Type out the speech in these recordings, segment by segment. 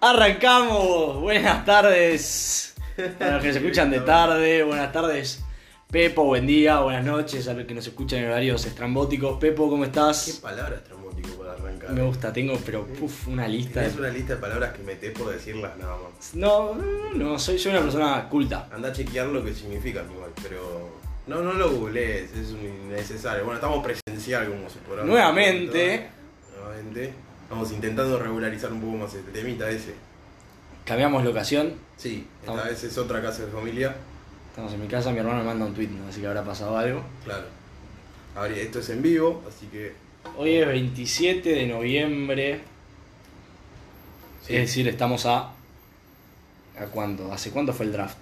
Arrancamos. Buenas tardes. Para los que se escuchan de tarde, buenas tardes. Pepo, buen día, buenas noches a los que nos escuchan en horarios estrambóticos. Pepo, ¿cómo ¿Qué estás? palabras trambótico para arrancar? Me gusta, tengo, pero puf, una lista. Es de- una lista de palabras que metés por decirlas nada más. No, no, no, soy, soy una persona culta. Anda a chequear lo que significan igual, pero. No, no lo googlees, es innecesario. Bueno, estamos presencial como se podrá. Nuevamente, Nuevamente. Estamos intentando regularizar un poco más este temita ese. cambiamos locación. Sí, esta Estamos- vez es otra casa de familia. Estamos en mi casa, mi hermano me manda un tweet, ¿no? así que habrá pasado algo. Claro. A ver, esto es en vivo, así que. Hoy es 27 de noviembre. sí. Es decir, estamos a. ¿A cuándo? ¿Hace cuánto fue el draft?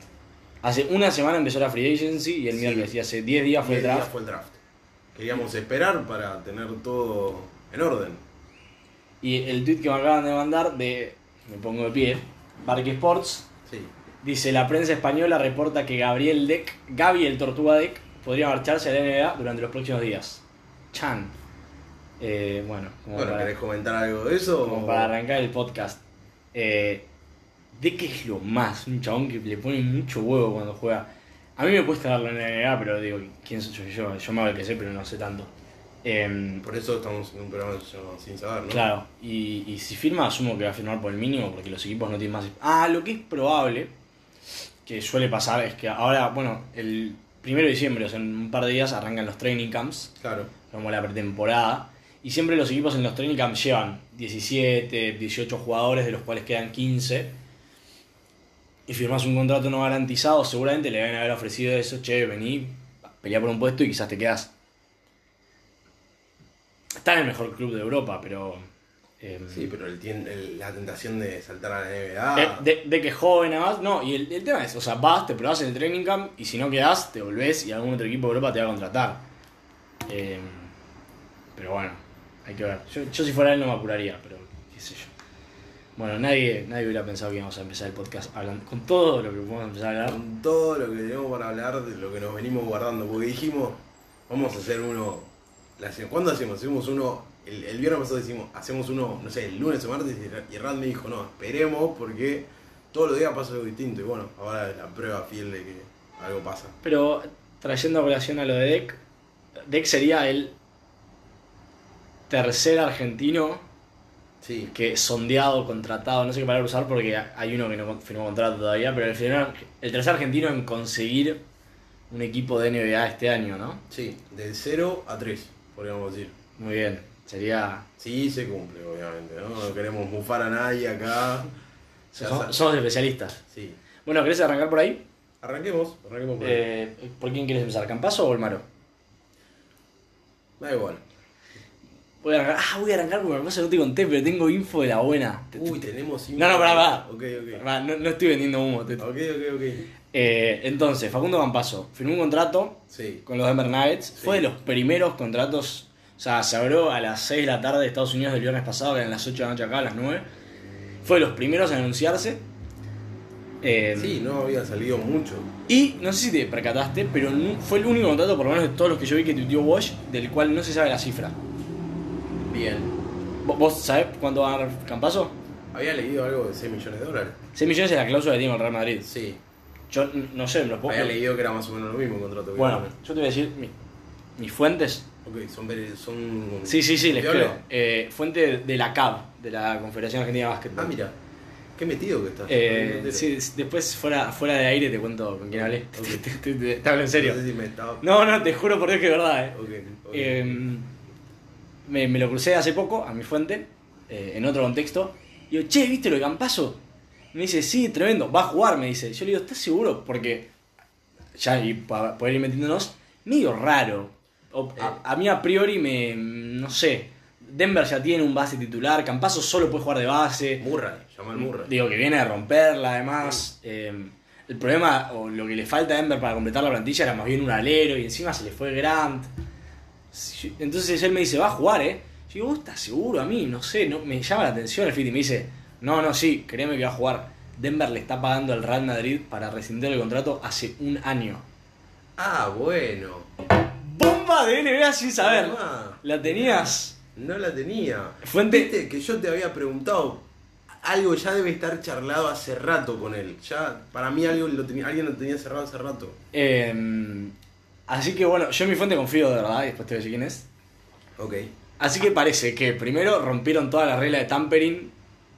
Hace una semana empezó la free agency y el Sí. miércoles, y hace 10 días fue el Diez días draft. fue el draft. Queríamos esperar para tener todo en orden. Y el tweet que me acaban de mandar de. Me pongo de pie. Barque Sports Sí. dice: La prensa española reporta que Gabriel Deck, Gaby el Tortuga Deck, podría marcharse a la NBA durante los próximos días. Chan. Eh, bueno, como, Bueno, para, ¿querés comentar algo de eso? como o- para arrancar el podcast. Eh, Deck es lo más, un chabón que le pone mucho huevo cuando juega. A mí me cuesta darlo en la NBA, pero digo, ¿quién soy yo? Yo, yo me hago el que sé, pero no sé tanto. Em, Por eso estamos en un programa llamado Sin Saber, ¿no? Claro, y, y si firma, asumo que va a firmar por el mínimo porque los equipos no tienen más. Ah, lo que es probable, que suele pasar, es que ahora, bueno, el primero de diciembre, o sea, en un par de días, arrancan los training camps, Claro. como la pretemporada, y siempre los equipos en los training camps llevan 17, 18 jugadores, de los cuales quedan 15, y firmas un contrato no garantizado, seguramente le van a haber ofrecido eso, che, vení, pelea por un puesto y quizás te quedas. Está en el mejor club de Europa, pero. eh, Sí, pero el, el- la tentación de saltar a la NBA. de, de que es joven además, no, y el, el tema es, o sea, vas, te probás en el training camp y si no quedás, te volvés y algún otro equipo de Europa te va a contratar. Eh, pero bueno, hay que ver. Yo, yo si fuera él no me apuraría, pero qué sé yo. Bueno, nadie, nadie hubiera pensado que íbamos a empezar el podcast hablando con todo lo que podemos empezar a hablar. Con todo lo que tenemos para hablar de lo que nos venimos guardando. Porque dijimos, vamos a hacer uno. La ¿Cuándo hacemos? Hacemos uno. El, el viernes pasado decimos, hacemos uno, no sé, el lunes o martes. Y Ra- Y Rand me dijo, no, esperemos porque todos los días pasa algo distinto. Y bueno, ahora es la prueba fiel de que algo pasa. Pero trayendo a colación a lo de Deck, Deck sería el tercer argentino Sí. que sondeado, contratado, no sé qué palabra usar porque hay uno que no firmó contrato todavía, pero el, el tercer argentino en conseguir un equipo de NBA este año, ¿no? Sí, del 0 a 3, podríamos decir. Muy bien, sería... Sí, se cumple, obviamente, ¿no? No queremos mufar a nadie acá. Sa- somos especialistas. Sí. Bueno, ¿querés arrancar por ahí? Arranquemos, arranquemos por ahí. Eh, ¿Por quién quieres empezar? ¿Campazo o Olmaro? Da igual. Voy a arrancar, ah, voy a arrancar porque me pasa que no te conté, pero tengo info de la buena. Uy, tenemos... No, no, pará, pará. Ok, ok. Va, No, no estoy vendiendo humo. te- Ok, ok, ok. Eh, entonces, Facundo Campazo firmó un contrato Sí. con los Denver Nuggets. Sí. Fue de los primeros contratos. O sea, se abrió a las 6 de la tarde de Estados Unidos del viernes pasado, que eran las 8 de la noche acá, a las 9. Fue de los primeros en anunciarse. Eh, Sí, no había salido mucho. Y no sé si te percataste, pero fue el único contrato, por lo menos de todos los que yo vi que tuiteó Wash, del cual no se sabe la cifra. Bien. ¿Vos, sabés cuánto va a ganar Campazo? Había leído algo de 6 millones de dólares. 6 millones es la cláusula que tiene el Real Madrid. Sí. Yo no sé, me lo puedo Había leído que era más o menos lo mismo el contrato. que Bueno, yo te voy a decir mi- mis fuentes. Ok, son... son Sí, sí, sí, les creo. Eh, fuente de la CAB, de la Confederación Argentina de Básquetbol. Ah, mira. Qué metido que estás. Eh, sí, después fuera, fuera de aire te cuento con quién hablé. Ok. Te, te- te- te hablo en serio. No sé si me estaba... No, no, te juro por Dios que es verdad, eh. Ok, ok. Eh, me, me lo crucé hace poco a mi fuente, eh, en otro contexto. Y digo, che, ¿viste lo de Campazo? Me dice, sí, tremendo, va a jugar, me dice. Yo le digo, ¿estás seguro? Porque, ya, y para poder ir metiéndonos, medio raro. O- a, a mí a priori me, no sé, Denver ya tiene un base titular, Campazo solo puede jugar de base. Murray, llama al Murray. Digo, que viene a romperla además. Eh, el problema, o lo que le falta a Denver para completar la plantilla era más bien un alero y encima se le fue Grant. Entonces él me dice, va a jugar, ¿eh? Yo digo, ¿vos estás seguro? A mí, no sé, no, me llama la atención el fit y me dice, no, no, sí, créeme que va a jugar. Denver le está pagando al Real Madrid para rescindir el contrato hace un año. Ah, bueno. ¡Bomba de NBA sin saber! Tomá. ¿La tenías? No la tenía. Fuente- Viste que yo te había preguntado algo ya debe estar charlado hace rato con él. Ya, para mí algo lo tenía, alguien lo tenía cerrado hace rato. Eh, así que bueno, yo en mi fuente confío de verdad, y después te voy a decir quién es. Ok. Así que parece que primero rompieron toda la regla de tampering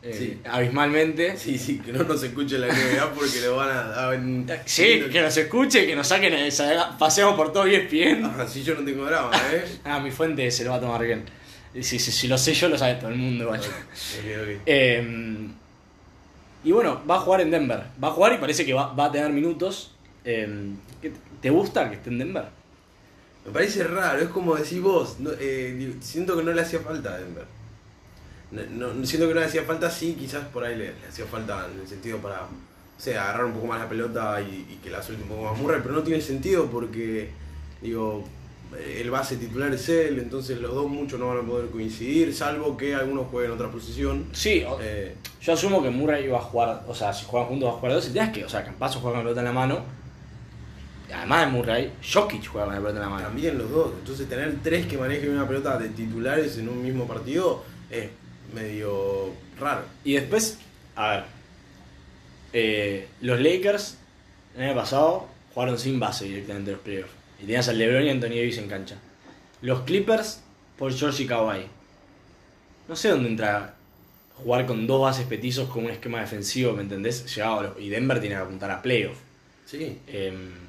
eh, Sí. abismalmente. Sí, sí, que no nos escuche la NBA porque lo van a dar en... Sí, que nos escuche, que nos saquen, el- paseamos por todo E bien. Así yo no tengo drama, ¿eh? Ah, mi fuente se lo va a tomar bien. Si, si, si lo sé yo, lo sabe todo el mundo igual. Ok, ok. Eh, y bueno, va a jugar en Denver. Va a jugar y parece que va, va a tener minutos. Eh, ¿qué- ¿Te gusta que esté en Denver? Me parece raro, es como decís vos, no, eh, siento que no le hacía falta a Denver. No, no- siento que no le hacía falta, sí, quizás por ahí le, le hacía falta en el sentido para, o sea, agarrar un poco más la pelota y, y que la suelte un poco más Murray, pero no tiene sentido porque, digo, el base titular es él, entonces los dos muchos no van a poder coincidir, salvo que algunos jueguen otra posición. Sí, Eh, yo asumo que Murray iba a jugar, o sea, si juegan juntos va a jugar dos. Y tienes que, o sea, Campazo juega con la pelota en la mano. Además de Murray, Jokic juega con la pelota en la mano. También los dos. Entonces tener tres que manejen una pelota de titulares en un mismo partido es medio raro. Y después, a ver, eh, los Lakers el año pasado jugaron sin base directamente los playoffs. Y tenías a LeBron y Anthony Davis en cancha. Los Clippers por George y Kawhi. No sé dónde entra jugar con dos bases petizos con un esquema defensivo, ¿me entendés? Llegado y Denver tiene que apuntar a playoff. Sí. Em,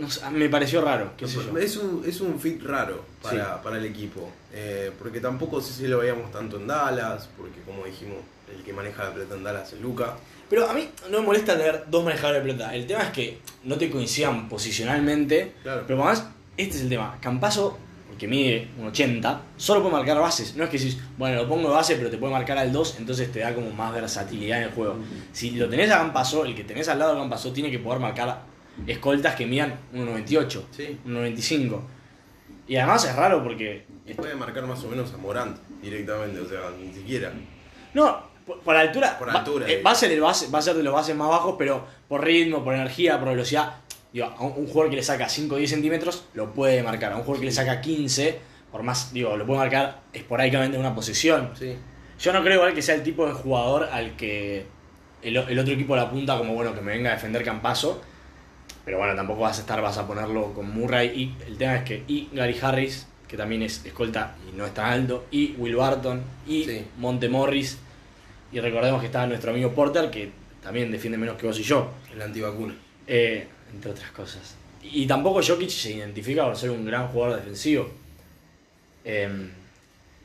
no me pareció raro, qué yo. Es un, es un fit raro para, para el equipo. Eh, porque tampoco sé si lo veíamos tanto en Dallas, porque como dijimos, el que maneja la pelota en Dallas es Luca. Pero a mí no me molesta tener dos manejadores de pelota. El tema es que no te coincidan posicionalmente. Claro. Pero además, este es el tema. Campazo, porque mide un 80, solo puede marcar bases. No es que decís, bueno, lo pongo de base, pero te puede marcar al 2, entonces te da como más versatilidad en el juego. Si lo tenés a Campazo, el que tenés al lado de Campazo tiene que poder marcar escoltas que midan 1.98, Sí. 1.95. Y además es raro porque Y puede marcar más o menos a Morant directamente, o sea, ni siquiera. No, por, por altura. Por altura, eh, eh. va, a ser el base, va a ser de los bases más bajos, pero por ritmo, por energía, por velocidad. Digo, a un, un jugador que le saca 5 o 10 centímetros lo puede marcar. A un jugador que le saca 15, por más, digo, lo puede marcar esporádicamente en una posición. Sí. Yo no creo igual que sea el tipo de jugador al que el, otro equipo le apunta como, bueno, que me venga a defender Campazo. Pero bueno, tampoco vas a estar, vas a ponerlo con Murray. Y el tema es que, y Gary Harris, que también es escolta y no es tan alto, y Will Barton, y Sí. Monte Morris. Y recordemos que está nuestro amigo Porter, que también defiende menos que vos y yo, El antivacuna. eh, entre otras cosas. Y tampoco Jokic se identifica por ser un gran jugador defensivo. Eh,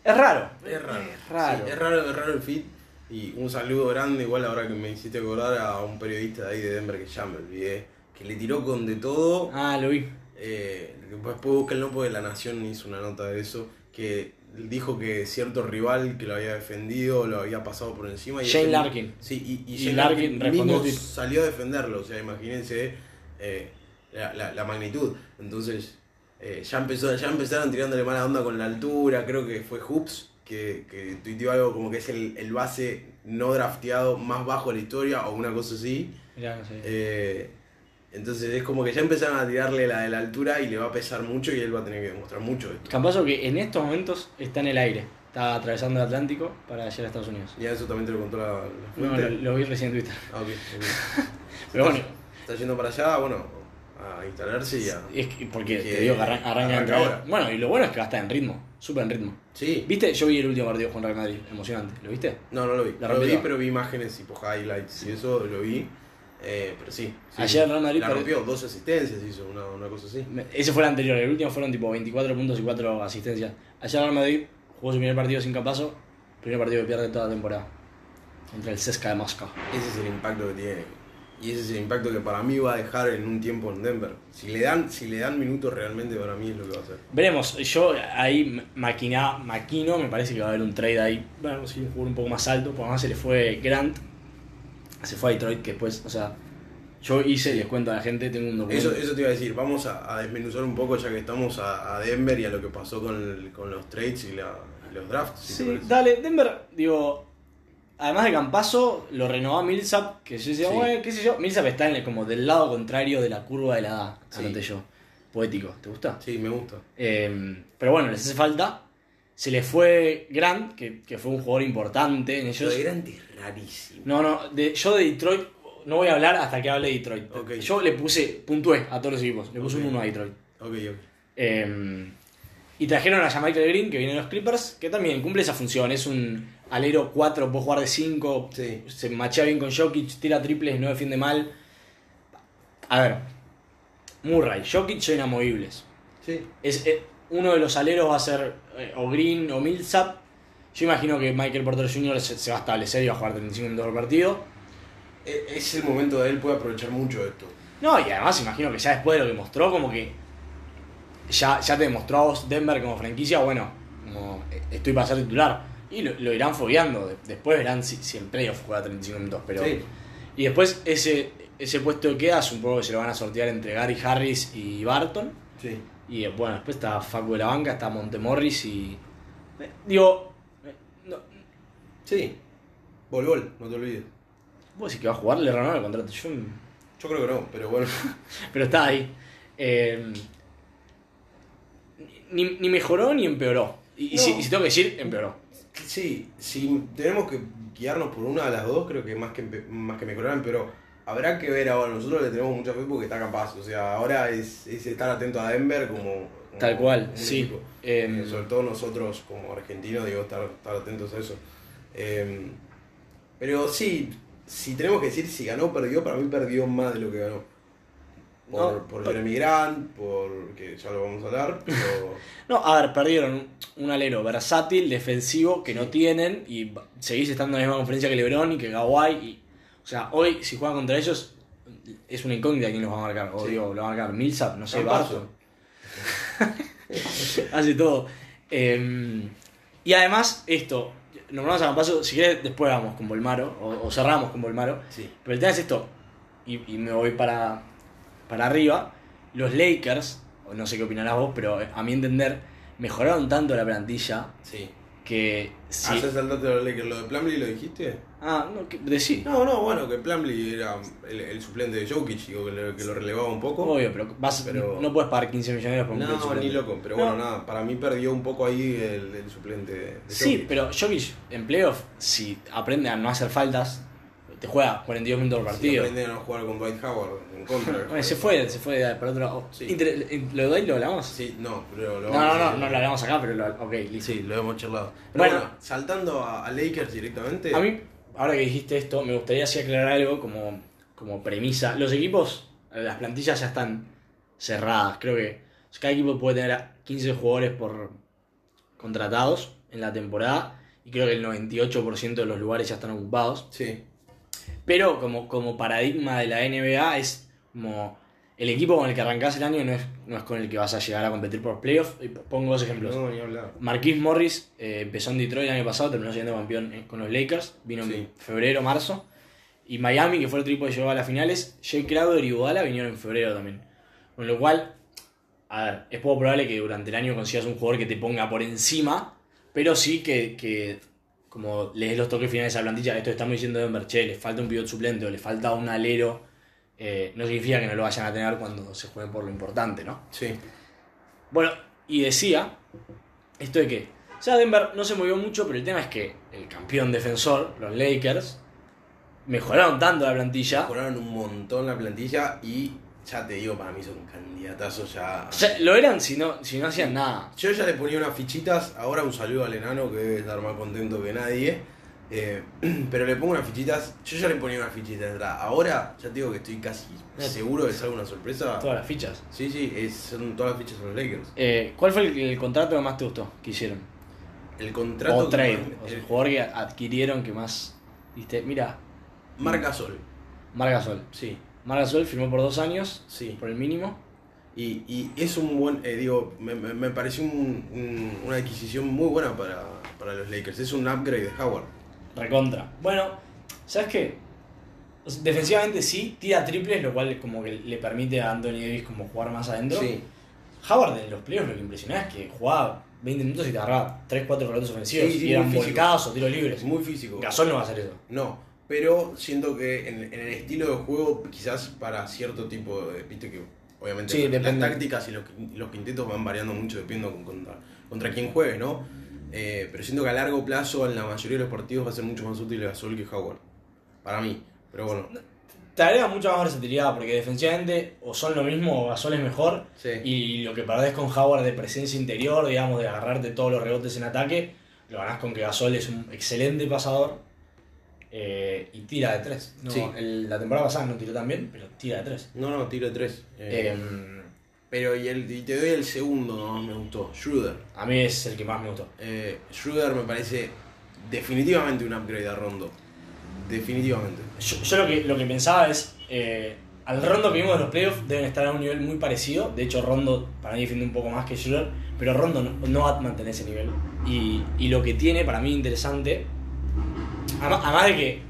es raro. Es raro. Es raro. Sí, es raro, es raro el fit. Y un saludo grande, igual ahora que me hiciste acordar a un periodista de ahí de Denver que ya me olvidé, que le tiró con de todo. Ah, lo vi. Eh, después búsquenlo porque La Nación hizo una nota de eso, que dijo que cierto rival que lo había defendido lo había pasado por encima. Y Shane Larkin. Sí, y, y Y Shane Larkin mismo sí. salió a defenderlo, o sea, imagínense eh, la, la- la magnitud. Entonces, eh, ya, empezó, ya empezaron tirándole mala onda con la altura, creo que fue Hoops, que, que tuiteó algo como que es el, el base no drafteado más bajo de la historia o una cosa así. Mirá, no. Eh, entonces es como que ya empezaron a tirarle la de la altura y le va a pesar mucho y él va a tener que demostrar mucho esto. Campazo que en estos momentos está en el aire. Está atravesando el Atlántico para llegar a Estados Unidos. Ya eso también te lo contó la, la No, lo, lo vi recién en Twitter. Ah, ok, ok. Pero bueno, Está yendo para allá, bueno, a instalarse y a... es que- porque Que te digo que arran- arranca, arranca entre- ahora. Bueno, y lo bueno es que va a estar en ritmo. Súper en ritmo. Sí. ¿Viste? Yo vi el último partido con Real Madrid. Emocionante. ¿Lo viste? No, no lo vi. La lo vi, pero vi imágenes tipo highlights y eso lo vi. Eh, pero sí. sí. Ayer el Real Madrid La rompió, dos asistencias hizo, una, una cosa así. Ese fue el anterior. El último fueron tipo 24 puntos y 4 asistencias. Ayer Real Madrid jugó su primer partido sin Campazo. Primer partido que pierde toda la temporada. Contra el Cesca de Moscú. Ese es el impacto que tiene. Y ese es el impacto que para mí va a dejar en un tiempo en Denver. Si le dan, si le dan minutos realmente para mí es lo que va a hacer. Veremos, yo ahí maquina, maquino, me parece que va a haber un trade ahí, bueno, sí, un jugador un poco más alto, por más se le fue Grant, se fue a Detroit, que después, o sea, yo hice, les cuento a la gente, tengo un documento. Eso, eso te iba a decir, vamos a, a desmenuzar un poco ya que estamos a, a Denver y a lo que pasó con, el- con los trades y, la- y los drafts. si Sí, dale, Denver, digo, además de Campazo, lo renovó a Millsap, que yo decía, Sí. bueno, qué sé yo, Millsap está en el- como del lado contrario de la curva de la edad, Sí. anoté yo, poético, ¿te gusta? Sí, me gusta. Eh, pero bueno, les hace falta. Se le fue Grant, que, que fue un jugador importante en Lo ellos. de Grant es rarísimo. No, no, de- yo de Detroit no voy a hablar hasta que hable de Detroit. Ok. Yo le puse, puntué a todos los equipos, le puse un 1 a Detroit. Ok, ok. Eh, y trajeron a Michael Green, que viene de los Clippers, que también cumple esa función. Es un alero 4, puede jugar de 5, Sí. se machea bien con Jokic, tira triples, no defiende mal. A ver, Murray, Jokic son inamovibles. Sí. Es, eh, uno de los aleros va a ser eh, o Green o Millsap. Yo imagino que Michael Porter Jr. se, se va a establecer y va a jugar 35 minutos por partido. E- Es el momento de él, puede aprovechar mucho esto. No, y además imagino que ya después de lo que mostró, como que ya, ya te demostró a vos Denver como franquicia, bueno, como eh, estoy para ser titular. Y lo, lo irán fogueando. De- Después verán si, si en playoff juega 35 minutos. Pero, Sí. Y después ese, ese puesto que queda es un poco que se lo van a sortear entre Gary Harris y Barton. Sí. Y eh, bueno, después está Facu de la banca, está Montemorris y. eh, digo. eh, no, Sí. Vol, vol, no te olvides. vos decís que va a jugar, le renovaron el contrato. Yo, Yo creo que no, pero bueno. pero está ahí. Eh, ni, ni mejoró ni empeoró. Y, No. si, tengo que decir, empeoró. Sí, si tenemos que guiarnos por una de las dos, creo que más que, empe- más que mejorar, pero habrá que ver ahora. Nosotros le tenemos mucha fe porque está capaz. O sea, ahora es, es estar atento a Denver como. como Tal cual, sí. equipo. Eh, Eh, sobre todo nosotros como argentinos, digo, estar, estar atentos a eso. Eh, pero sí, si tenemos que decir si ganó o perdió, para mí perdió más de lo que ganó. Por, No, por Jeremy Grant, por que ya lo vamos a hablar, pero No, a ver, perdieron un alero versátil, defensivo, que no tienen, y seguís estando en la misma conferencia que LeBron y que Kawhi. Y, o sea, hoy, si juegan contra ellos, es una incógnita quién los va a marcar. O Sí. digo, lo va a marcar Millsap, no sé. Barton. Hace todo. Eh, y además, esto, nombramos a Campazo, si querés, después vamos con Bolmaro, o, o cerramos con Bolmaro. sí. Pero el tema es esto, y, y me voy para, para arriba. Los Lakers, no sé qué opinarás vos, pero a mi entender, mejoraron tanto la plantilla Sí. Que si. Ya saltaste lo de Lakers. ¿Lo de Plumlee lo dijiste? Ah, no, que, decí. No, no, bueno, que Plumlee era el, el suplente de Jokic, digo, que, lo- que lo relevaba un poco. Obvio, pero, vas, Pero- no puedes pagar 15 millones por un No, suplente. ni loco, pero No. bueno, nada, para mí perdió un poco ahí el, el suplente de de Sí, Jokic. pero Jokic en playoff, si aprende a no hacer faltas, te juega 42 minutos por Si partido. aprenden a jugar con Dwight Howard en contra. Bueno, se fue, se fue para otro lado. Sí. Inter- ¿Lo de Dwight lo hablamos? Sí, no, pero lo No, no, no, no lo hablamos acá, pero lo, ok, listo. Sí, lo hemos charlado. Pero Bueno. bueno, saltando a, a Lakers directamente. A mí, ahora que dijiste esto, me gustaría así aclarar algo como, como premisa. Los equipos, las plantillas ya están cerradas. Creo que cada equipo puede tener a 15 jugadores por contratados en la temporada. Y creo que el 98% de los lugares ya están ocupados. Sí, Pero como, como paradigma de la NBA es como el equipo con el que arrancás el año no es, no es con el que vas a llegar a competir por playoff. Y pongo dos ejemplos. no. Marquis Morris eh, empezó en Detroit el año pasado, terminó siendo campeón eh, con los Lakers, vino Sí. en febrero, marzo. Y Miami, que fue el equipo que llegó a las finales, Jay Crowder y Udala vinieron en febrero también. Con lo cual, a ver, es poco probable que durante el año consigas un jugador que te ponga por encima, pero sí que, que como lees los toques finales a la plantilla, esto estamos diciendo de Denver, che, le falta un pivot suplente o le falta un alero, eh, no significa que no lo vayan a tener cuando se jueguen por lo importante, ¿no? Sí, Bueno, y decía esto de que, o sea, Denver no se movió mucho, pero el tema es que el campeón defensor, los Lakers, mejoraron tanto la plantilla. mejoraron un montón la plantilla y ya te digo, para mí son candidatazos ya. Sea, lo eran si no, si no hacían nada. Yo ya le ponía unas fichitas, ahora un saludo al enano que debe estar más contento que nadie. eh, pero le pongo unas fichitas, yo ya le ponía unas fichitas atrás. Ahora ya te digo que estoy casi seguro de que salga una sorpresa. Todas las fichas. Sí, sí, es- son todas las fichas de los Lakers. Eh, ¿Cuál fue el, el contrato que más te gustó que hicieron? El contrato. O que trade, más- o sea, el el- jugador que adquirieron que más. Viste, mira, Marca Sol. Margasol. Sí, Margasol firmó por dos años, sí. por el mínimo. Y, y es un buen, eh, digo, me, me, me pareció un- un- una adquisición muy buena para, para los Lakers. Es un upgrade de Howard. Recontra. Bueno, ¿sabes qué? O sea, defensivamente sí, tira triples, lo cual como que le permite a Anthony Davis como jugar más adentro. Sí, Howard en los playoffs lo que impresionaba es que jugaba 20 minutos y te agarraba 3-4 relotes ofensivos Sí, sí, y eran volcados o tiros libres. es muy físico. Gasol no va a hacer eso. No, pero siento que en, en el estilo de juego, quizás para cierto tipo de. Viste que obviamente Sí, las tácticas y los, los quintetos van variando mucho dependiendo con- contra, contra quién juegue, ¿no? Eh, pero siento que a largo plazo en la mayoría de los partidos va a ser mucho más útil Gasol que Howard. Para mí. Pero bueno. Te agrega mucha más versatilidad porque defensivamente o son lo mismo o Gasol es mejor. Sí. Y lo que perdés con Howard de presencia interior, digamos, de agarrarte todos los rebotes en ataque, lo ganás con que Gasol es un excelente pasador eh, y tira de tres. No, Sí. el- la temporada pasada no tiró tan bien, pero tira de tres. No, no, tiro de tres. Eh, Eh, pero y, el, y te doy el segundo, no me gustó. Schroeder. a mí es el que más me gustó. Eh, Schroeder me parece definitivamente un upgrade a Rondo. Definitivamente. Yo, yo lo, que, lo que pensaba es, al Rondo que vimos de los playoffs deben estar a un nivel muy parecido. De hecho, Rondo para mí defiende un poco más que Schroeder, pero Rondo no, no va a mantener ese nivel. Y, y lo que tiene para mí interesante, además, de que,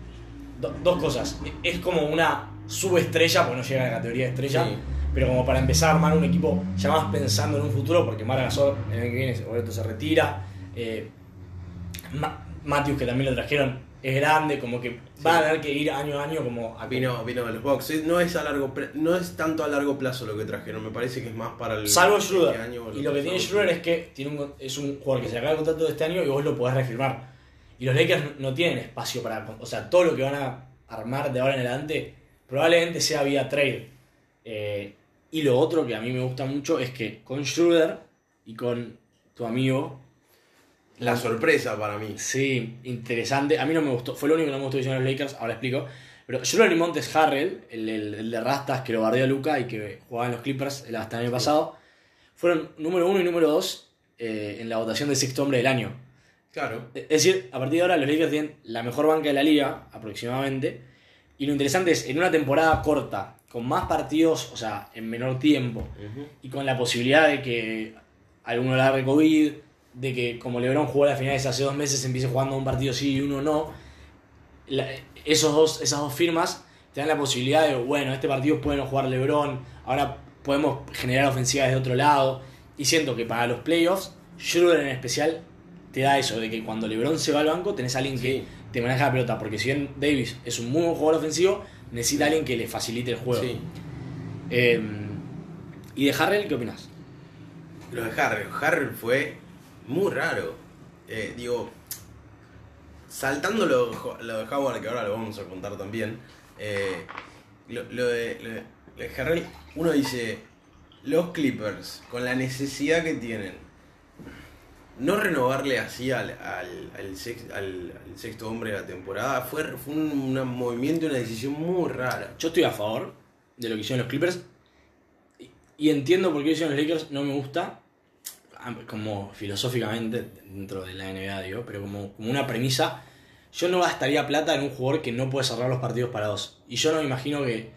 do- dos cosas, es como una subestrella, porque no llega a la categoría de estrella, Sí. pero como para empezar a armar un equipo ya más pensando en un futuro, porque Mara Gasol el año que viene se retira. eh, Ma- que también lo trajeron, es grande, como que van a tener que ir año a año como a Vino, vino de los. Eh, No es, a largo no es tanto a largo plazo lo que trajeron, me parece que es más para el. Salvo este Schroeder. año o Y lo que tiene. Schroeder es que tiene un, es un jugador que se acaba el contrato de este año y vos lo podés refirmar. Y los Lakers no tienen espacio para. O sea, todo lo que van a armar de ahora en adelante probablemente sea vía trade. Eh, y lo otro que a mí me gusta mucho es que con Schroeder y con tu amigo. La sorpresa para mí. Sí, interesante. A mí no me gustó. Fue lo único que no me gustó que los Lakers. Ahora explico. Pero Schroeder y Montes Harrell, el, el- el de Rastas que lo bardeó Luca y que jugaba en los Clippers hasta el año pasado, fueron número uno y número dos eh, en la votación de sexto hombre del año. Claro. Es decir, a partir de ahora los Lakers tienen la mejor banca de la liga, aproximadamente. Y lo interesante es, en una temporada corta, con más partidos, o sea, en menor tiempo, y con la posibilidad de que alguno le agarre COVID, de que como LeBron jugó las finales hace dos meses, empiece jugando un partido sí y uno no, la- esos dos, esas dos firmas te dan la posibilidad de, bueno, este partido puede no jugar LeBron, ahora podemos generar ofensivas de otro lado. Y siento que para los playoffs, Schroeder en especial te da eso, de que cuando LeBron se va al banco tenés a alguien que Sí. te maneja la pelota, porque si bien Davis es un muy buen jugador ofensivo, necesita a alguien que le facilite el juego. Sí. Eh, ¿Y de Harrell qué opinas? Lo de Harrell. Harrell fue muy raro. Eh, digo, saltando lo, lo de Howard, que ahora lo vamos a contar también. eh, lo, lo de, lo de- lo de Harrell, uno dice, los Clippers, con la necesidad que tienen, no renovarle así al, al, al sex- al- al sexto hombre de la temporada fue, fue un, un movimiento, una decisión muy rara. Yo estoy a favor de lo que hicieron los Clippers. Y, y entiendo por qué hicieron los Lakers. No me gusta. ah, Como filosóficamente, dentro de la NBA, digo. Pero como, como una premisa. Yo no gastaría plata en un jugador que no puede cerrar los partidos para dos. Y yo no me imagino que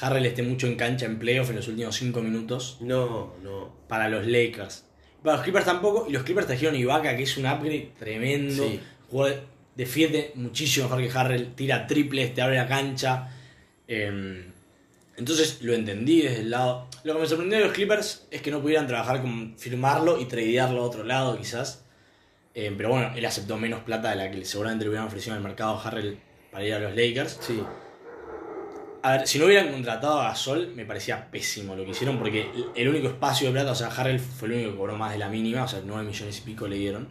Harrell esté mucho en cancha en playoff en los últimos 5 minutos No, no. para los Lakers. Para los Clippers tampoco. Y los Clippers trajeron Ibaka, que es un upgrade tremendo. Sí. Jugador defiende muchísimo mejor que Harrell. Tira triples, te abre la cancha. Eh, entonces lo entendí desde el lado. Lo que me sorprendió de los Clippers es que no pudieran trabajar con firmarlo y tradearlo a otro lado, quizás. Eh, pero bueno, él aceptó menos plata de la que seguramente le hubieran ofrecido en el mercado a Harrell para ir a los Lakers. Sí. A ver, si no hubieran contratado a Gasol, me parecía pésimo lo que hicieron, porque el único espacio de plata, o sea, Harrell fue el único que cobró más de la mínima, o sea, 9 millones y pico le dieron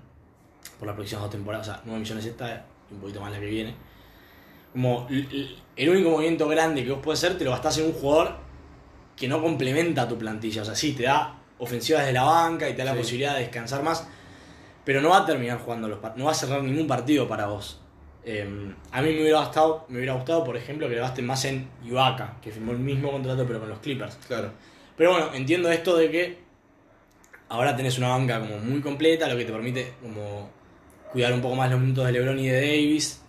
por las próximas dos temporadas, o sea, 9 millones esta y un poquito más la que viene. Como el único movimiento grande que vos podés hacer, te lo gastás en un jugador que no complementa tu plantilla, o sea, sí, te da ofensivas desde la banca y te da la posibilidad de descansar más, pero no va a terminar jugando los no va a cerrar ningún partido para vos. Eh, a mí me hubiera, gustado, me hubiera gustado, por ejemplo, que le gasten más en Ibaka, que firmó el mismo contrato pero con los Clippers. Claro. Pero bueno, entiendo esto de que ahora tenés una banca como muy completa, lo que te permite como cuidar un poco más los minutos de LeBron y de Davis.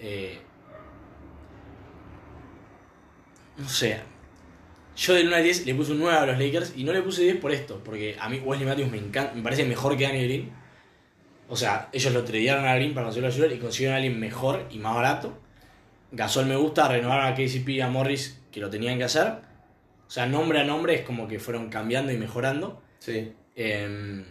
Eh, no sé. Yo del 1 al 10 le puse un 9 a los Lakers y no le puse 10 por esto, porque a mí Wesley Matthews me encanta, me parece mejor que Danny Green. O sea, ellos lo tradearon a Green para conseguir a y consiguieron a alguien mejor y más barato. Gasol me gusta, renovaron a KCP y a Morris que lo tenían que hacer. O sea, nombre a nombre es como que fueron cambiando y mejorando. Sí. Eh,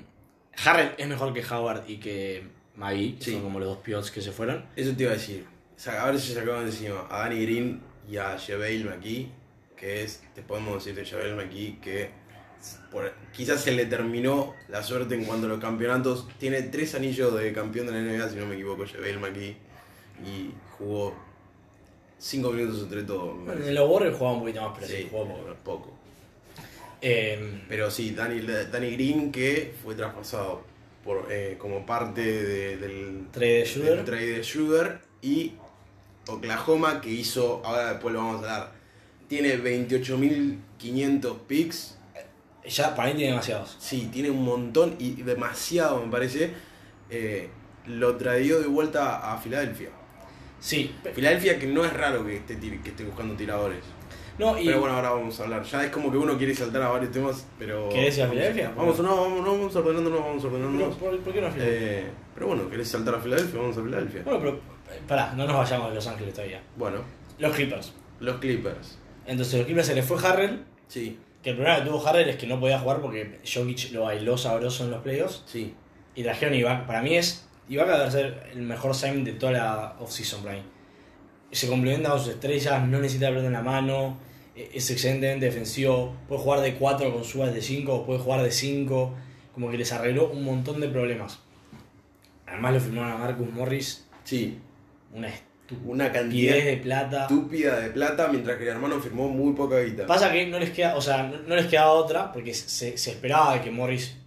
Harrell es mejor que Howard y que Magui, que Sí. son como los dos pivots que se fueron. Eso te iba a decir. Sa- A ver si sacaban encima a Danny Green y a JaVale McKee, que es, te podemos decir de JaVale McKee que por- quizás se le terminó la suerte en cuanto a los campeonatos. Tiene tres anillos de campeón de la NBA, si no me equivoco, el McKee. Y jugó cinco minutos entre todos. parece. En los Warriors jugaba un poquito más, pero sí, Sí, jugó poco. poco. Eh, Pero sí, Danny, Danny Green que fue traspasado por, eh, como parte de- del, Trade de del trade de Schroeder y Oklahoma que hizo, ahora después lo vamos a hablar, tiene 28.500 picks, ya para mí tiene demasiados. sí, tiene un montón y demasiado me parece, eh, lo trajo de vuelta a Filadelfia. Sí, Filadelfia que no es raro que esté, que esté buscando tiradores. no, y Pero bueno, ahora vamos a hablar. Ya es como que uno quiere saltar a varios temas, pero. ¿Querés ir a Filadelfia? Vamos, no, vamos, no, vamos ordenándonos, vamos ordenándonos. ¿por, por qué no Filadelfia? Eh, pero bueno, ¿querés saltar a Filadelfia? Vamos a Filadelfia. Bueno, pero eh, pará, no nos vayamos de Los Ángeles todavía. Bueno, Los Clippers. los Clippers. Entonces, los Clippers se les fue Harrell. Sí, Que el problema que tuvo Harrell es que no podía jugar porque Jokic lo bailó sabroso en los playoffs. sí. Y trajeron Ibaka. Para mí es. Ibaka debe ser el mejor sign de toda la offseason para mí. Se complementa con sus estrellas, no necesita pelota en la mano. e- Es excelentemente defensivo. Puede jugar de 4 con subas de 5, o puede jugar de 5. Como que les arregló un montón de problemas. Además, lo firmaron a Marcus Morris. Sí, Una una cantidad de plata. estúpida de plata, mientras que el hermano firmó muy poca guita. Pasa que no les queda, o sea, no, les quedaba otra, porque se, se esperaba que Morris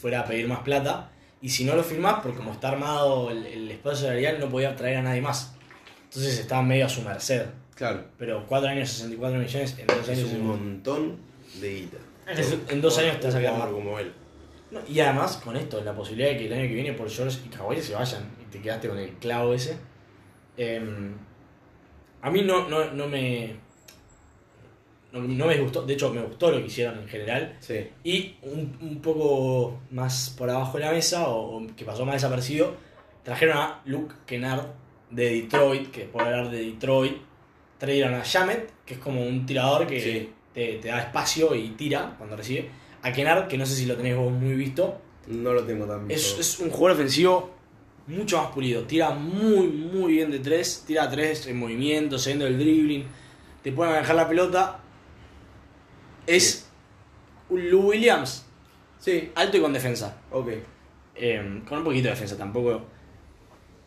fuera a pedir más plata, y si no lo firmás, porque como está armado el, el espacio salarial, no podía traer a nadie más. Entonces estaban medio a su merced. Claro, Pero 4 años, 64 millones, en 2 es años... un montón de guita. Es- en dos años te vas a quedar mal. como él. No, y además, con esto, la posibilidad de que el año que viene Paul George y Kawhi se vayan, y te quedaste con el clavo ese. Em, a mí no, no, no me... No, no me gustó, de hecho me gustó lo que hicieron en general. Sí, Y un, un poco más por abajo de la mesa, o, o que pasó más desapercibido, trajeron a Luke Kennard de Detroit, que por hablar de Detroit, trajeron a Jamet, que es como un tirador que Sí. te, te da espacio y tira cuando recibe. A Kennard, que no sé si lo tenéis vos muy visto, no lo tengo tan es, es un jugador ofensivo mucho más pulido. Tira muy, muy bien de tres, tira tres en movimiento, saliendo del dribbling, te puede manejar la pelota. Es un Lou Williams, Sí, alto y con defensa. ok. Eh, con un poquito de defensa tampoco.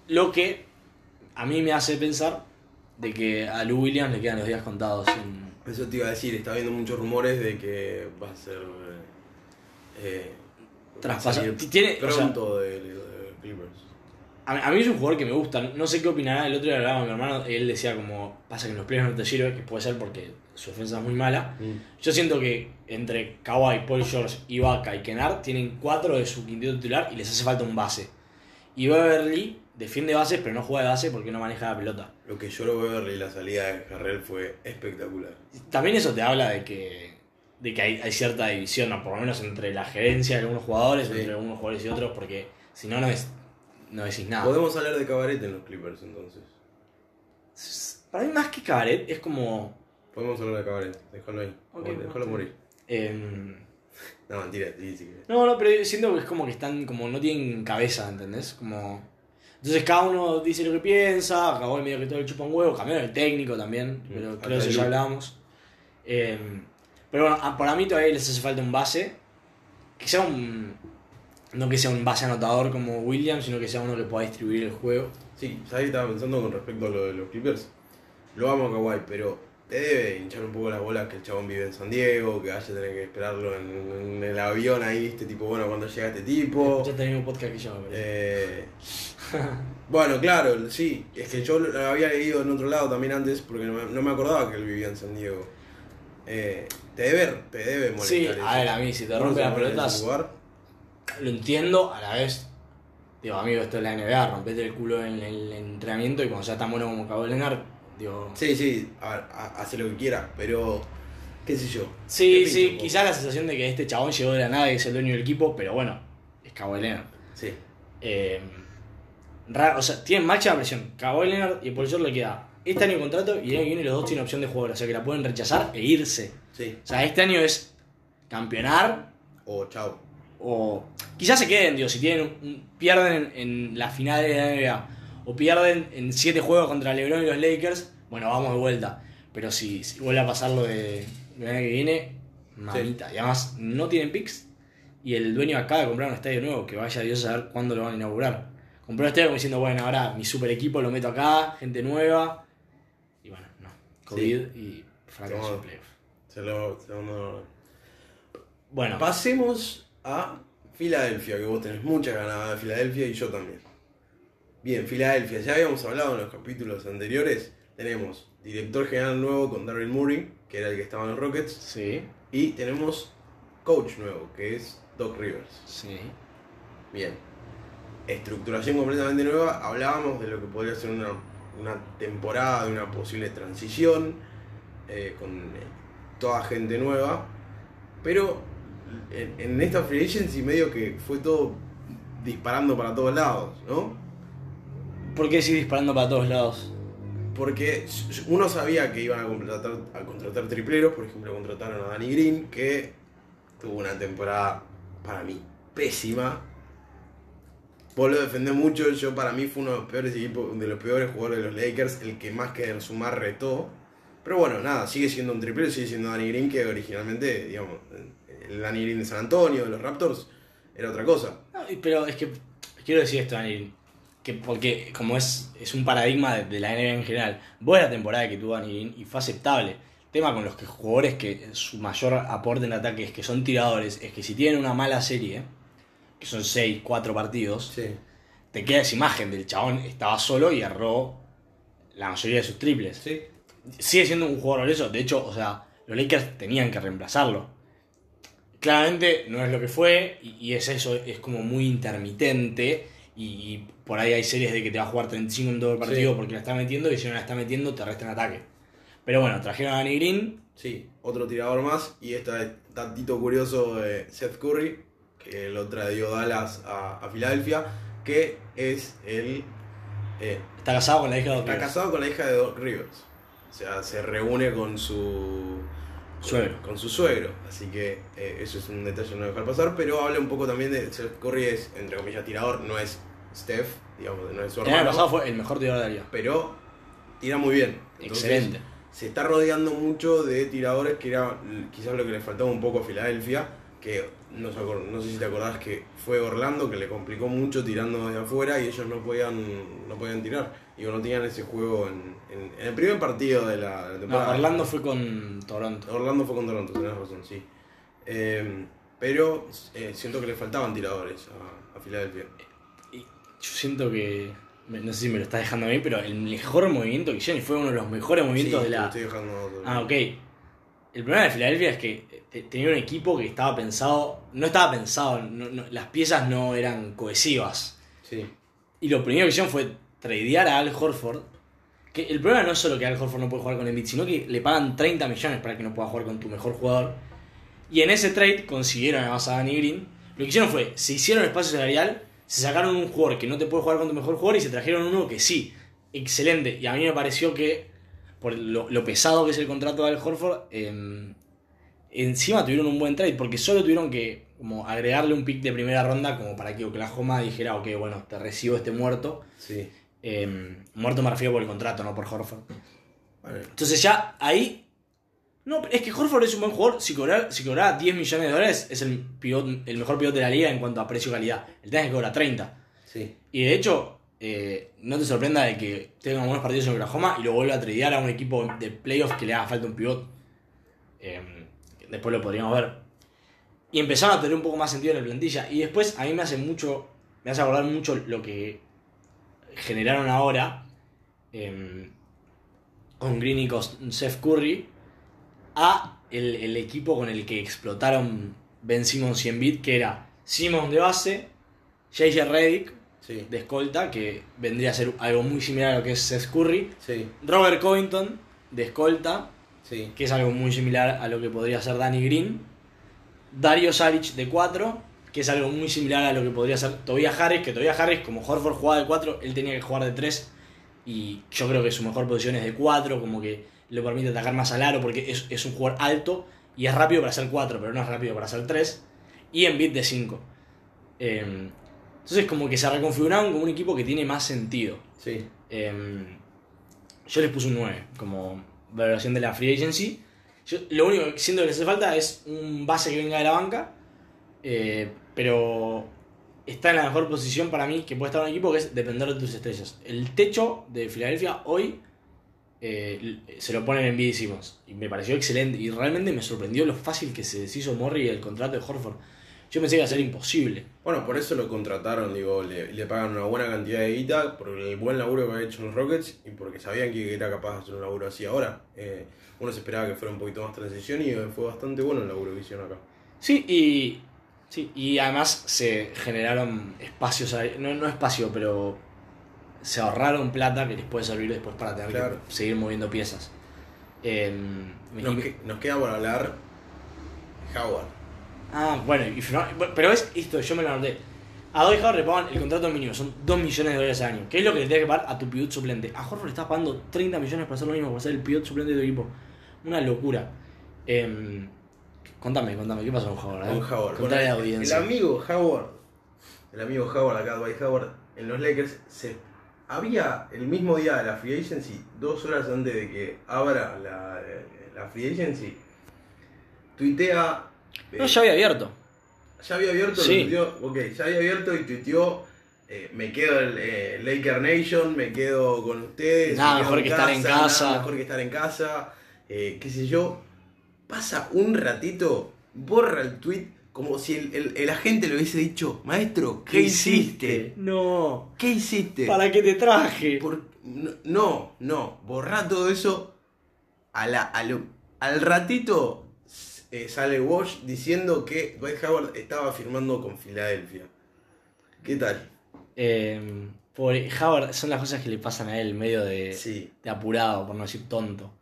Lo que a mí me hace pensar de que a Lou Williams le quedan los días contados. en- Eso te iba a decir, está habiendo muchos rumores de que va a ser. Eh, salir tiene- o sea- pronto de, de Clippers. A, a mí es un jugador que me gusta. No sé qué opinará. El otro día hablaba con mi hermano. Él decía como pasa que en los playoffs no te sirve, que puede ser porque su defensa es muy mala. Yo siento que entre Kawhi, Paul George, Ibaka y Kennard tienen cuatro de su quinteto titular y les hace falta un base. Y Beverly defiende bases, pero no juega de base porque no maneja la pelota. Lo que yo lo veo y la salida de Jarrell fue espectacular. También eso te habla de que, de que hay, hay cierta división, ¿no? por lo menos entre la gerencia de algunos jugadores, Sí. entre algunos jugadores y otros, porque si no, no, es, no decís nada. Podemos hablar de cabaret en los Clippers entonces. Para mí, más que cabaret, es como. Podemos hablar de cabaret, déjalo ahí. Ok, déjalo morir. em, No, mentira, sí, sí. no, no, pero siento que es como que están, como no tienen cabeza, ¿entendés? Como. Entonces cada uno dice lo que piensa, acabó medio que todo el chupa un huevo, cambiaron el técnico también, pero Mm, creo que eso ya el- hablábamos. Em, pero bueno, para mí todavía les hace falta un base, que sea un. No que sea un base anotador como Williams, sino que sea uno que pueda distribuir el juego. Sí, ¿sabes estaba pensando con respecto a lo de los Clippers? Lo amo a Kawhi, pero te debe hinchar un poco las bolas que el chabón vive en San Diego, que vaya a tener que esperarlo en, en el avión ahí, este tipo, bueno, cuando llega este tipo. Ya tenemos un podcast que yo. Eh, bueno, claro, sí, es que yo lo había leído en otro lado también antes, porque no me, no me acordaba que él vivía en San Diego. Eh, te debe, te debe molestar. Sí, eso. a ver, a mí, si te rompe las pelotas. Lo entiendo, a la vez, digo, amigo, esto es la NBA, rompete el culo en el entrenamiento y cuando ya tan bueno como Cabo Leonard, digo... Sí, sí, a ver, ha- hace lo que quiera, pero qué sé yo. Sí, sí, quizás la sensación de que este chabón llegó de la nada y es el dueño del equipo, pero bueno, es Cabo Leonard. Sí, Eh, raro, o sea, tienen máxima presión. Cabo Leonard y Paul George le queda este año de contrato y el año que viene los dos tienen opción de jugador, o sea que la pueden rechazar e irse. sí. O sea, este año es campeonar O chao. O quizás se queden, digo, si tienen un- pierden en, en la final de la NBA o pierden en siete juegos contra LeBron y los Lakers, bueno, vamos de vuelta. Pero si, si vuelve a pasar lo de año que viene, mamita. Y además no tienen picks. Y el dueño acaba de comprar un estadio nuevo, que vaya a Dios a saber cuándo lo van a inaugurar. Compró un estadio como diciendo, bueno, ahora mi super equipo lo meto acá, gente nueva. Y bueno, no. COVID y fracaso en playoff. Se lo, se lo- Bueno, Pasemos a Filadelfia, que vos tenés muchas ganas de Filadelfia y yo también. Bien, Filadelfia, ya habíamos hablado en los capítulos anteriores. Tenemos director general nuevo con Darryl Murray, que era el que estaba en los Rockets. sí, Y tenemos coach nuevo, que es Doc Rivers. sí. Bien. Estructuración completamente nueva. Hablábamos de lo que podría ser una, una temporada de una posible transición eh, con eh, toda gente nueva. Pero en, en esta free agency medio que fue todo disparando para todos lados, ¿no? ¿Por qué sigue disparando para todos lados? Porque uno sabía que iban a contratar, a contratar tripleros, por ejemplo, contrataron a Danny Green, que tuvo una temporada para mí pésima. Vos lo defendés mucho, yo para mí fue uno de los peores equipos, de los peores jugadores de los Lakers, el que más que en sumar retó. Pero bueno, nada, sigue siendo un triplero, sigue siendo Danny Green, que originalmente, digamos, el Danny Green de San Antonio, de los Raptors, era otra cosa. Pero es que quiero decir esto, Daniel, que porque como es, es un paradigma de, de la NBA en general, la temporada que tuvo Daniel y fue aceptable. Tema con los que jugadores que su mayor aporte en ataque es que son tiradores, es que si tienen una mala serie, que son 6, 4 partidos, Sí. te queda esa imagen del chabón, estaba solo y erró la mayoría de sus triples. Sí. Sigue siendo un jugador valioso, de hecho, o sea, los Lakers tenían que reemplazarlo. Claramente no es lo que fue, y, y es eso, es como muy intermitente, y, y por ahí hay series de que te va a jugar 35 en todo el partido Sí. porque la está metiendo, y si no la está metiendo te resta en ataque. Pero bueno, trajeron a Danny Green, Sí, otro tirador más. Y esta es tantito curioso de Seth Curry, que lo trajo Dallas a, a Filadelfia, que es el. eh, está casado con la hija de Doc está Rivers. casado con la hija de Doc Rivers. O sea, se reúne con su. Suegro. Con su suegro. Así que eh, eso es un detalle no dejar pasar. Pero habla un poco también de. Seth Curry es, entre comillas, tirador, no es Steph, digamos, no es su El año hermano. pasado fue el mejor tirador de la liga. Pero tira muy bien. Entonces, Excelente. se está rodeando mucho de tiradores que era quizás lo que le faltaba un poco a Filadelfia, que no, sé si te acordás que fue Orlando que le complicó mucho tirando de afuera y ellos no podían no podían tirar y no tenían ese juego en, en- en el primer partido de la, No, temporada. Orlando fue con Toronto. Orlando fue con Toronto, tenés razón, sí. Eh, pero eh, siento que le faltaban tiradores a, a Filadelfia. Y yo siento que, no sé si me lo estás dejando a mí, pero el mejor movimiento que hicieron, y fue uno de los mejores movimientos Sí, de la... estoy dejando a otro. Ah, ok. El problema de Filadelfia es que te- tenía un equipo que estaba pensado, no estaba pensado, no- no- las piezas no eran cohesivas. Sí, Y lo primero que hicieron fue tradear a Al Horford. Que el problema no es solo que Al Horford no puede jugar con Embiid, sino que le pagan 30 millones para que no pueda jugar con tu mejor jugador. Y en ese trade consiguieron además a Danny Green. Lo que hicieron fue, se hicieron espacio salarial, se sacaron un jugador que no te puede jugar con tu mejor jugador y se trajeron uno que sí. Excelente. Y a mí me pareció que, por lo, lo pesado que es el contrato de Al Horford, em, encima tuvieron un buen trade, porque solo tuvieron que como agregarle un pick de primera ronda como para que Oklahoma dijera, ok, bueno, te recibo este muerto. sí. Em, muerto me refiero por el contrato, no por Horford. Vale. Entonces ya ahí... No, es que Horford es un buen jugador. Si cobrara, si cobrara 10 millones de dólares, es el, pivot, el mejor pivote de la liga en cuanto a precio-calidad. El tema es que cobra 30. Sí. Y de hecho, eh, no te sorprenda de que tenga buenos partidos en Oklahoma y lo vuelva a tradear a un equipo de playoffs que le haga falta un pivot. Eh, después lo podríamos ver. Y empezaron a tener un poco más sentido en la plantilla. Y después a mí me hace mucho, me hace acordar mucho lo que generaron ahora eh, con Green y con Seth Curry a el, el equipo con el que explotaron Ben Simmons y Embiid, que era Simmons de base, JJ Redick Sí. de escolta, que vendría a ser algo muy similar a lo que es Seth Curry, Sí. Robert Covington de escolta, Sí. que es algo muy similar a lo que podría ser Danny Green, Dario Saric de 4, que es algo muy similar a lo que podría ser Tobias Harris, que Tobias Harris, como Horford jugaba de 4, él tenía que jugar de 3, y yo creo que su mejor posición es de 4, como que le permite atacar más al aro, porque es, es un jugador alto y es rápido para hacer 4, pero no es rápido para hacer 3, y en beat de 5. Eh, entonces como que se reconfiguraron como un equipo que tiene más sentido. Sí. Eh, yo les puse un 9 como valoración de la free agency. Yo lo único que siento que les hace falta es un base que venga de la banca, eh, pero está en la mejor posición para mí que puede estar un equipo que es depender de tus estrellas. El techo de Filadelfia hoy eh, se lo ponen en Simmons, y me pareció excelente y realmente me sorprendió lo fácil que se deshizo Morri del contrato de Horford. Yo pensé que iba a ser imposible. Bueno, por eso lo contrataron, digo, le, le pagan una buena cantidad de guita por el buen laburo que había hecho en los Rockets y porque sabían que era capaz de hacer un laburo así ahora. Eh, uno se esperaba que fuera un poquito más transición y fue bastante bueno el laburo que hicieron acá. Sí, y, sí, y además se generaron espacios, no, no espacio, pero se ahorraron plata que les puede servir después para tener Claro. que seguir moviendo piezas. Em, Nos, y- que- nos queda por hablar Howard. Ah, bueno, y bueno, pero es esto, yo me lo anoté. A Dwight Howard le pagan el contrato mínimo, son 2 millones de dólares al año. ¿Qué es lo que le tienes que pagar a tu pivot suplente? A Horford le estás pagando 30 millones para hacer lo mismo, para ser el pivot suplente de tu equipo. Una locura. Em, contame, contame, ¿qué pasó con Howard? eh? Con Howard. Contale a la Bueno, el audiencia. amigo Howard, el amigo Howard acá, Dwight Howard, en los Lakers, se, había el mismo día de la free agency, dos horas antes de que abra la, la free agency, tuitea. Eh, No, ya había abierto. ya había abierto, Sí. tuiteó, ok, ya había abierto y tuiteó. eh, me quedo en eh, Laker Nation, me quedo con ustedes. Nada me mejor que estar en nada casa. mejor que estar en casa, eh, qué sé yo. Pasa un ratito, borra el tweet como si el, el- el agente le hubiese dicho, maestro, ¿qué, hiciste? No. ¿Qué hiciste? ¿Para qué te traje? Por- no, no, borra todo eso. A la, a lo- al ratito eh, sale Walsh diciendo que Dwight Howard estaba firmando con Filadelfia. ¿Qué tal? Em, pobre Howard, son las cosas que le pasan a él, medio de, Sí. de apurado, por no decir tonto.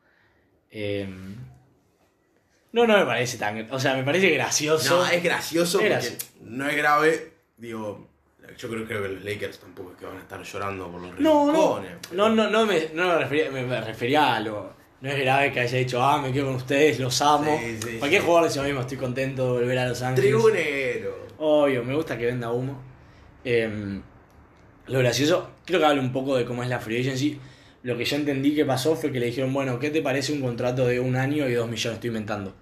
Em, no, no me parece tan. O sea, me parece gracioso. No, es gracioso Es porque gracioso. no es grave. Digo, yo creo, creo que los Lakers tampoco es que van a estar llorando por los No, no, rincones. no, no, no me, no me refería, me refería a lo. No es grave que haya dicho, ah, me quedo con ustedes, los amo. Sí, sí, Cualquier sí. jugador dice lo mismo, estoy contento de volver a Los Ángeles. Tribunero. Obvio, me gusta que venda humo. Em, lo gracioso, creo que habla un poco de cómo es la free agency. Lo que yo entendí que pasó fue que le dijeron, bueno, ¿qué te parece un contrato de un año y dos millones? Estoy inventando.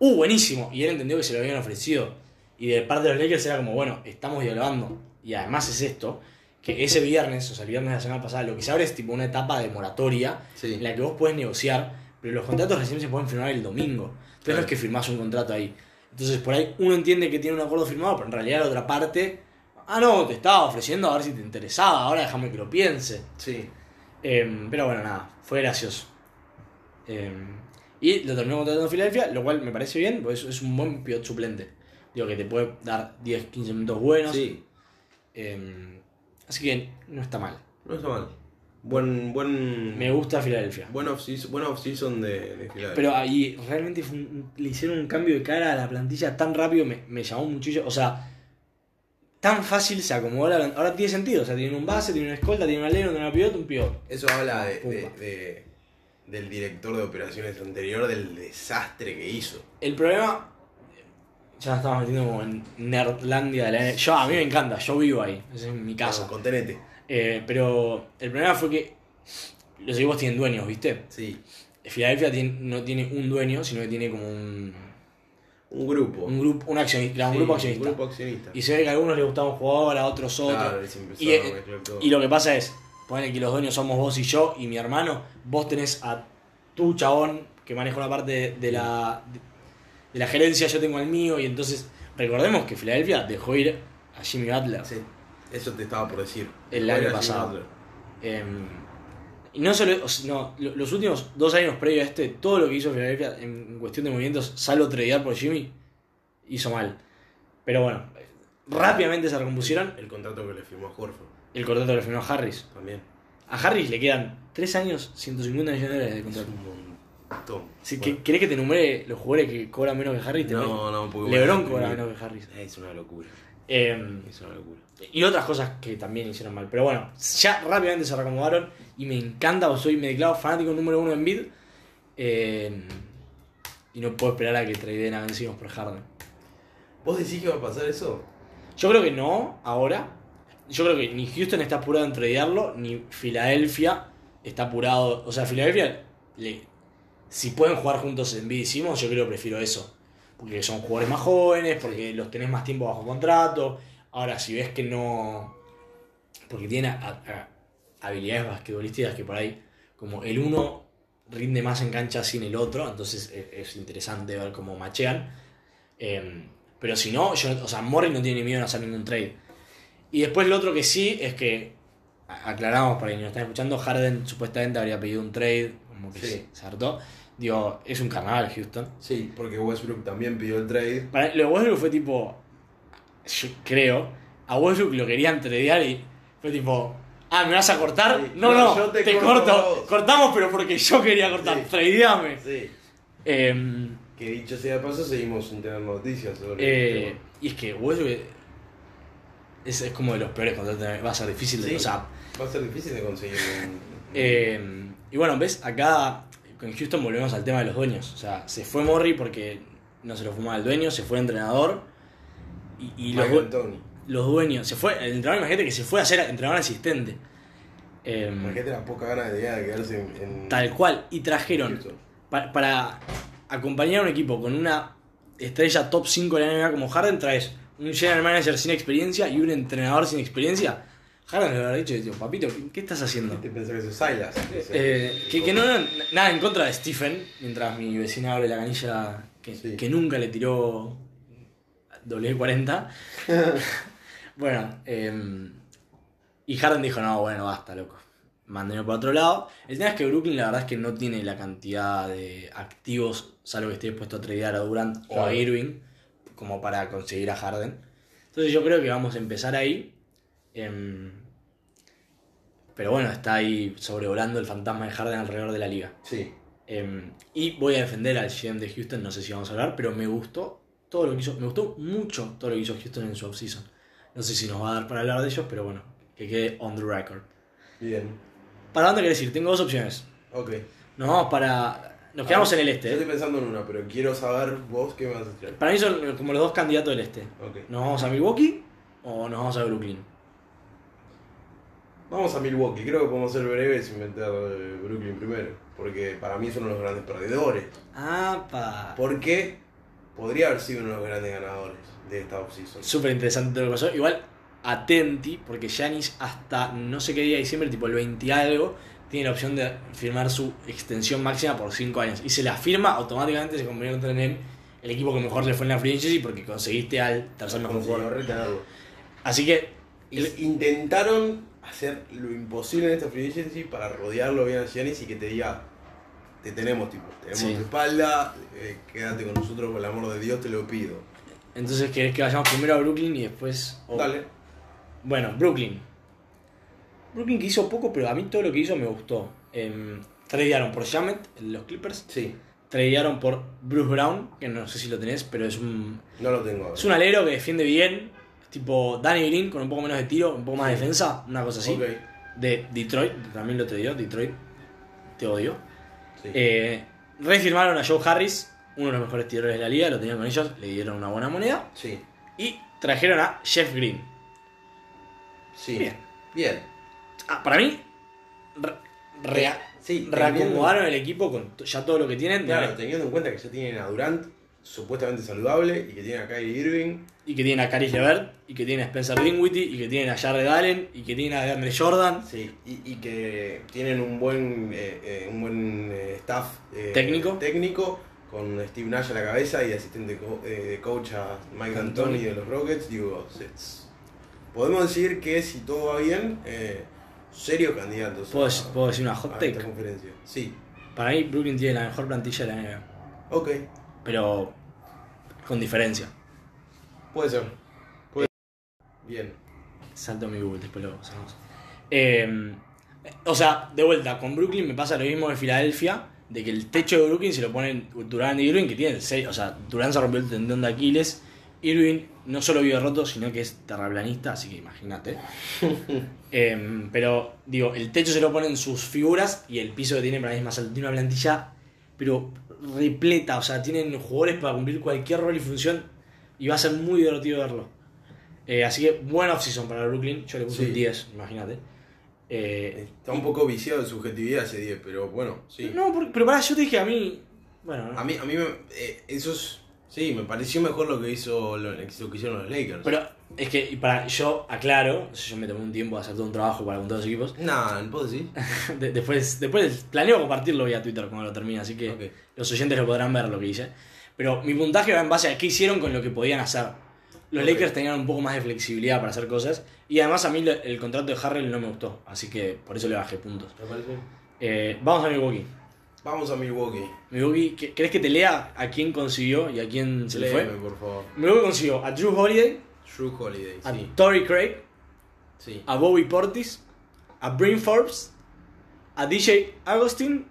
¡Uh, buenísimo! Y él entendió que se lo habían ofrecido. Y de parte de los Lakers era como, bueno, estamos dialogando. Y además es esto, que ese viernes, o sea, el viernes de la semana pasada, lo que se abre es tipo una etapa de moratoria Sí. en la que vos puedes negociar, pero los contratos recién se pueden firmar el domingo. Entonces no Claro. es que firmás un contrato ahí. Entonces por ahí uno entiende que tiene un acuerdo firmado, pero en realidad la otra parte, ah, no, te estaba ofreciendo a ver si te interesaba, ahora déjame que lo piense. Sí. Em, pero bueno, nada, fue gracioso. Em, y lo terminó contratando en Filadelfia, lo cual me parece bien, porque es, es un buen pivot suplente. Digo que te puede dar 10, 15 minutos buenos. Sí. Em, así que no está mal. No está mal. Buen, buen. Me gusta Filadelfia. Buen off-season buen off-season de, de Filadelfia. Pero ahí realmente fue un- le hicieron un cambio de cara a la plantilla tan rápido, me, me llamó muchísimo. O sea, tan fácil se acomodó la. Ahora tiene sentido. O sea, tiene un base, tiene una escolta, tiene un alero, tiene una pivot, un pivot. Eso habla de- de- del director de operaciones anterior, del desastre que hizo. El problema. Ya nos estamos metiendo como en Nerdlandia de la Yo, a mí me encanta, yo vivo ahí. Esa es mi casa. Con- Contenete. Eh, pero el problema fue que los equipos tienen dueños, ¿viste? Sí. Filadelfia tiene- no tiene un dueño, sino que tiene como un, Un grupo. un grupo, un accionista, un Sí, grupo accionista. Un grupo accionista. Y se ve que a algunos les gustaba un jugador, a otros otro. Claro, y eh, y lo que pasa es, ponen que los dueños somos vos y yo y mi hermano, vos tenés a tu chabón que maneja una parte de, de la, de, de la gerencia, yo tengo el mío, y entonces recordemos que Filadelfia dejó ir a Jimmy Butler. Sí, eso te estaba por decir. El año pasado. Em, y no solo, no, lo- los últimos dos años previos a este, todo lo que hizo Filadelfia en cuestión de movimientos, salvo tradear por Jimmy, hizo mal. Pero bueno, rápidamente se recompusieron. El contrato que le firmó a Horford El contrato que le firmó a Harris. también. A Harris le quedan 3 años, 150 millones de dólares de Es contrato. un montón. Si Bueno, que- ¿Querés que te enumere los jugadores que cobran menos que Harris? No, no, porque Lebron bueno, cobra menos que Harris. Es una locura. Em, Es una locura. y otras cosas que también hicieron mal. Pero bueno, ya rápidamente se reacomodaron y me encanta, porque soy, me declaro fanático número uno en Bid. Em, y no puedo esperar a que traden a Ben Simmons por Harden. ¿Vos decís que va a pasar eso? Yo creo que no, ahora. Yo creo que ni Houston está apurado en tradearlo, ni Filadelfia está apurado. O sea, Filadelfia le, si pueden jugar juntos en BD Simmons, yo creo que prefiero eso. Porque son jugadores más jóvenes, porque los tenés más tiempo bajo contrato. Ahora, si ves que no. Porque tienen a- a- habilidades basquetbolísticas que por ahí, como el uno rinde más en cancha sin el otro, entonces es, es interesante ver cómo machean. Eh, pero si no, yo, o sea, Morris no tiene ni miedo en hacer ningún trade. Y después lo otro que sí es que, aclaramos para quienes nos están escuchando, Harden supuestamente habría pedido un trade, como que Sí. se hartó. Digo, es un carnaval Houston. Sí, porque Westbrook también pidió el trade. Para, lo de Westbrook fue tipo, yo creo, a Westbrook lo querían tradear y fue tipo, ah, ¿me vas a cortar? Sí, no, no, te, te corto. Cortamos, pero porque yo quería cortar, Sí. tradeame. Sí. Em, Que dicho sea de paso, seguimos sin tener noticias sobre Eh, y es que Westbrook es, es como de los peores contratos. Va a ser difícil de. Sí. O sea, Va a ser difícil de conseguir un... eh, y bueno, ves, acá con Houston volvemos al tema de los dueños. O sea, se fue Morri porque no se lo fumaba el dueño, se fue el entrenador. Y, y los, dueños, se fue, el entrenador, imagínate que se fue a ser entrenador asistente. Eh, Imagínate la poca gana de de quedarse en, en tal cual, y trajeron Houston. pa- para acompañar a un equipo con una estrella top 5 de la NBA como Harden, traes un general manager sin experiencia y un entrenador sin experiencia. Harden le habrá dicho, papito, ¿qué, qué estás haciendo? ¿Qué te pensás que sos Silas? Eh, que, que no, no, nada en contra de Stephen, mientras mi vecina abre la canilla que, Sí. que nunca le tiró W40. bueno, eh, y Harden dijo, no, bueno, basta, loco. Mándenlo para otro lado. El tema es que Brooklyn la verdad es que no tiene la cantidad de activos, salvo que esté dispuesto a tradear a Durant o a. Irving, como para conseguir a Harden. Entonces yo creo que vamos a empezar ahí. Em, pero bueno, está ahí sobrevolando el fantasma de Harden alrededor de la liga. Sí. Em, y voy a defender al GM de Houston, no sé si vamos a hablar, pero me gustó todo lo que hizo, me gustó mucho todo lo que hizo Houston en su offseason. No sé si nos va a dar para hablar de ellos, pero bueno, que quede on the record. Bien. ¿Para dónde querés ir? Tengo dos opciones. Ok. Nos vamos para. Nos quedamos en el este. Yo ¿eh? estoy pensando en una, pero quiero saber vos qué me vas a decir. Para mí son como los dos candidatos del este. ¿Nos vamos a Milwaukee o nos vamos a Brooklyn? Vamos a Milwaukee. Creo que podemos ser breves y meter eh, Brooklyn primero. Porque para mí son uno de los grandes perdedores. Ah, pa. Porque podría haber sido uno de los grandes ganadores de esta offseason. Súper interesante todo lo que pasó. Igual, atenti, porque Giannis hasta no sé qué día de diciembre, tipo el 20 y algo, tiene la opción de firmar su extensión máxima por 5 años. Y se la firma, automáticamente se convierte en el, el equipo que mejor le fue en la free agency porque conseguiste al tercer mejor jugador. Así que, intentaron hacer lo imposible en esta free agency para rodearlo bien a Giannis y que te diga, te tenemos, tipo, tenemos Sí. tu espalda, eh, quédate con nosotros, por el amor de Dios te lo pido. entonces, ¿querés que vayamos primero a Brooklyn y después... Dale. Bueno, Brooklyn. Brooklyn que hizo poco, pero a mí todo lo que hizo me gustó. Eh, tradearon por Shamet, los Clippers. Sí, Tradearon por Bruce Brown, que no sé si lo tenés, pero es un, no lo tengo. es un alero que defiende bien. Tipo Danny Green con un poco menos de tiro, un poco más de defensa, una cosa así. De Detroit, también lo tradeó. Detroit, te odio. Sí. Eh, refirmaron a Joe Harris, uno de los mejores tiradores de la liga, lo tenían con ellos, le dieron una buena moneda. sí, Y trajeron a Jeff Green. sí. Bien. Bien. Ah, para mí, re- rea- Sí, reacomodaron el equipo con ya todo lo que tienen. Claro, teniendo en cuenta que ya tienen a Durant supuestamente saludable y que tienen a Kyrie Irving. Y que tienen a Caris Levert, y que tienen a Spencer Dinwiddie, y que tienen a Jared Allen, y que tienen a DeAndre Jordan. Sí, y, y que tienen un buen, eh, eh, un buen eh, staff eh, Técnico. técnico con Steve Nash a la cabeza y asistente co- eh, de coach a Mike D'Antoni de los Rockets. Digo, es- podemos decir que si todo va bien, serios candidatos ¿Puedo, a, puedo decir una hot a take? esta conferencia. Sí, Para mí, Brooklyn tiene la mejor plantilla de la NBA. ok, Pero con diferencia. Puede ser. Puede- Bien, Salto mi Google, después lo hacemos. Eh, o sea, de vuelta, con Brooklyn me pasa lo mismo de Filadelfia, de que el techo de Brooklyn se lo ponen Durant y Irving, que tienen 6, o sea, Durant se rompió el tendón de Aquiles, Irving no solo vive roto, sino que es terraplanista, así que imagínate. Eh, pero, digo, el techo se lo ponen sus figuras y el piso que tiene para mí es más alto. Tiene una plantilla, pero repleta, o sea, tienen jugadores para cumplir cualquier rol y función y va a ser muy divertido verlo. Eh, así que buena offseason para Brooklyn, yo le puse Sí. un 10, imagínate. Eh, Está un poco viciado de subjetividad ese 10, pero bueno, sí. No, por- pero pará, yo te dije a mí. Bueno, no. A mí, a mí me, eh, eso es, sí, me pareció mejor lo que hizo lo, lo que hicieron los Lakers. Pero es que para, yo aclaro, yo me tomé un tiempo de hacer todo un trabajo para con todos los equipos. Nah, ¿no puedo decir? De- después, después planeo compartirlo vía Twitter cuando lo termine, así que Ok. los oyentes lo podrán ver lo que hice. Pero mi puntaje va en base a qué hicieron con lo que podían hacer. Los Ok. Lakers tenían un poco más de flexibilidad para hacer cosas. Y además a mí el contrato de Harrell no me gustó. Así que por eso le bajé puntos. ¿Te parece? Eh, vamos a Milwaukee. Vamos a Milwaukee. Milwaukee, ¿qué- ¿querés que te lea a quién consiguió y a quién se le fue? por favor. Milwaukee consiguió a Drew Holiday, True Holiday, a sí. Torrey Craig, sí. a Bobby Portis, a Bryn Forbes, a DJ Agustin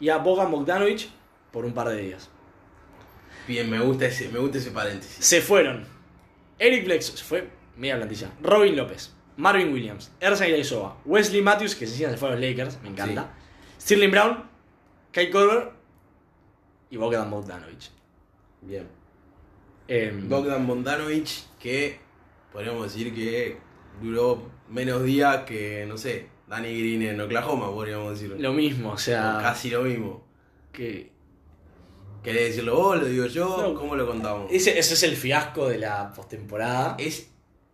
y a Bogan Bogdanovic por un par de días. Bien, me gusta ese, me gusta ese paréntesis. Se fueron Eric Bledsoe, se fue media plantilla, Robin López, Marvin Williams, Ersan Ilyasova, Wesley Matthews, que se se fue a los Lakers, me encanta, Sterling Brown, Kyle Korver y Bogdan Bogdanovic. Bien. Em, Bogdan Bogdanovic, que podríamos decir que duró menos días que, no sé, Danny Green en Oklahoma, podríamos decirlo. lo mismo, o sea, Casi lo mismo. que ¿Querés decirlo vos? ¿Lo digo yo? No. ¿Cómo lo contamos? ese, ese es el fiasco de la postemporada. Es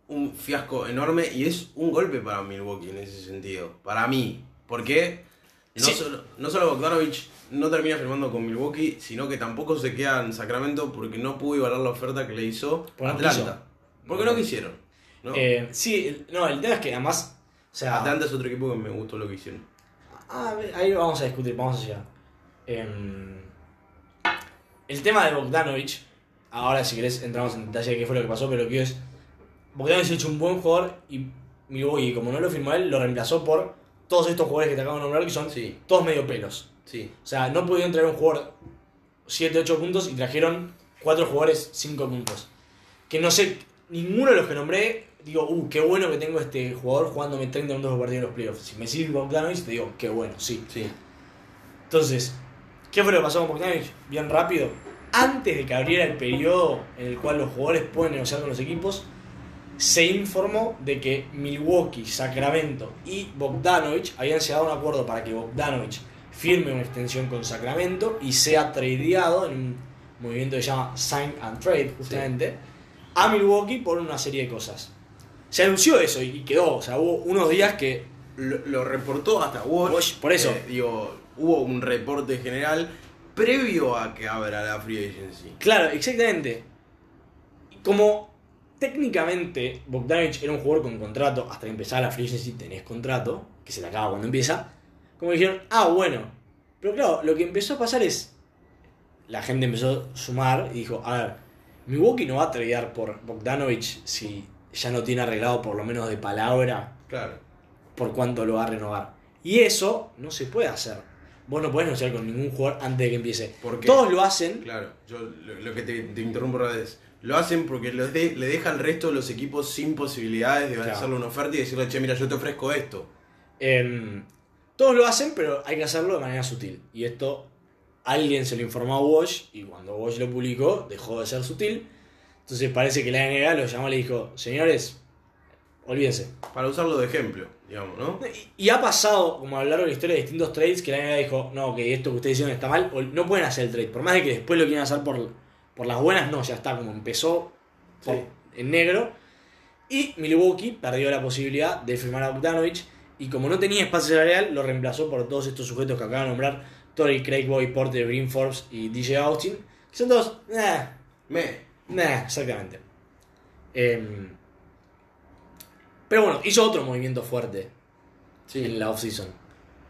un fiasco enorme y es un golpe para Milwaukee en ese sentido. Para mí. Porque no, Sí. solo, no solo Bogdanovich no termina firmando con Milwaukee, sino que tampoco se queda en Sacramento porque no pudo igualar la oferta que le hizo no Atlanta. Porque no quisieron. ¿no? Eh, sí, no, el tema es que además, o sea, Atlanta es otro equipo que me gustó lo que hicieron. Ah, ahí vamos a discutir, vamos a llegar. Em, el tema de Bogdanovich, ahora si querés entramos en detalle de qué fue lo que pasó, pero lo que es, Bogdanovich ha hecho un buen jugador y Milwaukee, como no lo firmó él, lo reemplazó por todos estos jugadores que te acabo de nombrar que son Sí. todos medio pelos. Sí. O sea, no pudieron traer un jugador 7, 8 puntos y trajeron 4 jugadores 5 puntos. Que no sé, ninguno de los que nombré, digo, uh, qué bueno que tengo este jugador jugándome 30 minutos por partido en los playoffs. Si me sirve Bogdanovich, te digo, qué bueno, sí. Sí. Entonces, ¿qué fue lo que pasó con Bogdanovich? Bien rápido. Antes de que abriera el periodo en el cual los jugadores pueden negociar con los equipos, se informó de que Milwaukee, Sacramento y Bogdanovich habían llegado a un acuerdo para que Bogdanovich firme una extensión con Sacramento y sea tradeado en un movimiento que se llama Sign and Trade, justamente, a Milwaukee por una serie de cosas. Se anunció eso y quedó, o sea, hubo unos días que Lo, lo reportó hasta Watch. Watch, por eso. Eh, digo, hubo un reporte general previo a que abra la free agency. Claro, exactamente. Como técnicamente Bogdanovich era un jugador con contrato, hasta que empezaba la free agency tenés contrato, que se le acaba cuando empieza, como dijeron, ah, bueno. Pero claro, lo que empezó a pasar es, la gente empezó a sumar y dijo, a ver, Milwaukee no va a tradear por Bogdanovich si ya no tiene arreglado por lo menos de palabra Claro. por cuánto lo va a renovar. Y eso no se puede hacer. Vos no podés negociar con ningún jugador antes de que empiece. ¿Por qué? Todos lo hacen, Claro, yo lo, lo que te, te interrumpo vez. Lo hacen porque los de- le deja al resto de los equipos sin posibilidades de Claro. hacerle una oferta y decirle, che, mira, yo te ofrezco esto. Em, todos lo hacen, pero hay que hacerlo de manera sutil. Y esto alguien se lo informó a Wash y cuando Wash lo publicó dejó de ser sutil. Entonces parece que la NBA lo llamó y le dijo, señores, olvídense. Para usarlo de ejemplo, digamos, ¿no? Y, y ha pasado, como a lo largo de la historia, de distintos trades que la NBA dijo, no, que esto que ustedes hicieron está mal, o no pueden hacer el trade. Por más de que después lo quieran hacer por, por las buenas, no, ya está, como empezó por- Sí. en negro. Y Milwaukee perdió la posibilidad de firmar a Bogdanovich. Y como no tenía espacio salarial, lo reemplazó por todos estos sujetos que acabo de nombrar: Tory, Craig Boy, Porter, Green Forbes y DJ Austin. Que son todos. Nah, Me. nah, exactamente. Em, pero bueno, hizo otro movimiento fuerte en la offseason.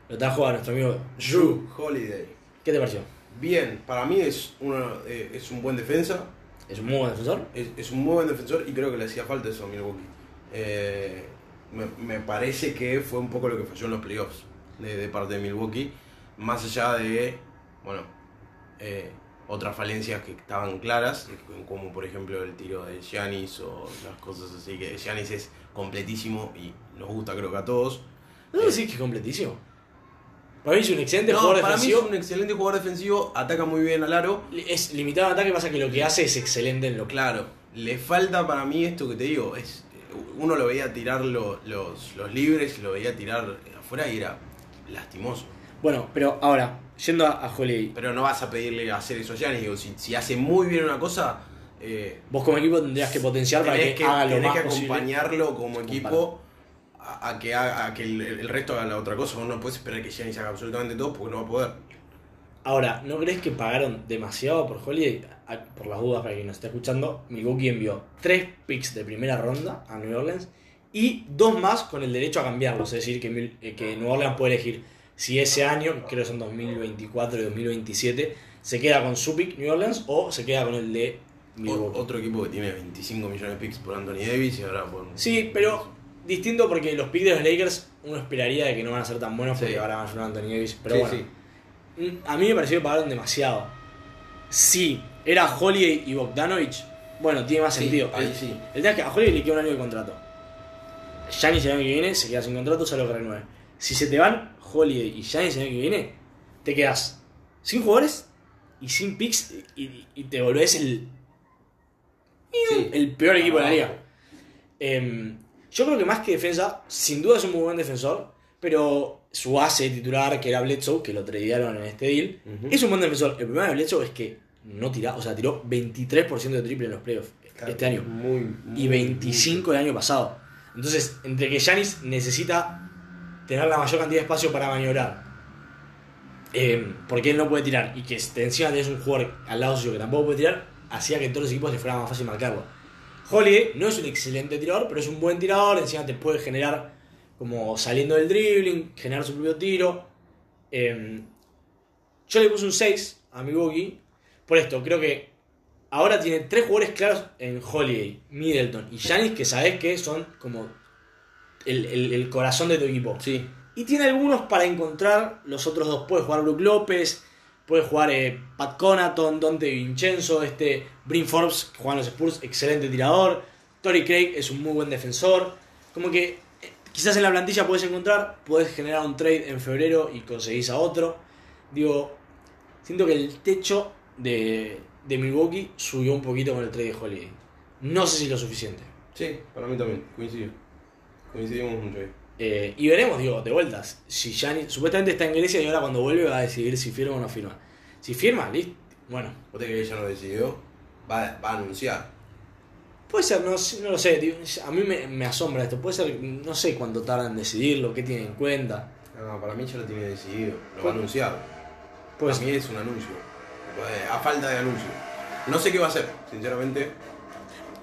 Lo trajo a nuestro amigo Drew. Drew Holiday. ¿Qué te pareció? Bien, para mí es, una, eh, es un buen defensa. ¿Es un muy buen defensor? Es, es un muy buen defensor y creo que le hacía falta eso a Milwaukee. Eh, me, me parece que fue un poco lo que falló en los playoffs de, de parte de Milwaukee, más allá de, bueno, eh, otras falencias que estaban claras, como por ejemplo el tiro de Giannis o las cosas así, que Giannis es completísimo y nos gusta creo que a todos. ¿No Eh, decís que es completísimo? Para mí es un excelente No, jugador para mí defensivo. es un excelente jugador defensivo, ataca muy bien al aro, Es limitado en ataque, pasa que lo que hace es excelente en lo que. Claro, le falta para mí esto que te digo, es uno lo veía tirar lo- los, los libres lo veía tirar afuera y era lastimoso. Bueno, pero ahora, yendo a, a Holiday, Pero no vas a pedirle hacer eso a Giannis. Digo, si, si hace muy bien una cosa, eh, vos como equipo tendrías que potenciar para que, que, haga lo más que posible. acompañarlo como equipo a, a que, haga, a que el, el resto haga la otra cosa. Vos no puedes esperar que Giannis haga absolutamente todo porque no va a poder. Ahora, ¿no crees que pagaron demasiado por Holiday? Por las dudas para quien nos esté escuchando, Milwaukee envió tres picks de primera ronda a New Orleans y dos más con el derecho a cambiarlos. Es decir, que, eh, que New Orleans puede elegir si ese año, creo que son 2024 y 2027, se queda con su pick New Orleans o se queda con el de O- otro equipo que tiene 25 millones de picks por Anthony Davis y ahora por. Sí, pero distinto porque los picks de los Lakers uno esperaría de que no van a ser tan buenos porque Sí. ahora van a ser Anthony Davis. Pero Sí, bueno, sí. Mm, A mí me pareció que pagaron demasiado. Si era Holiday y Bogdanovich, bueno, tiene más Sí, sentido. ahí el, sí. el tema es que a Holiday le queda un año de contrato. Giannis el año que viene se queda sin contrato, salvo que renueve. Si se te van Holiday y Giannis el año que viene, te quedas sin jugadores y sin picks y, y te volvés el, Sí. el peor equipo de la liga. Em, yo creo que más que defensa, sin duda es un muy buen defensor, pero su base titular, que era Bledsoe, que lo tradearon en este deal, es un buen defensor. El problema de Bledsoe es que no tira, o sea, tiró 23% de triple en los playoffs este año Muy, muy, y 25 el año pasado. Entonces, entre que Yanis necesita tener la mayor cantidad de espacio para maniobrar, eh, porque él no puede tirar, y que te- encima tenés un jugador al lado suyo que tampoco puede tirar, hacía que todos los equipos te fuera más fácil marcarlo. Holiday no es un excelente tirador, pero es un buen tirador, encima te puede generar como saliendo del dribbling, generar su propio tiro. Eh, yo le puse un 6 a Milwaukee, por esto, creo que ahora tiene tres jugadores claros en Holiday, Middleton y Giannis que sabes que son como el, el- el corazón de tu equipo. Sí. Y tiene algunos para encontrar los otros dos. Puede jugar Brook López, puede jugar eh, Pat Conaton, Dante Vincenzo, este Brin Forbes, que juega en los Spurs, excelente tirador. Tory Craig es un muy buen defensor. Como que eh, quizás en la plantilla puedes encontrar, puedes generar un trade en febrero y conseguís a otro. Digo, siento que el techo de, de Milwaukee subió un poquito con el trade de Holiday. No sé si lo suficiente. Sí, para mí también, coincido. Coincidimos mucho ahí. Eh, y veremos, digo, de vueltas. Si Giannis, supuestamente está en Grecia y ahora cuando vuelve va a decidir si firma o no firma. Si firma, listo. Bueno, ¿Vos te crees que ella no decidió? Va, va a anunciar. puede ser, no, no lo sé. digo, a mí me, me asombra esto. Puede ser, no sé cuánto tardan en decidirlo, qué tienen en cuenta. No, para mí ya lo tiene decidido. Lo va a anunciar. Pues, Para mí es un anuncio. A falta de anuncio. No sé qué va a hacer, sinceramente.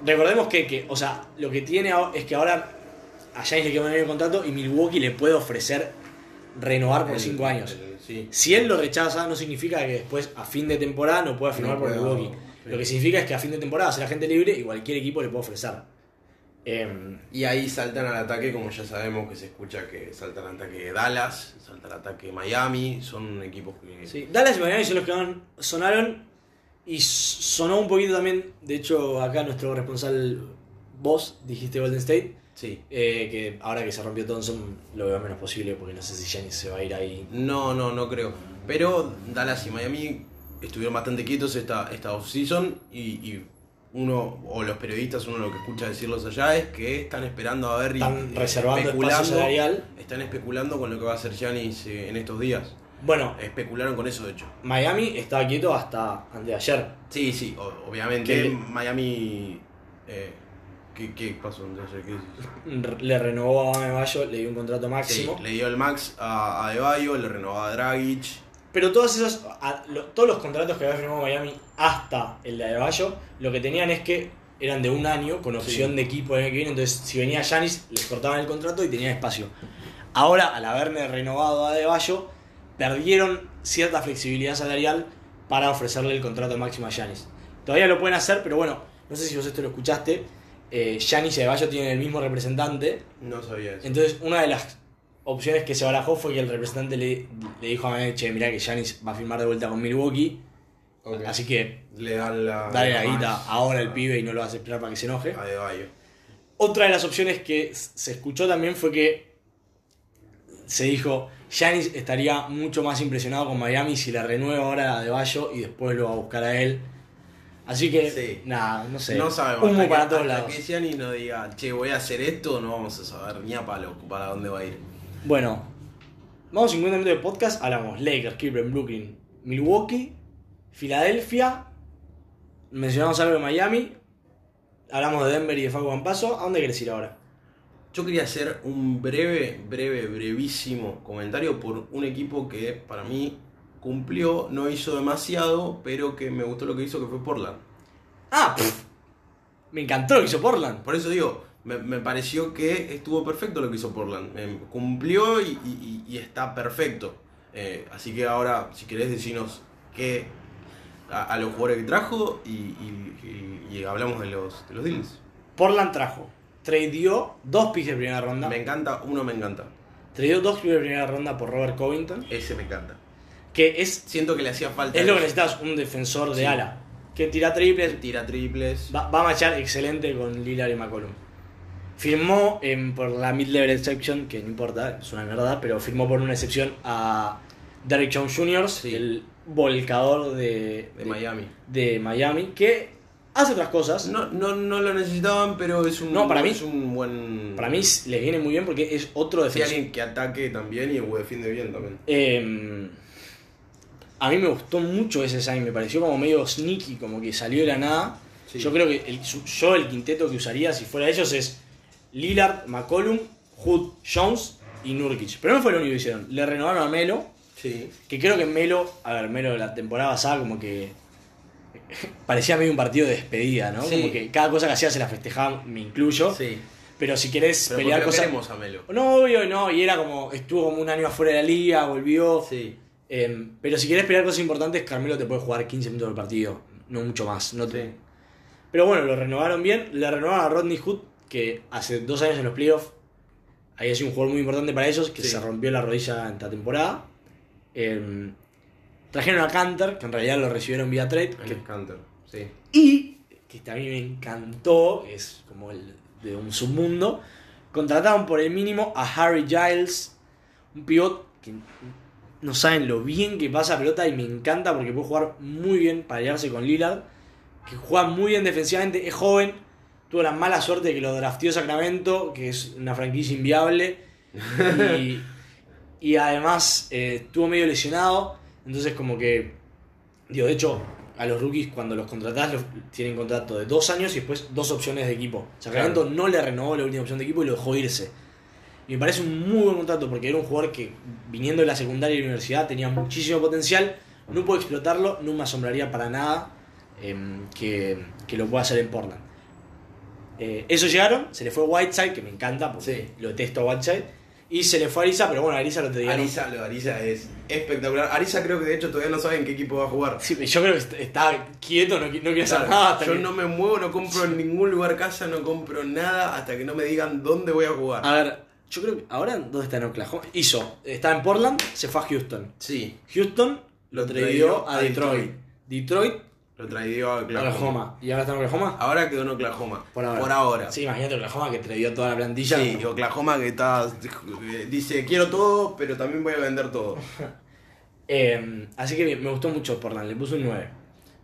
recordemos que, que, o sea, lo que tiene es que ahora a Giannis le queda un año de contrato y Milwaukee le puede ofrecer renovar por El- 5 años. el- sí. Si él lo rechaza, no significa que después a fin de temporada no pueda firmar No por Milwaukee. Lo que significa es que a fin de temporada será gente libre y cualquier equipo le puede ofrecer. Em, Y ahí saltan al ataque, como ya sabemos que se escucha que saltan al ataque Dallas, salta al ataque Miami, son equipos que... sí, Dallas y Miami son los que van- sonaron y sonó un poquito también. De hecho, acá nuestro responsable, vos dijiste Golden State. Sí. eh, que ahora que se rompió Thompson lo veo menos posible porque no sé si Giannis se va a ir ahí. No, no, no creo. Pero Dallas y Miami estuvieron bastante quietos esta, esta off-season y, y uno, o los periodistas, uno lo que escucha decirlos allá es que están esperando a ver y Están y reservando espacio salarial. Están especulando con lo que va a hacer Giannis eh, en estos días. Bueno, Especularon con eso, de hecho. Miami estaba quieto hasta antes de ayer. Sí, sí, obviamente Que- Miami... eh, ¿qué, ¿Qué pasó entonces? ¿Qué? Le renovó a Adebayo, le dio un contrato Sí, máximo. le dio el max a, Adebayo, le renovó a Dragic. Pero todos esos, a- lo- todos los contratos que había firmado Miami hasta el de Adebayo, lo que tenían es que eran de un año con opción Sí. de equipo el año que viene. Entonces, si venía Yanis, les cortaban el contrato y tenían espacio. Ahora, al haberle renovado a Adebayo, perdieron cierta flexibilidad salarial para ofrecerle el contrato máximo a Yanis. Todavía lo pueden hacer, pero bueno, no sé si vos esto lo escuchaste. Eh, y tienen el mismo representante. No sabía eso. Entonces, una de las opciones que se barajó fue que el representante le, le dijo a Miami, che, mirá que Giannis va a firmar de vuelta con Milwaukee, así que le dan la. dale la guita ahora el a- pibe y no lo vas a esperar para que se enoje. A Adebayo. Otra de las opciones que se escuchó también fue que se dijo, Giannis estaría mucho más impresionado con Miami si le renueva ahora a Adebayo y después lo va a buscar a él. Así que, Sí. nada, no sé. No sabemos. Humo para que, todos hasta lados. que Gianni no diga, che, voy a hacer esto, no vamos a saber esto, no vamos a saber ni a palo para dónde va a ir. Bueno, vamos 50 minutos de podcast. Hablamos Lakers, Cleveland, Brooklyn, Milwaukee, Filadelfia. Mencionamos algo de Miami. Hablamos de Denver y de Facu Campaso. ¿A dónde querés ir ahora? Yo quería hacer un breve, breve, brevísimo comentario por un equipo que para mí cumplió, no hizo demasiado, pero que me gustó lo que hizo, que fue Portland. Ah, pff, me encantó lo que hizo Portland. Por eso digo, me, me pareció que estuvo perfecto lo que hizo Portland. Eh, cumplió y, y- y está perfecto. Eh, así que ahora, si querés decirnos qué a, a los jugadores que trajo y, hablamos de los, de los deals. Portland trajo, tradeó dos picks de primera ronda. Me encanta, uno me encanta. Tradeó dos picks de primera ronda por Robert Covington. Ese me encanta. Que es, Siento que le hacía falta. es lo que necesitas, un defensor de Sí. ala. Que tira triples, Tira triples. Va, va a machar excelente con Lillard y McCollum. Firmó em, por la mid-level exception, que no importa, es una verdad, pero firmó por una excepción a Derrick Jones Jr., Sí. el volcador de, De Miami. de Miami, que hace otras cosas. No, no, no lo necesitaban, pero es un, No, para mí- es un buen. Para mí les viene muy bien porque es otro Sí, defensor. alguien que ataque también y defiende bien también. Em, a mí me gustó mucho ese sign, me pareció como medio sneaky, como que salió de la nada. Sí. Yo creo que el, yo el quinteto que usaría si fuera ellos es Lillard, McCollum, Hood, Jones y Nurkic. Pero no fue lo único que hicieron. Le renovaron a Melo, Sí. que creo que Melo, a ver, Melo la temporada pasada como que parecía medio un partido de despedida, ¿no? Sí. Como que cada cosa que hacía se la festejaban, me incluyo. Sí. Pero si querés Pero pelear cosas... a Melo. No, obvio, no, y era como, estuvo como un año afuera de la liga, volvió. Sí. Em, pero si querés pelear cosas importantes, Carmelo te puede jugar 15 minutos del partido, no mucho más. No te- Sí. Pero bueno, lo renovaron bien. Le renovaron a Rodney Hood, que hace dos años en los playoffs había sido un jugador muy importante para ellos, que Sí. se rompió la rodilla en esta temporada. Em, trajeron a Canter, que en realidad lo recibieron vía trade. Que- Canter. Sí. y, que a mí me encantó, es como el de un submundo, contrataron por el mínimo a Harry Giles, un pivot que no saben lo bien que pasa pelota y me encanta porque puede jugar muy bien para aliarse con Lillard, que juega muy bien defensivamente, es joven, tuvo la mala suerte de que lo drafteó Sacramento, que es una franquicia inviable, y, y además eh, estuvo medio lesionado, entonces como que, digo, de hecho, a los rookies cuando los contratás los, tienen contrato de dos años y después dos opciones de equipo. Sacramento no le renovó la última opción de equipo y lo dejó irse. Y me parece un muy buen contrato porque era un jugador que viniendo de la secundaria y la universidad tenía muchísimo potencial, no puedo explotarlo, no me asombraría para nada em, que, que lo pueda hacer en Portland. Eh, eso llegaron, se le fue Whiteside, que me encanta porque Sí. lo detesto a Whiteside, y se le fue Arisa, pero bueno, Arisa lo te digo. Arisa, lo Arisa es espectacular. Arisa creo que de hecho todavía no sabe en qué equipo va a jugar. Sí, yo creo que est- está quieto, no, no quiere hacer nada hasta yo que- no me muevo, no compro en ningún lugar casa, no compro nada hasta que no me digan dónde voy a jugar. A ver, yo creo que ahora, ¿dónde está en Oklahoma? Hizo, estaba en Portland, se fue a Houston. Sí, Houston lo tradeó tradeó a a Detroit. Detroit, lo traído a Oklahoma. Oklahoma. ¿Y ahora está en Oklahoma? Ahora quedó en Oklahoma. Por ahora. Por ahora. Sí, imagínate Oklahoma que tradeó toda la plantilla. Sí, Oklahoma que está dice quiero todo, pero también voy a vender todo. Eh, así que me gustó mucho Portland, le puse un 9.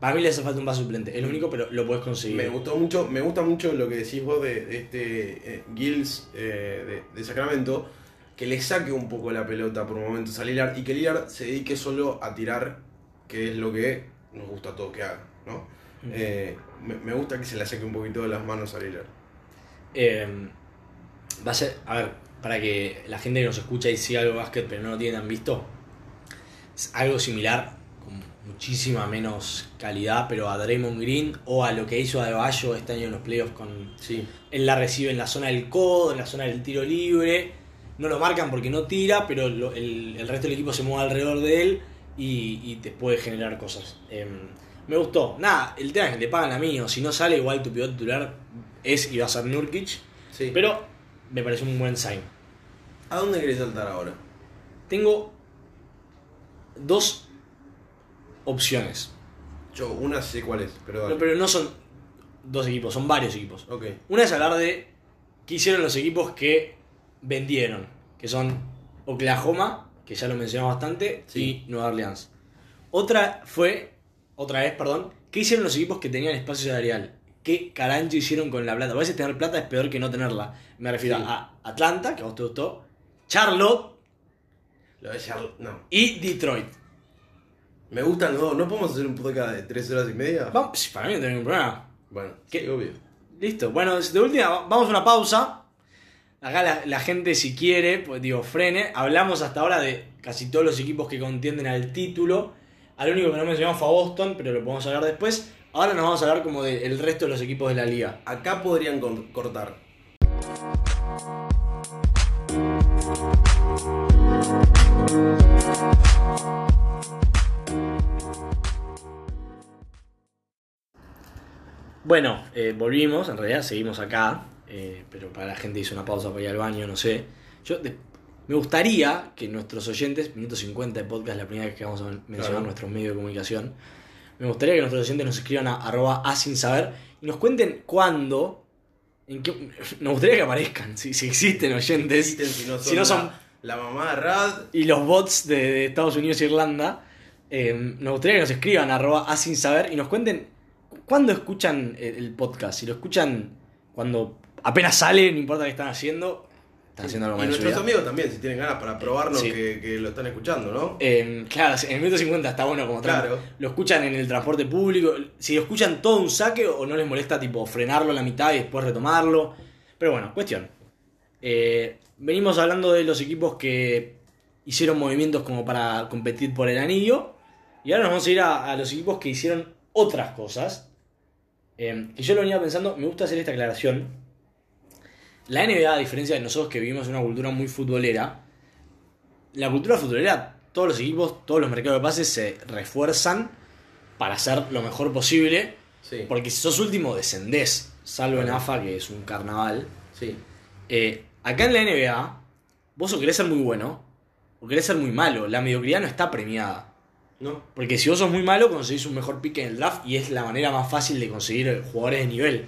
Para mí le hace falta un base suplente, es lo único, pero lo puedes conseguir. Me gustó mucho, me gusta mucho lo que decís vos de, de este eh, Gills eh, de, de Sacramento, que le saque un poco la pelota por momentos a Lillard y que Lillard se dedique solo a tirar, que es lo que nos gusta a todos que haga, ¿no? Eh, me, me gusta que se le saque un poquito de las manos a Lillard. Eh, va a ser, a ver, para que la gente que nos escucha y siga algo de básquet pero no lo tienen visto, es algo similar, muchísima menos calidad, pero a Draymond Green o a lo que hizo Adebayo este año en los playoffs con... Sí, Él la recibe en la zona del codo, en la zona del tiro libre, no lo marcan porque no tira, pero lo- el, el resto del equipo se mueve alrededor de él y, y te puede generar cosas. Eh, me gustó. Nada, el tema es que le pagan a mí, o si no sale, igual tu pivot titular es y va a ser Nurkic. sí. Pero me parece un buen sign. ¿A dónde querés saltar ahora? Tengo dos opciones. Yo, una sé cuál es, pero dale. No, pero no son dos equipos, son varios equipos. Ok, Una es hablar de qué hicieron los equipos que vendieron, que son Oklahoma, que ya lo mencionamos bastante, Sí. y Nueva Orleans. Otra fue, otra vez, perdón, ¿Qué hicieron los equipos que tenían espacio salarial? ¿Qué carancho hicieron con la plata? A veces tener plata es peor que no tenerla. Me refiero Sí. a Atlanta, que a vos te gustó, Charlotte Lo de Charlotte, no. y Detroit. Me gustan los dos. ¿No podemos hacer un podcast de tres horas y media? Vamos, para mí no tengo ningún problema. Bueno, ¿Qué? sí, obvio. Listo. Bueno, de última, vamos a una pausa. Acá la, la gente, si quiere, pues digo, frene. Hablamos hasta ahora de casi todos los equipos que contienden al título. Al único que no mencionamos fue a Boston, pero lo podemos hablar después. Ahora nos vamos a hablar como del resto de los equipos de la liga. Acá podrían cortar. Bueno, eh, volvimos, en realidad seguimos acá, eh, pero para la gente hizo una pausa para ir al baño, no sé. Yo de- me gustaría que nuestros oyentes, minuto 50 de podcast, la primera vez que vamos a men- mencionar Claro. nuestros medios de comunicación, me gustaría que nuestros oyentes nos escriban a arroba a sin saber y nos cuenten cuándo, en qué, nos gustaría que aparezcan, si, si existen oyentes, Existen, si no son, si no son la, la mamá de Rad. y los bots de, de Estados Unidos e Irlanda, eh, nos gustaría que nos escriban arroba a sin saber y nos cuenten cuándo escuchan el, podcast. Si lo escucan cuando apenas sale, no importa qué están haciendo, están haciendo algo Y nuestros amigos también, si tienen ganas para probarnos Sí. que, que lo están escuchando, ¿no? Eh, claro, en el minuto 50 está bueno como. Claro. Lo escuchan en el transporte público. Si lo escuchan todo un saque o no les molesta tipo frenarlo a la mitad y después retomarlo. Pero bueno, cuestión. Eh, venimos hablando de los equipos que hicieron movimientos como para competir por el anillo. Y ahora nos vamos a ir a, a los equipos que hicieron otras cosas. Eh, que yo lo venía pensando, me gusta hacer esta aclaración. La NBA, a diferencia de nosotros que vivimos en una cultura muy futbolera, la cultura futbolera, todos los equipos, todos los mercados de pases se refuerzan para hacer lo mejor posible. Sí. Porque si sos último, descendés. Salvo en. AFA, que es un carnaval. Sí. Eh, acá en la NBA, vos o querés ser muy bueno, o querés ser muy malo. La mediocridad no está premiada. ¿No? Porque si vos sos muy malo, conseguís un mejor pick en el draft y es la manera más fácil de conseguir jugadores de nivel.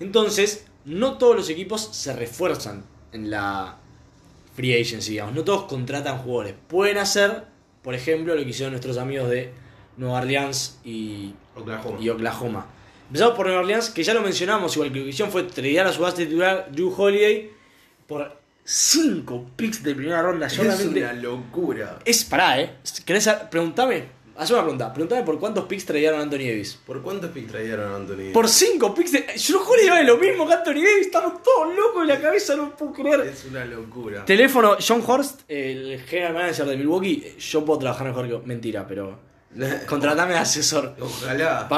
Entonces, no todos los equipos se refuerzan en la free agency, digamos. No todos contratan jugadores. Pueden hacer, por ejemplo, lo que hicieron nuestros amigos de Nueva Orleans y, Oklahoma. y Oklahoma. Empezamos por Nueva Orleans, que ya lo mencionamos, igual que lo que hicieron fue tradear a su base titular Drew Holiday por 5 picks de primera ronda. Es una locura. es pará, ¿eh? ¿Querés? Preguntame. Haz una pregunta. Preguntame por cuántos picks tradearon a Anthony Davis. ¿Por cuántos picks trajeron a Anthony? Por 5 picks de... Yo juro que lo mismo que Anthony Davis. Estamos todos locos de la cabeza, no puedo creer. Es una locura. Teléfono, John Horst, el general manager de Milwaukee. Yo puedo trabajar mejor que... Mentira, pero... Contratame de asesor. Ojalá.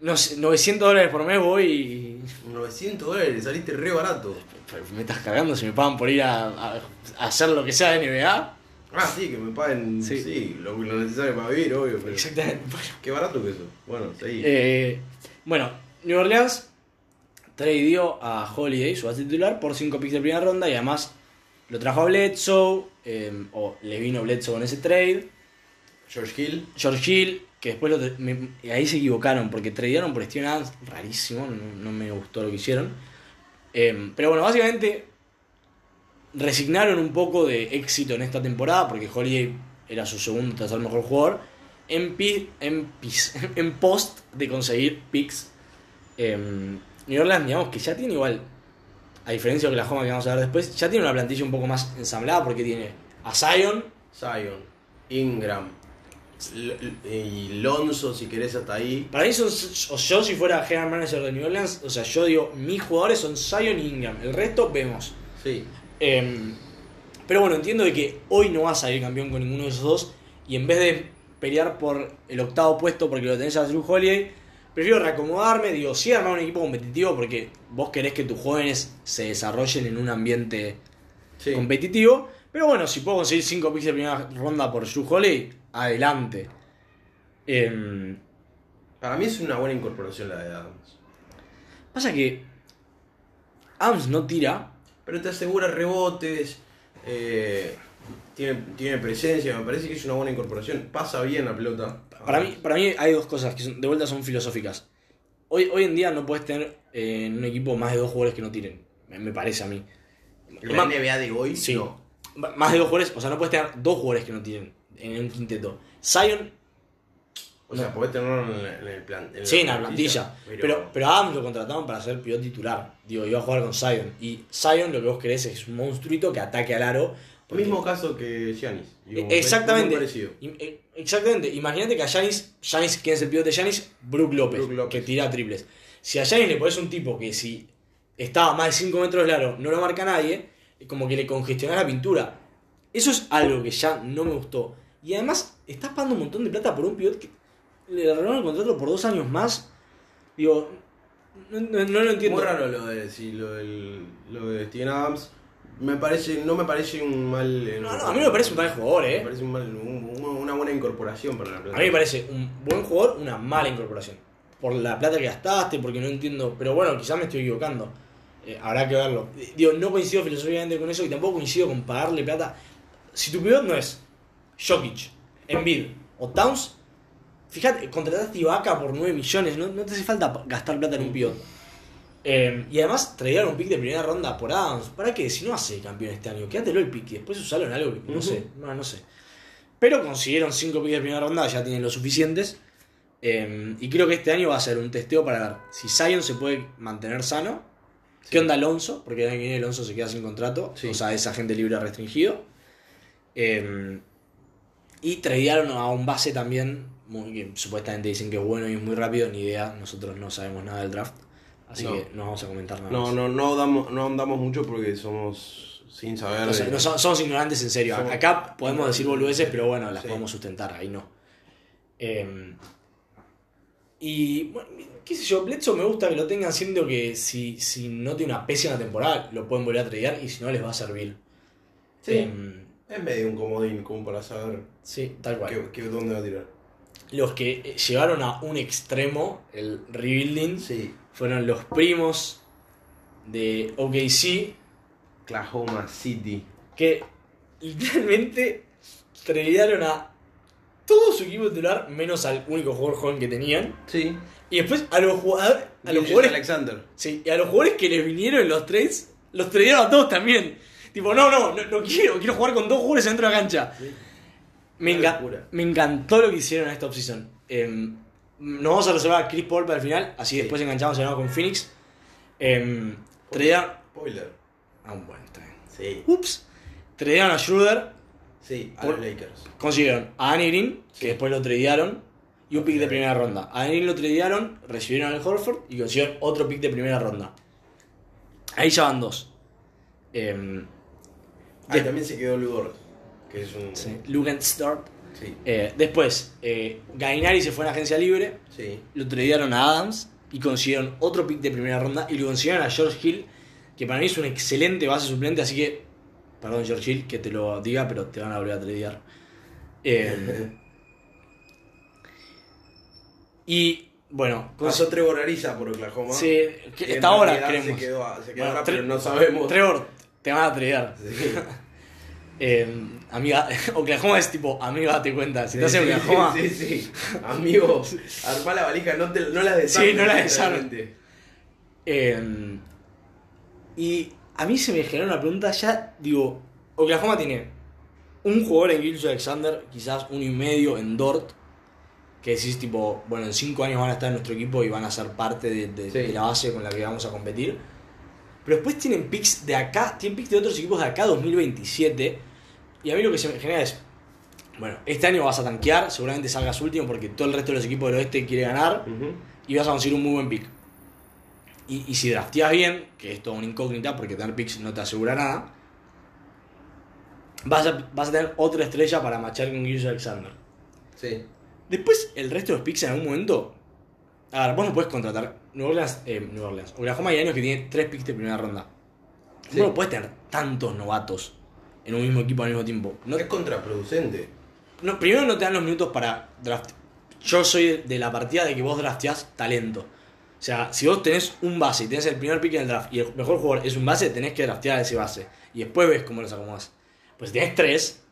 No sé, 900 dólares por mes voy y... 900 dólares, saliste re barato. Me estás cagando si me pagan por ir a, a- a hacer lo que sea de NBA. Ah, sí, que me paguen Sí. sí. lo, lo necesario para vivir, obvio. Pero Exactamente. Bueno, Qué barato que eso. Bueno, seguí. Eh, bueno, New Orleans tradeó a Holiday, su base titular, por 5 picks de primera ronda y además lo trajo a Bledsoe, eh, o le vino Bledsoe en ese trade. George Hill. George Hill, que después lo me- ahí se equivocaron porque tradearon por Steven Adams, rarísimo, no, no me gustó lo que hicieron. Eh, pero bueno, básicamente resignaron un poco de éxito en esta temporada porque Holiday era su segundo tercer mejor jugador en, pi- en, pis- en post de conseguir picks. Eh, New Orleans, digamos que ya tiene igual, a diferencia de Oklahoma que vamos a ver después, ya tiene una plantilla un poco más ensamblada porque tiene a Zion, Zion. Ingram. Y Lonzo, si querés, hasta ahí. Para mí son, o yo si fuera general manager de New Orleans, o sea, yo digo, mis jugadores son Zion y Ingram, el resto vemos. Sí. Em, pero bueno, entiendo de que hoy no vas a salir campeón con ninguno de esos dos, y en vez de pelear por el octavo puesto porque lo tenés a Drew Holiday, prefiero reacomodarme, digo, sí armar un equipo competitivo porque vos querés que tus jóvenes se desarrollen en un ambiente Sí. competitivo, pero bueno, si puedo conseguir 5 picks de primera ronda por Drew Holiday, adelante. Em, Para mí es una buena incorporación la de Adams. Pasa que Adams no tira. Pero te asegura rebotes. eh, tiene, tiene presencia. Me parece que es una buena incorporación. Pasa bien la pelota. Para mí, para mí hay dos cosas que son- de vuelta son filosóficas. Hoy, hoy en día no puedes tener eh, en un equipo más de dos jugadores que no tiren. Me, me parece a mí. La NBA de hoy, Sí. no. Más de dos jugadores, o sea, no puedes tener dos jugadores que no tiren en un quinteto. Zion, O sea, podés tenerlo en, el- plan. en Sí, en la plantilla. Pero, pero a Adams lo contrataron para ser pivot titular. Digo, iba a jugar con Zion. Y Zion lo que vos querés es un monstruito que ataque al aro. porque- Mismo caso que Giannis. digo, Eh, Exactamente. eh, Exactamente. Imagínate que a Giannis, Giannis, ¿quién es el pivote de Giannis? Brook López, Brook López. que tira triples. Si a Giannis le pones un tipo que si estaba más de 5 metros del aro no lo marca nadie, como que le congestionás la pintura. Eso es algo que ya no me gustó. Y además, estás pagando un montón de plata por un pivot que le renovaron el contrato por dos años más. Digo, no, no- no lo entiendo. Muy raro lo de, sí, lo del, lo de Steven Adams. Me parece, no me parece un mal. eh, No, no, a mí me parece un gran jugador, Me eh. parece un mal, un- un- una buena incorporación para la planta. A mí me parece un buen jugador, una mala incorporación. Por la plata que gastaste, porque no entiendo. Pero bueno, quizás me estoy equivocando. Eh, habrá que verlo. Digo, no coincido filosóficamente con eso y tampoco coincido con pagarle plata. Si tu pivot no es Jokic, Embiid o Towns, fíjate, contrataste a Ibaka por 9 millones. No, no te hace falta gastar plata en un pivot. Eh, y además traían un pick de primera ronda por Adams. ¿Para qué? Si no hace campeón este año, quédatelo el pick y después usalo en algo que no sé. No, no sé. Pero consiguieron 5 picks de primera ronda, ya tienen los suficientes. Eh, y creo que este año va a ser un testeo para ver si Zion se puede mantener sano. ¿Qué onda Alonso? Porque el año que viene Alonso se queda sin contrato. Sí. O sea, es agente libre restringido. Eh, y tradearon a un base también, muy, que supuestamente dicen que es bueno y es muy rápido. Ni idea, nosotros no sabemos nada del draft. Así No. que no vamos a comentar nada. No, más. no, no, damos, no andamos mucho porque somos sin saber. No de- no son- somos ignorantes en serio. Somos- Acá podemos decir boludeces, pero bueno, las Sí. podemos sustentar, ahí no. Eh, y bueno, qué sé yo, Bledsoe me gusta que lo tengan, siendo que si, si no tiene una pésima temporada, lo pueden volver a tradear y si no les va a servir. Sí. Eh, Es medio un comodín como para saber sí, tal cual. qué, qué- dónde va a tirar. Los que eh, llevaron a un extremo, el rebuilding, Sí. fueron los primos de OKC, Oklahoma City. que literalmente tradearon a todo su equipo titular, menos al único jugador joven que tenían. Sí. Y después a los jugadores, a los jugadores, Alexander. sí, y a los jugadores que les vinieron en los trades, los tradearon a todos también. Tipo, no, no, no, no quiero, quiero jugar con dos jugadores dentro de la cancha. Me, locura. me encantó lo que hicieron en esta offseason. Eh, nos vamos a reservar a Chris Paul para el final, así después enganchamos nuevo con Phoenix. Eh, tradearon. Spoiler. Ah, bueno, está bien. Sí. Ups. Tradearon a Schroeder, Sí, a Por- los Lakers. consiguieron a Danny Green, que después lo tradearon, y un pick de primera ronda. A Green lo tradearon, recibieron al Horford y consiguieron otro pick de primera ronda. Ahí ya van dos. Eh, Ah, y también se quedó Ludor. Que es un. sí, Lugenstart. Sí. Eh, después, eh, Gainari se fue a la agencia libre, Sí. lo tradearon a Adams y consiguieron otro pick de primera ronda y lo consiguieron a George Hill, que para mí es un excelente base suplente, así que, perdón George Hill que te lo diga, pero te van a volver a tradear. Eh, y bueno, Pasó Trevor Ariza por Oklahoma. sí, que en hasta ahora creemos. Se quedó, se quedó Bueno, ahora, Tre- pero no sabemos. Trevor, te van a tradear. Sí. Eh, amiga, Oklahoma es tipo, amiga, date cuenta, si estás en Sí, Oklahoma, Sí, sí. Amigo, armá la valija, no, te, no la desarmes. Sí, no la desarmes. Eh, y a mí se me generó una pregunta ya, digo, Oklahoma tiene un jugador en Gilles Alexander, quizás uno y medio en Dort, que decís tipo, bueno, en cinco años van a estar en nuestro equipo y van a ser parte de, de- Sí. de la base con la que vamos a competir. Pero después tienen picks de acá, tienen picks de otros equipos de acá 2027. Y a mí lo que se me genera es, bueno, este año vas a tanquear, seguramente salgas último porque todo el resto de los equipos del oeste quiere ganar y vas a conseguir un muy buen pick. Y, y si drafteas bien, que es toda una incógnita porque tener picks no te asegura nada, vas a, vas a tener otra estrella para machar con Gilles Alexander. Sí. Después, el resto de los picks en algún momento. A ver, vos no puedes contratar. New Orleans, eh, New Orleans. Oklahoma hay años que tiene tres picks de primera ronda. Sí. Vos no puedes tener tantos novatos en un mismo equipo al mismo tiempo. No, es contraproducente. no, primero no te dan los minutos para draft. Yo soy de la partida de que vos drafteás talento. O sea, si vos tenés un base y tenés el primer pick en el draft y el mejor jugador es un base, tenés que draftear a ese base. Y después ves cómo los acomodás. Pues si tenés tres,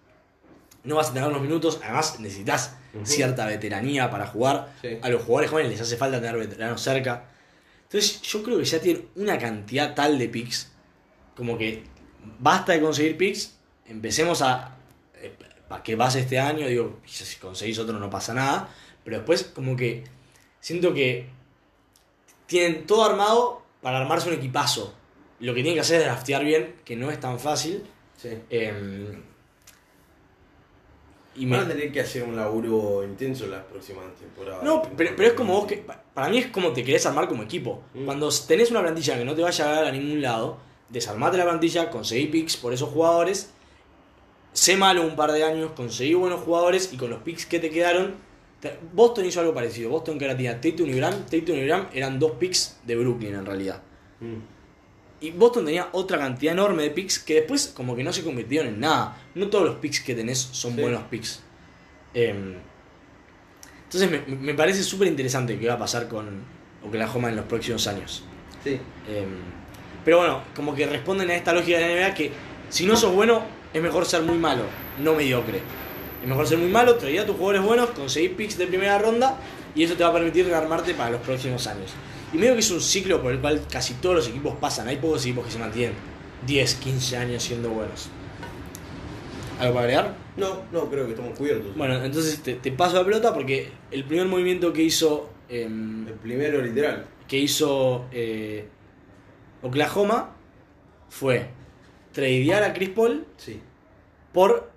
no vas a tener los minutos. Además, necesitas Cierta veteranía para jugar. Sí. A los jugadores jóvenes les hace falta tener veteranos cerca. Entonces, yo creo que ya tienen una cantidad tal de picks. Como que basta de conseguir picks. Empecemos a. ¿Para qué vas este año? Digo, si conseguís otro no pasa nada. Pero después, como que siento que tienen todo armado para armarse un equipazo. Lo que tienen que hacer es draftear bien, que no es tan fácil. Sí. Eh, y me- Van a tener que hacer un laburo intenso las próximas temporadas. No, pero, pero es como vos que. pa- Para mí es como te querés armar como equipo. Mm. Cuando tenés una plantilla que no te vaya a dar a ningún lado, desarmate la plantilla, conseguí picks por esos jugadores, sé malo un par de años, conseguí buenos jugadores y con los picks que te quedaron. te- Boston hizo algo parecido. Boston que ahora tenía Tatum y Graham. Tatum y Graham eran dos picks de Brooklyn en realidad. Mm. Y Boston tenía otra cantidad enorme de picks que después como que no se convirtieron en nada. No todos los picks que tenés son Sí. buenos picks. Em, entonces me, me parece súper interesante qué va a pasar con Oklahoma en los próximos años. Sí. Em, pero bueno, como que responden a esta lógica de la NBA que si no sos bueno, es mejor ser muy malo, no mediocre. Es mejor ser muy malo, traer a tus jugadores buenos, conseguir picks de primera ronda y eso te va a permitir armarte para los próximos años. Y medio que es un ciclo por el cual casi todos los equipos pasan. Hay pocos equipos que se mantienen 10, 15 años siendo buenos. ¿Algo para agregar? No, no, creo que estamos cubiertos. Bueno, entonces te, te paso la pelota porque el primer movimiento que hizo em, El primero literal. que hizo eh, Oklahoma fue tradear a Chris Paul Sí. por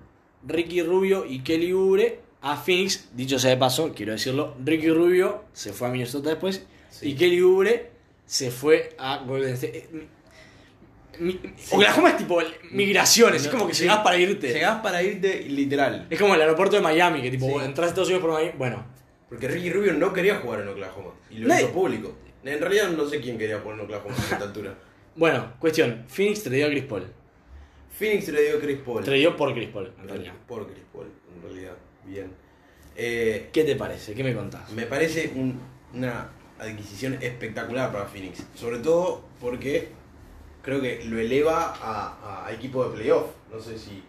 Ricky Rubio y Kelly Oubre a Phoenix. Dicho sea de paso, quiero decirlo, Ricky Rubio se fue a Minnesota después Sí. y Kelly Oubre se fue a Golden State. Eh, mi- Oklahoma es tipo migraciones, es como que Sí. llegás para irte. Llegás para irte literal. Es como el aeropuerto de Miami, que tipo, Sí. entras a Estados Unidos por Miami. Bueno, Porque Ricky Rubio no quería jugar en Oklahoma. Y lo hizo público. En realidad no sé quién quería jugar en Oklahoma a esta altura. bueno, cuestión, Phoenix tradeó a Chris Paul. Phoenix le dio Chris Paul. Tradeó por Chris Paul, en realidad. Por Chris Paul, en realidad. Bien. Eh, ¿Qué te parece? ¿Qué me contás? me parece un- una adquisición espectacular para Phoenix. Sobre todo porque creo que lo eleva a, equipo de playoff. No sé si,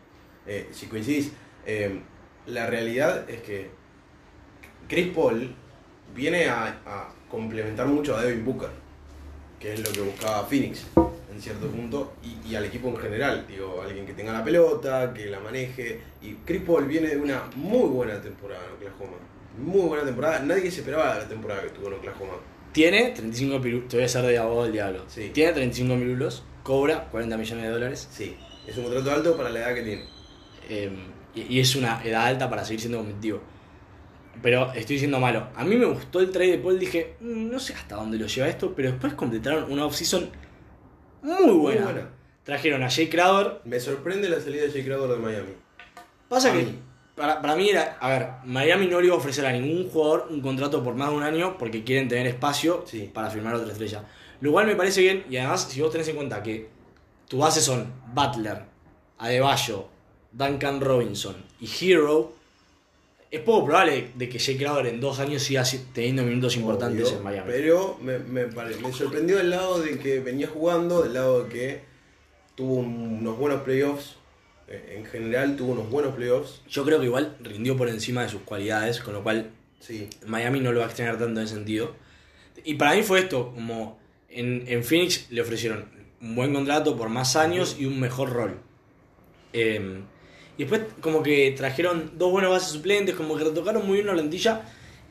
eh, coincidís. Eh, la realidad es que Chris Paul viene a, a complementar mucho a Devin Booker, que es lo que buscaba Phoenix en cierto punto, y, y al equipo en general. Digo, alguien que tenga la pelota, que la maneje. Y Chris Paul viene de una muy buena temporada en Oklahoma. Muy buena temporada. Nadie se esperaba la temporada que tuvo en Oklahoma. Tiene 35 pirulos, te voy a hacer de abogado del diablo. Sí. Tiene 35 pirulos, cobra 40 millones de dólares Sí, es un contrato alto para la edad que tiene. eh, y, y es una edad alta para seguir siendo competitivo. Pero estoy diciendo malo. A mí me gustó el trade de Paul, dije, "Mm, no sé hasta dónde lo lleva esto, pero después completaron una offseason muy buena. Muy buena. Trajeron a Jay Crowder. Me sorprende la salida de Jay Crowder de Miami. Pasa A que mí. Para, para mí era, a ver, Miami no le iba a ofrecer a ningún jugador un contrato por más de un año porque quieren tener espacio Sí. para firmar otra estrella. Lo cual me parece bien y además si vos tenés en cuenta que tu base son Butler, Adebayo, Duncan Robinson y Hero, es poco probable de que Jay Crowder en dos años siga si- teniendo minutos importantes Obvio, en Miami. Pero me, me, pare- me sorprendió del lado de que venía jugando, del lado de que tuvo un- unos buenos playoffs. Eh, En general tuvo unos buenos playoffs. Yo creo que igual rindió por encima de sus cualidades, con lo cual Sí, Miami no lo va a extrañar tanto en ese sentido. Y para mí fue esto, como en, en Phoenix le ofrecieron un buen contrato por más años y un mejor rol. Eh, y después como que trajeron dos buenos bases suplentes, como que retocaron muy bien la plantilla.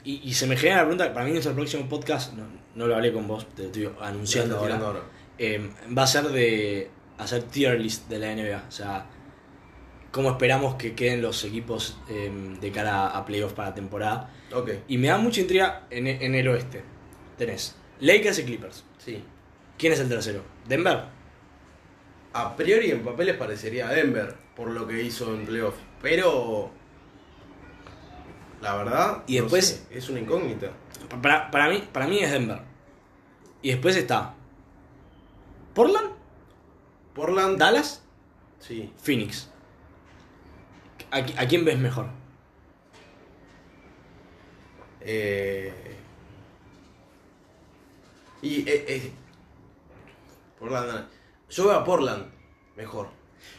Y, y se me genera la pregunta, para mí nuestro próximo podcast, no, no lo hablé con vos, te lo estoy anunciando ahora, ahora. eh, va a ser de hacer tier list de la NBA. O sea, cómo esperamos que queden los equipos eh, de cara a playoffs para la temporada. Ok, Y me da mucha intriga en, en el oeste. Tenés Lakers y Clippers. sí. ¿Quién es el tercero? Denver. A priori en papeles parecería Denver por lo que hizo en playoff. Pero la verdad, Y no después- sé, es una incógnita. Para, para, mí, para mí es Denver. Y después está Portland, Portland, Dallas, sí. Phoenix. ¿A, qui- a quién ves mejor? Eh, y eh, eh, Portland, yo veo a Portland mejor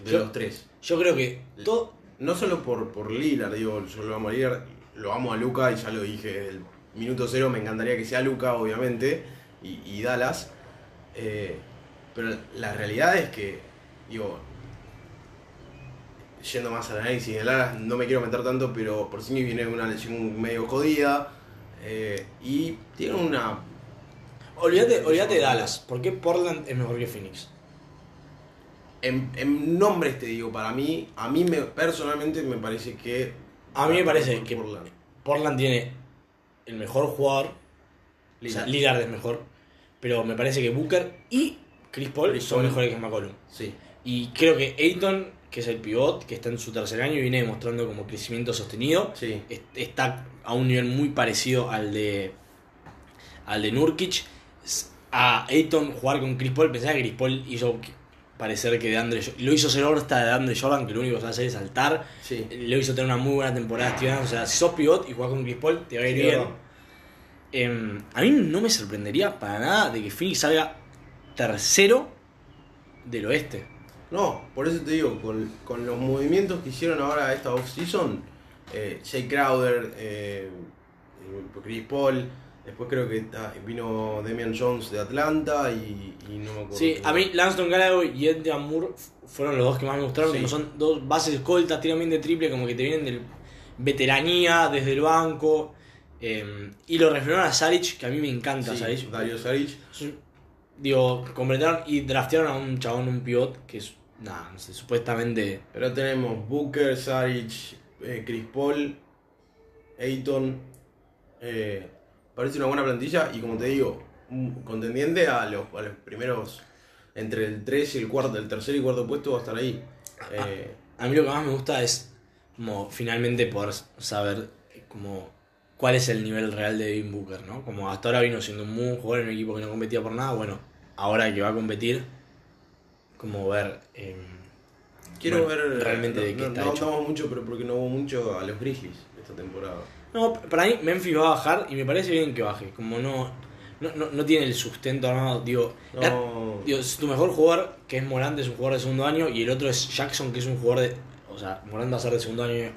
de Yo- los tres. Yo creo que todo, No solo por, por Lillard, digo, yo lo amo a Lillard, lo amo a Luca y ya lo dije el minuto cero, me encantaría que sea Luca, obviamente, y, y Dallas. Eh, pero la realidad es que, digo, yendo más al análisis de Dallas, no me quiero meter tanto, pero por sí viene una lesión medio jodida. eh, y tiene una. Olvídate, olvídate de Dallas. ¿Por qué Portland es mejor que Phoenix? En, en nombres te digo, para mí, a mí me, personalmente me parece que. A mí me parece que Portland. Portland tiene el mejor jugador. O sea, Lillard. Lillard es mejor. Pero me parece que Booker y Chris Paul Chris son Paul. mejores que McCollum. Sí. Y creo que Ayton, que es el pivot, que está en su tercer año y viene demostrando como crecimiento sostenido, Sí. está a un nivel muy parecido al de al de Nurkic. A Ayton jugar con Chris Paul, pensaba que Chris Paul hizo parecer que de Andre lo hizo ser All-Star de Andre Jordan, que lo único que hacer es saltar. Sí. Lo hizo tener una muy buena temporada. O sea, si sos pivot y jugás con Chris Paul, te va a ir bien. Em, a mí no me sorprendería para nada de que Phoenix salga tercero del oeste. No, por eso te digo, con, con los movimientos que hicieron ahora esta off-season, eh, Jay Crowder, eh, Chris Paul, después creo que vino Damian Jones de Atlanta y, y no me acuerdo. Sí, a mí más. Lanston Gallagher y Edgar Moore fueron los dos que más me gustaron, Sí. como son dos bases escoltas, tiran bien de triple, como que te vienen del veteranía, desde el banco. em, y lo refirieron a Saric, que a mí me encanta Sí, Saric. Dario Saric. Digo, completaron y draftearon a un chabón, un pivot, que es, nada, no sé, supuestamente... Pero tenemos Booker, Saric, eh, Chris Paul, Ayton. eh, parece una buena plantilla y como te digo, un contendiente a los, a los primeros, entre el 3 y el cuarto, el tercer y cuarto puesto va a estar ahí. Eh, A mí lo que más me gusta es como finalmente poder saber como cuál es el nivel real de Devin Booker, ¿no? Como hasta ahora vino siendo un muy jugador en un equipo que no competía por nada, bueno, ahora que va a competir, como ver... em, Quiero bueno, ver. realmente no, de qué no, está no hecho. mucho, pero porque no hubo mucho a los Grizzlies esta temporada. No, para mí Memphis va a bajar y me parece bien que baje, como no, no, no, no tiene el sustento armado, digo... la-. Digo, tu mejor jugador, que es Morante, es un jugador de segundo año, y el otro es Jackson, que es un jugador de. O sea, Morante va a ser de segundo año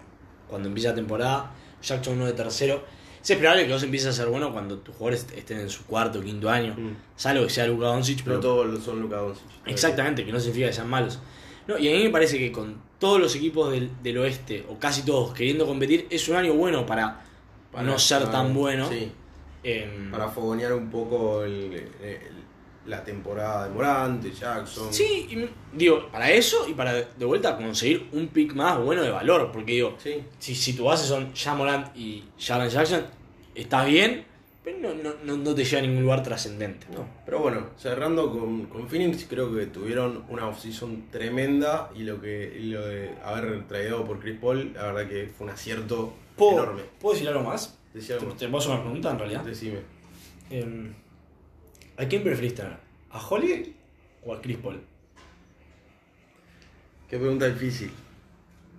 cuando empieza la temporada, Jackson uno de tercero. Es esperable que vos empieces a ser bueno cuando tus jugadores estén en su cuarto o quinto año, Mm. salvo que sea Luka Doncic, pero. No todos son Luka Doncic. Exactamente, que no significa que sean malos. No, y a mí me parece que con todos los equipos del, del oeste, o casi todos, queriendo competir, es un año bueno para, Para- no ser para- tan bueno. Sí, Em, para fogonear un poco el- el- la temporada de Morante, Jackson. Sí, y, digo, para eso y para de vuelta conseguir un pick más bueno de valor, porque digo, Sí. si, si tu base son Jamorant y Jaren Jackson, estás bien, pero no, no, no, te lleva a ningún lugar trascendente. No, pero bueno, cerrando con, con Phoenix, creo que tuvieron una offseason tremenda y lo que y lo de haber traído por Chris Paul, la verdad que fue un acierto ¿Puedo, enorme. ¿Puedo decir algo más? Decía Te, algo. te puedo hacer una pregunta en realidad. Decime. Em, ¿A quién preferís tener? ¿A Holiday o a Chris Paul? Qué pregunta difícil.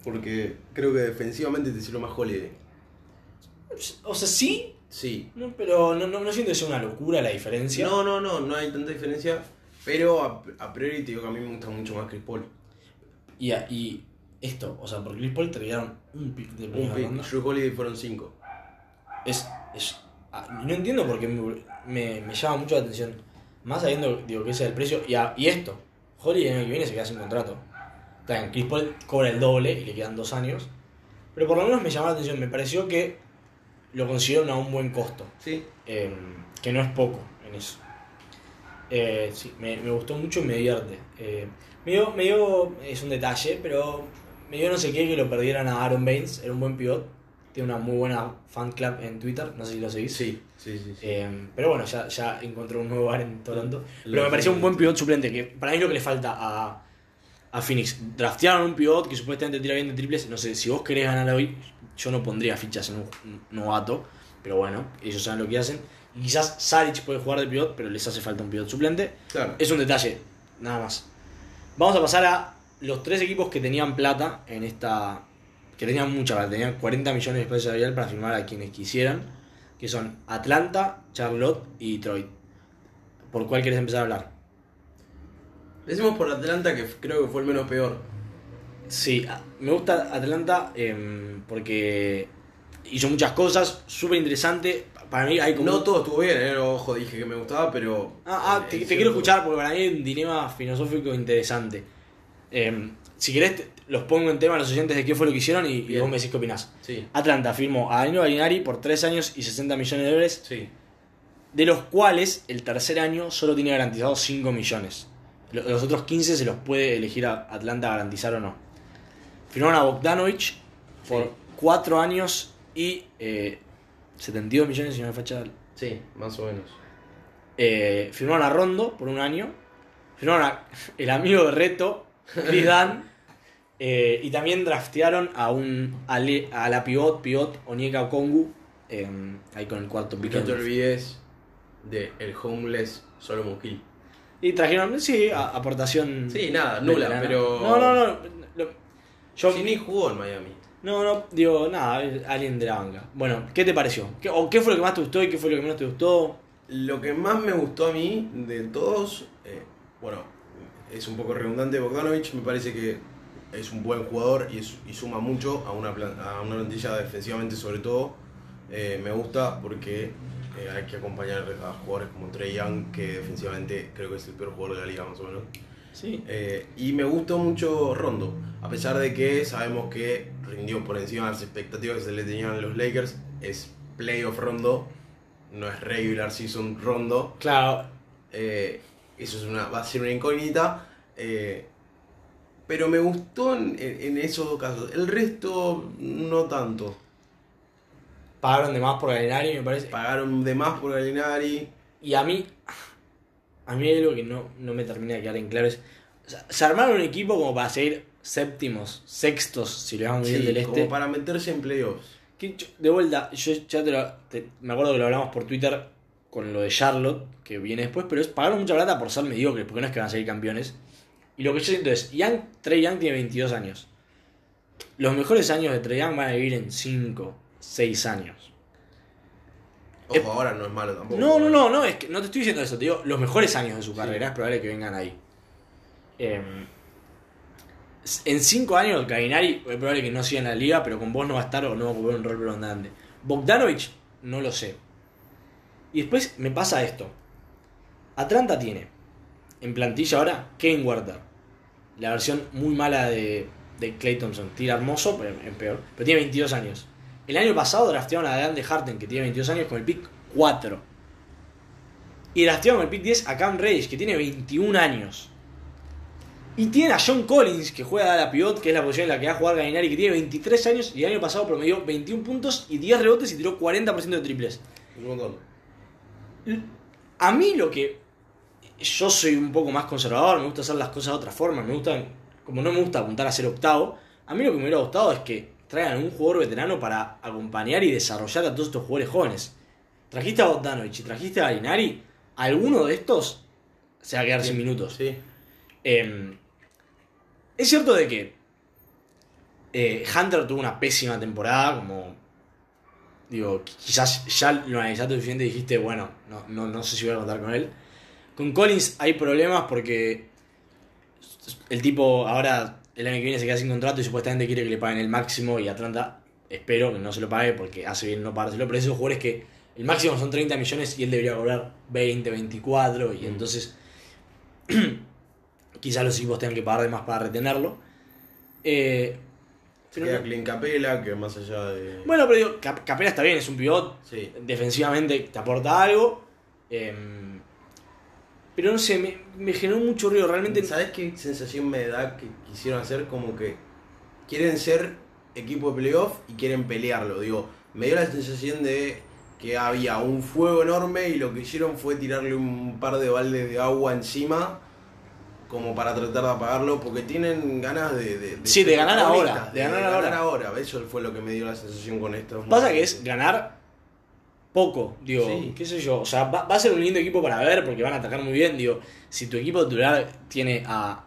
Porque creo que defensivamente te sirve más Holiday. O sea, sí, Sí. no, pero no, no, no siento que sea una locura la diferencia. No, no, no, no hay tanta diferencia. Pero a, a priori te digo que a mí me gusta mucho más Chris Paul. Y, a- y esto, o sea, por Chris Paul te dieron un pick de Un primera pick. ronda. Drew Holiday fueron cinco. Es, es, ah, no entiendo por qué me, me, me llama mucho la atención. Más sabiendo digo, que ese es el precio. Y, a- y esto, Holiday el año que viene se queda sin contrato. Chris Paul cobra el doble y le quedan dos años. Pero por lo menos me llamó la atención. Me pareció que lo consiguieron a un buen costo. Sí. eh, que no es poco en eso. Eh, sí, me, me gustó mucho y me divierte. Eh, me, dio, me dio- es un detalle, pero me dio no sé qué que lo perdieran a Aaron Baines. Era un buen pivot. Tiene una muy buena fan club en Twitter. No sé si lo seguís. Sí, sí, sí. sí. Eh, pero bueno, ya, ya encontró un nuevo bar en Toronto. Pero me pareció un buen pivot suplente, que para mí es lo que le falta a, a Phoenix. Draftearon un pivot que supuestamente tira bien de triples. No sé, si vos querés ganar hoy, yo no pondría fichas en un, novato. Pero bueno, ellos saben lo que hacen. Y quizás Saric puede jugar de pivot, pero les hace falta un pivot suplente. claro. Es un detalle, nada más. Vamos a pasar a los tres equipos que tenían plata en esta. que tenían mucha plata, tenían 40 millones de espacio salarial para firmar a quienes quisieran. Que son Atlanta, Charlotte y Detroit. ¿Por cuál querés empezar a hablar? Decimos por Atlanta que creo que fue el menos peor. Sí, me gusta Atlanta em, porque hizo muchas cosas, súper interesante. Para mí hay como. No todo estuvo bien, ¿eh? Ojo, dije que me gustaba, pero. Ah, ah, eh, te, quiero escuchar porque para mí hay un dilema filosófico interesante. Eh, si querés, te- los pongo en tema a los oyentes de qué fue lo que hicieron y, vos me decís qué opinás. Sí, Atlanta firmó a Danilo Gallinari por 3 años y 60 millones de dólares, sí. de los cuales el tercer año solo tiene garantizados 5 millones. Lo- Los otros 15 se los puede elegir a Atlanta garantizar o no. Firmaron a Bogdanovich por Sí. 4 años y eh, 72 millones, si no me facha. Sí, más o menos. Eh, firmaron a Rondo por un año. Firmaron a el amigo de Reto, Chris Dunn. eh, y también draftearon a un a, le- a la pivot, pivot Onyeka Okongu. eh, ahí con el cuarto Y pick. no te olvides de el homeless Solomon Hill. Y trajeron, sí, a- aportación. Sí, nada, nula, pero. No, no, no. lo- yo, Sí, ni jugó en Miami. no, no, digo, nada, alguien de la banca. Bueno, ¿qué te pareció? ¿Qué, ¿O qué fue lo que más te gustó y qué fue lo que menos te gustó? Lo que más me gustó a mí de todos, eh, bueno, es un poco redundante, Bogdanovich me parece que es un buen jugador y, es- y suma mucho a una, plan- a una plantilla defensivamente sobre todo. Eh, me gusta porque eh, hay que acompañar a jugadores como Trey Young, que defensivamente creo que es el peor jugador de la liga más o menos. Sí. Eh, y me gustó mucho Rondo, a pesar de que sabemos que rindió por encima de las expectativas que se le tenían a los Lakers. Es playoff Rondo, no es regular season Rondo. Claro, Eh, eso es una, va a ser una incógnita. eh, pero me gustó en, en- en esos dos casos. El resto, no tanto. Pagaron de más por Gallinari, me parece. Pagaron de más por Galinari. Y a mí, a mí hay algo que no, no me termina de quedar en claro. Es, o sea, se armaron un equipo como para seguir séptimos, sextos, si le va muy bien Sí, del este. como para meterse en playoffs. Que yo- de vuelta, yo ya te lo. te- me acuerdo que lo hablamos por Twitter con lo de Charlotte, que viene después, pero es pagaron mucha plata por ser mediocres, porque no es que van a ser campeones. Y lo que yo siento es, Young, Trey Young tiene 22 años. Los mejores años de Trey Young van a vivir en 5, 6 años. Ojo, Eh, ahora no es malo tampoco. No, no, no, no, es que no te estoy diciendo eso, te digo, los mejores años de su carrera es probable que vengan ahí. Eh, en 5 años, Gainari es probable que no siga en la liga, pero con vos no va a estar o no va a ocupar un rol predominante. Bogdanovich, no lo sé. Y después me pasa esto. Atlanta tiene en plantilla ahora Kane Werther, la versión muy mala de, de Clay Thompson. Tira hermoso, pero en peor. Pero tiene 22 años. El año pasado draftearon a Dan de Harten, que tiene 22 años, con el pick 4. Y draftearon con el pick 10 a Cam Reddish, que tiene 21 años. Y tienen a John Collins, que juega a la pivot, que es la posición en la que va a jugar Gainari, que tiene 23 años y el año pasado promedió 21 puntos y 10 rebotes y tiró 40% de triples. Un montón. A mí lo que. Yo soy un poco más conservador, me gusta hacer las cosas de otra forma, me gusta. Como no me gusta apuntar a ser octavo, a mí lo que me hubiera gustado es que traigan un jugador veterano para acompañar y desarrollar a todos estos jugadores jóvenes. Trajiste a Bogdanovich y trajiste a Galinari, alguno de estos se va a quedar sin minutos. Sí. Eh, es cierto de que eh, Hunter tuvo una pésima temporada, como digo, quizás ya lo analizaste suficiente y dijiste, bueno, no, no, no sé si voy a contar con él. Con Collins hay problemas porque el tipo ahora el año que viene se queda sin contrato y supuestamente quiere que le paguen el máximo y Atlanta espero que no se lo pague porque hace bien no pagárselo, pero esos jugadores que el máximo son 30 millones y él debería cobrar 20, 24 y entonces quizás los equipos tengan que pagar de más para retenerlo. Eh, Se queda no- Clint Capela, que más allá de. bueno, pero digo, Cap- Capela está bien, es un pivot, Sí. defensivamente te aporta algo. eh, pero no sé, me, me generó mucho ruido. Realmente ¿Sabes qué sensación me da que quisieron hacer? Como que quieren ser equipo de playoff y quieren pelearlo. Digo, me dio la sensación de que había un fuego enorme y lo que hicieron fue tirarle un par de baldes de agua encima como para tratar de apagarlo porque tienen ganas de, de, Sí, de ganar ahora, de ganar ahora. ahora. Eso fue lo que me dio la sensación con esto. pasa que es ganar poco, digo, Sí. qué sé yo. O sea, va, va a ser un lindo equipo para ver porque van a atacar muy bien. Digo, si tu equipo titular tiene a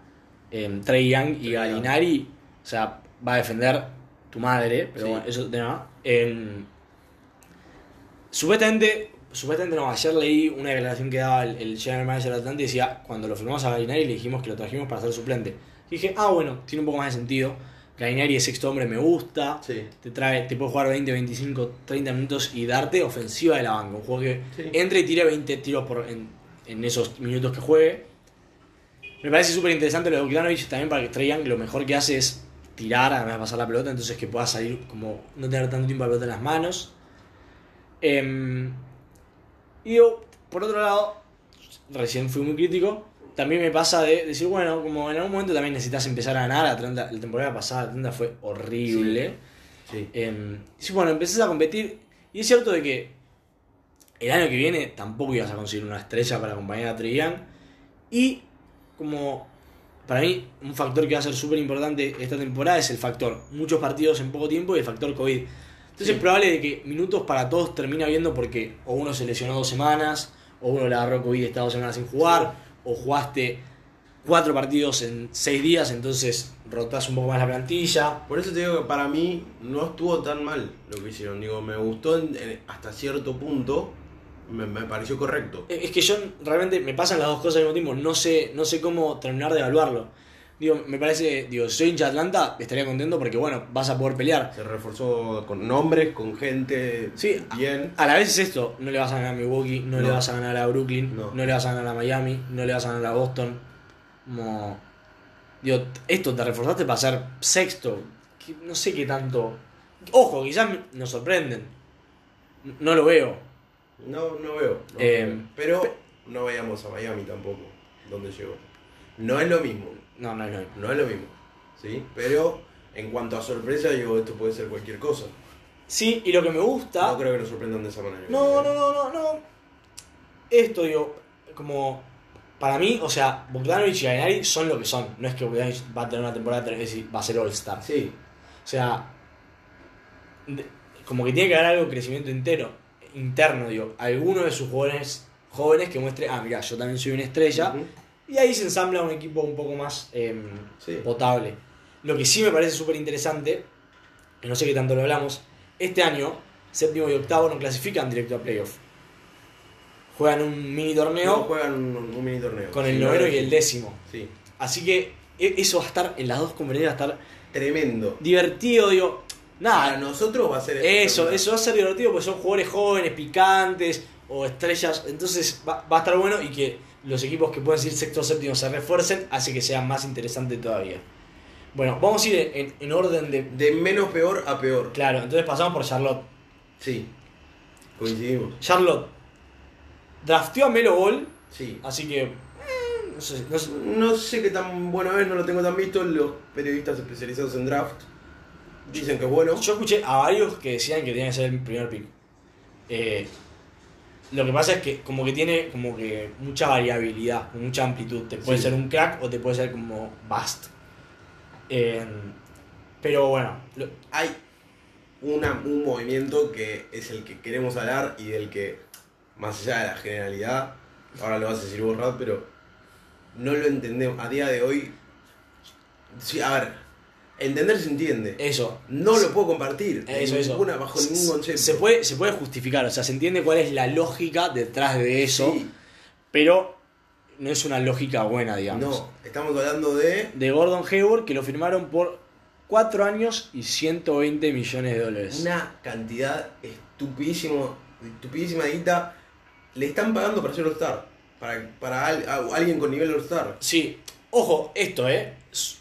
eh, Trey Young y Young. Galinari, o sea, va a defender tu madre, pero Sí. bueno, eso tema. Em, supuestamente, supuestamente no, ayer leí una declaración que daba el, el general manager de Atlanta y decía, cuando lo firmamos a Galinari le dijimos que lo trajimos para ser suplente. Y dije, ah, bueno, tiene un poco más de sentido. Galinari es sexto hombre, me gusta. Sí. Te trae, te puede jugar 20, 25, 30 minutos y darte ofensiva de la banca. Un juego que Sí. entre y tire 20 tiros por, en, en esos minutos que juegue. Me parece súper interesante lo de Bogdanovic también para que traigan que lo mejor que hace es tirar, además de pasar la pelota, entonces que pueda salir como no tener tanto tiempo la pelota en las manos. Em, y yo, por otro lado, recién fui muy crítico, también me pasa de decir, bueno, como en algún momento también necesitas empezar a ganar, Atlanta, la temporada pasada Atlanta fue horrible. Sí. Em, y sí, bueno, empezás a competir. Y es cierto de que el año que viene tampoco ibas a conseguir una estrella para acompañar a Young. Y como para mí un factor que va a ser súper importante esta temporada es el factor muchos partidos en poco tiempo y el factor COVID. Entonces Sí. es probable de que minutos para todos termina viendo porque o uno se lesionó dos semanas, o uno le agarró COVID y está dos semanas sin jugar, o jugaste cuatro partidos en seis días, entonces rotás un poco más la plantilla. Por eso te digo que para mí no estuvo tan mal lo que hicieron. Digo, me gustó en- en- hasta cierto punto, me, me pareció correcto. Es que yo realmente me pasan las dos cosas al mismo tiempo, no sé, no sé cómo terminar de evaluarlo. Digo, me parece, digo, si soy hincha de Atlanta, estaría contento porque bueno, vas a poder pelear. Se reforzó con nombres, con gente Sí, bien. A la vez es esto, no le vas a ganar a Milwaukee, no, le vas a ganar a Brooklyn, no. No. le vas a ganar a Miami, no le vas a ganar a Boston. Como, digo, esto te reforzaste para ser sexto. que no sé qué tanto. Ojo, quizás nos sorprenden. No lo veo. No, no veo. no Eh, veo. Pero no veíamos a Miami tampoco, donde llegó. No es lo mismo, No, no, no. no es lo mismo. ¿Sí? Pero en cuanto a sorpresa, digo, esto puede ser cualquier cosa. Sí, y lo que me gusta. No creo que nos sorprendan de esa manera. No, no, no, no, no. Esto, digo, como. Para mí, o sea, Bogdanovich y Gainari son lo que son. No es que Bogdanovich va a tener una temporada de tres veces y va a ser All-Star. Sí, O sea, de- como que tiene que haber algo de crecimiento entero, interno, digo. Alguno de sus jóvenes, jóvenes que muestre, ah, mira, yo también soy una estrella. Ujú. Y ahí se ensambla un equipo un poco más em, Sí. potable. Lo que sí me parece súper interesante, que no sé qué tanto lo hablamos, este año, séptimo y octavo no clasifican directo a playoff. Juegan un mini No, torneo juegan un, un mini torneo. con el no, noveno y el décimo. Sí. Así que e- eso va a estar en las dos conferencias, va a estar Tremendo. divertido, digo. Para Nada, nosotros va a ser eso, eso va a ser divertido porque son jugadores jóvenes, picantes o estrellas. Entonces va, va a estar bueno y que los equipos que pueden ser sexto o séptimo se refuercen, hace que sea más interesante todavía. Bueno, vamos a ir en, en orden de. De menos peor a peor. Claro, entonces pasamos por Charlotte. Sí. Coincidimos. Charlotte drafteó a Melo Ball, Sí. así que. No sé, no sé- No sé qué tan bueno es, no lo tengo tan visto. Los periodistas especializados en draft dicen que es bueno. Yo escuché a varios que decían que tenía que ser el primer pick. Eh, lo que pasa es que como que tiene como que mucha variabilidad, mucha amplitud. Te puede Sí. ser un crack o te puede ser como bust. Eh, pero bueno, lo- Hay una- un movimiento que es el que queremos hablar y del que, más allá de la generalidad, ahora lo vas a decir vos, Rad, pero no lo entendemos. A día de hoy, sí, a ver, entender se entiende. eso. No lo puedo compartir. Eso, eso. ninguna- bajo ningún concepto. Se puede, se puede justificar, o sea, se entiende cuál es la lógica detrás de eso, Sí, pero no es una lógica buena, digamos. no, estamos hablando de. De Gordon Hayward, que lo firmaron por 4 años y 120 millones de dólares. Una cantidad estupidísimo, estupidísima de guita. Le están pagando para ser All-Star. Para, para al- alguien con nivel All-Star. Sí, ojo, esto, ¿eh?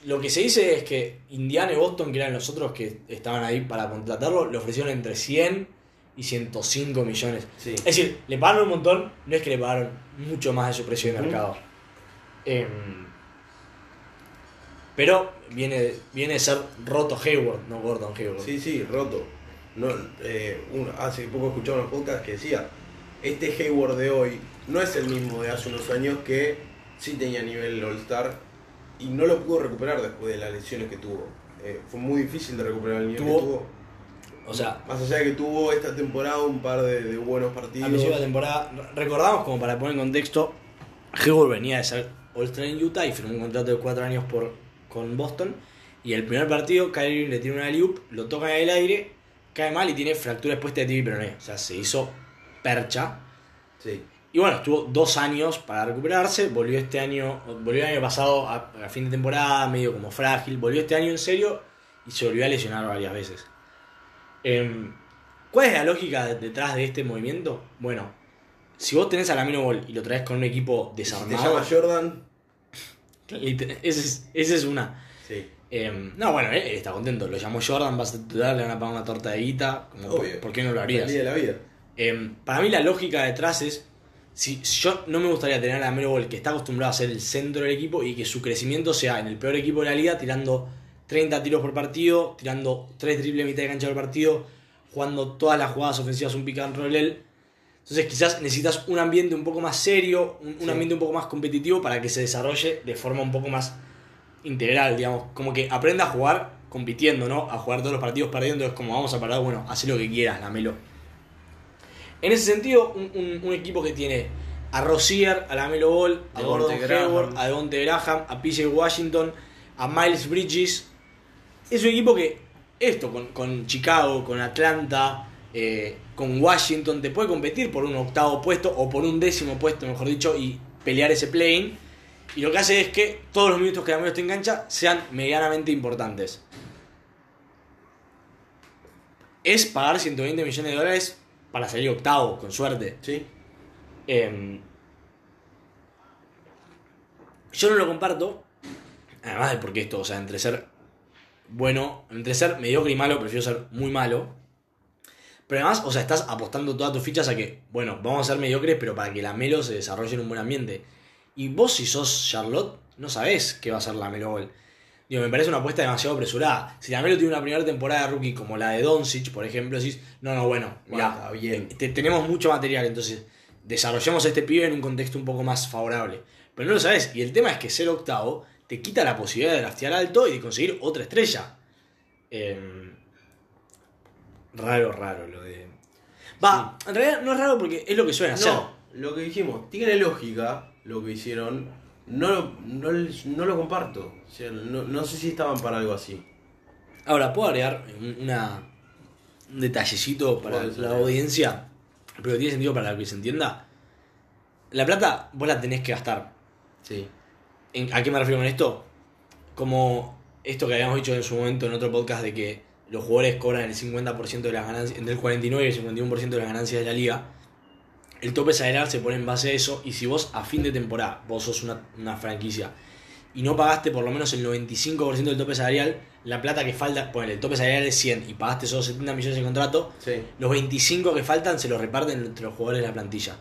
Lo que se dice es que Indiana y Boston, que eran los otros que estaban ahí para contratarlo, le ofrecieron entre 100 y 105 millones. Sí. Es decir, le pagaron un montón, no es que le pagaron mucho más de su precio de mercado. Em, pero viene, viene de ser roto Hayward, no Gordon Hayward. Sí, sí, roto. No, eh, un- hace poco escuchaba unos podcasts que decía, este Hayward de hoy no es el mismo de hace unos años que sí tenía nivel All-Star y no lo pudo recuperar después de las lesiones que tuvo. Eh, fue muy difícil de recuperar el nivel Tuvo- que tuvo. O sea, Más allá de que tuvo esta temporada un par de, de buenos partidos. a principio de la temporada, recordamos como para poner en contexto, Hayward venía de ser All-Star en Utah y firmó un contrato de 4 años por, con Boston. Y el primer partido, Kyrie le tiene una loop, lo toca en el aire, cae mal y tiene fractura expuesta de tibia y peroné. O sea, se hizo percha. Sí. Y bueno, estuvo dos años para recuperarse, volvió este año, volvió el año pasado a, a fin de temporada, medio como frágil, volvió este año en serio y se volvió a lesionar varias veces. Em, ¿Cuál es la lógica de- detrás de este movimiento? Bueno, si vos tenés a Lamino Ball y lo traes con un equipo Si te desarmado, llama Jordan, Esa es, esa es una. Sí. Eh, no, bueno, él está contento. Lo llamó Jordan, vas a titular, le van a pagar una torta de guita. Como, ¿por, Obvio. por qué no lo harías? Feliz de la vida. Eh, para mí la lógica detrás es, si yo no me gustaría tener a Melo Ball que está acostumbrado a ser el centro del equipo y que su crecimiento sea en el peor equipo de la liga, tirando 30 tiros por partido, tirando 3 triples mitad de cancha por partido, jugando todas las jugadas ofensivas un pick and roll él. Entonces quizás necesitas un ambiente un poco más serio, un, un Sí. ambiente un poco más competitivo para que se desarrolle de forma un poco más integral, digamos. Como que aprenda a jugar compitiendo, ¿no? A jugar todos los partidos perdiendo. Es como vamos a parar, bueno, haz lo que quieras, la Melo. En ese sentido, un, un- un equipo que tiene a Rozier, a la Melo Ball, a Gordon. Hayward, a Devonte Graham, a PJ Washington, a Miles Bridges. Es un equipo que esto, con, con Chicago, con Atlanta, eh, con Washington, te puede competir por un octavo puesto o por un décimo puesto, mejor dicho, y pelear ese play-in. Y lo que hace es que todos los minutos que la Melo esté en cancha sean medianamente importantes. Es pagar 120 millones de dólares para salir octavo, con suerte. Sí. Eh, yo no lo comparto. Además de porque esto, o sea, entre ser bueno, entre ser mediocre y malo, prefiero ser muy malo. Pero además, o sea, estás apostando todas tus fichas a que, bueno, vamos a ser mediocres, pero para que la Melo se desarrolle en un buen ambiente. Y vos, si sos Charlotte, no sabés qué va a ser la Melo Ball. Digo, me parece una apuesta demasiado apresurada. Si la Melo tiene una primera temporada de rookie como la de Doncic, por ejemplo, decís, no, no, bueno, está bien. te- tenemos mucho material, entonces desarrollemos a este pibe en un contexto un poco más favorable. Pero no lo sabes. Y el tema es que ser octavo te quita la posibilidad de draftear alto y de conseguir otra estrella. Em, raro, raro lo de. Va, en realidad no es raro porque es lo que hacer. No, lo que dijimos, tiene lógica lo que hicieron. No, lo- no, no lo comparto. O sea, no, no sé si estaban para algo así. Ahora, puedo agregar un, una, un detallecito para la audiencia, pero que tiene sentido para que se entienda. La plata vos la tenés que gastar. Sí. ¿En- ¿A qué me refiero con esto? Como esto que habíamos dicho en su momento en otro podcast de que los jugadores cobran el 50% de las ganancias, entre el 49 y el 51% de las ganancias de la liga. El tope salarial se pone en base a eso y si vos a fin de temporada, vos sos una, una franquicia y no pagaste por lo menos el 95% del tope salarial, la plata que falta, ponele, el tope salarial es 100 y pagaste solo 70 millones de contrato, Sí. los 25 que faltan se los reparten entre los jugadores de la plantilla.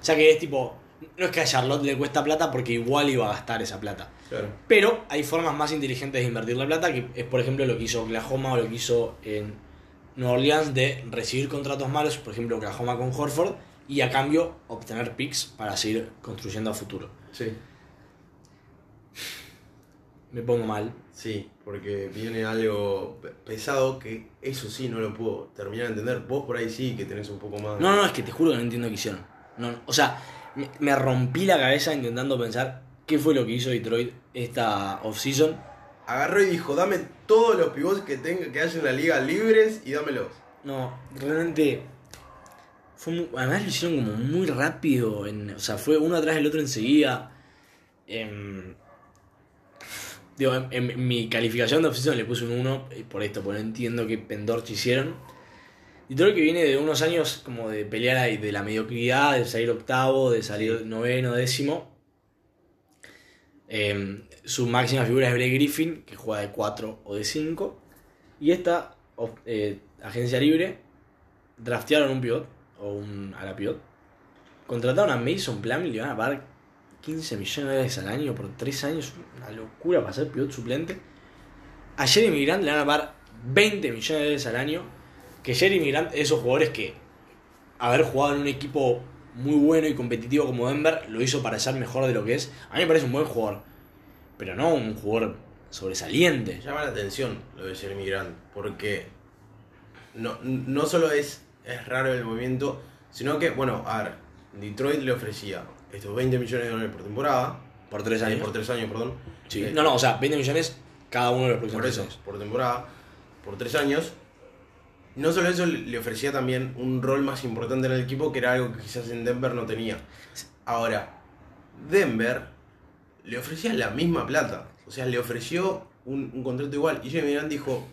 O sea que es tipo, no es que a Charlotte le cuesta plata porque igual iba a gastar esa plata. Claro. Pero hay formas más inteligentes de invertir la plata, que es por ejemplo lo que hizo Oklahoma o lo que hizo en Nueva Orleans de recibir contratos malos, por ejemplo Oklahoma con Horford, y a cambio obtener picks para seguir construyendo a futuro. Sí. Me pongo mal. Sí, porque viene algo pe- pesado que eso sí no lo puedo terminar de entender. Vos por ahí sí que tenés un poco más. No, no, es que te juro que no entiendo qué hicieron. No, no, o sea, me, me rompí la cabeza intentando pensar qué fue lo que hizo Detroit esta offseason. Agarró y dijo, dame todos los pivots que tenga que haya en la liga libres y dámelos. No, realmente. Fue mu- además lo hicieron como muy rápido. o sea, fue uno atrás del otro enseguida. Digo, en, mi calificación de offseason le puse un 1 eh, por esto, porque no entiendo qué pendorch hicieron. Y todo lo que viene de unos años como de pelear ahí, de la mediocridad, de salir octavo, de salir noveno, décimo. Em, su máxima figura es Blake Griffin, que juega de 4 o de 5. Y esta eh, agencia libre draftearon un pivot, o un a la pivot. Contrataron a Mason Plumlee le van a pagar 15 millones de dólares al año por 3 años. Una locura para ser pivot suplente. A Jeremy Grant le van a pagar 20 millones de dólares al año. Que Jeremy Grant, esos jugadores que haber jugado en un equipo muy bueno y competitivo como Denver, lo hizo parecer mejor de lo que es. A mí me parece un buen jugador. Pero no un jugador sobresaliente. Llama la atención lo de Jeremy Grant, porque no, no solo es, es raro el movimiento, sino que, bueno, a ver, Detroit le ofrecía estos 20 millones de dólares por temporada, Por 3 eh, años. por 3 años, perdón. Sí. Eh, No, no, o sea, 20 millones cada uno de los próximos Por tres eso, años. por temporada, por 3 años. No solo eso, le ofrecía también un rol más importante en el equipo, que era algo que quizás en Denver no tenía. Ahora, Denver le ofrecía la misma plata. O sea, le ofreció un, un contrato igual. Y Jeremy Grant dijo,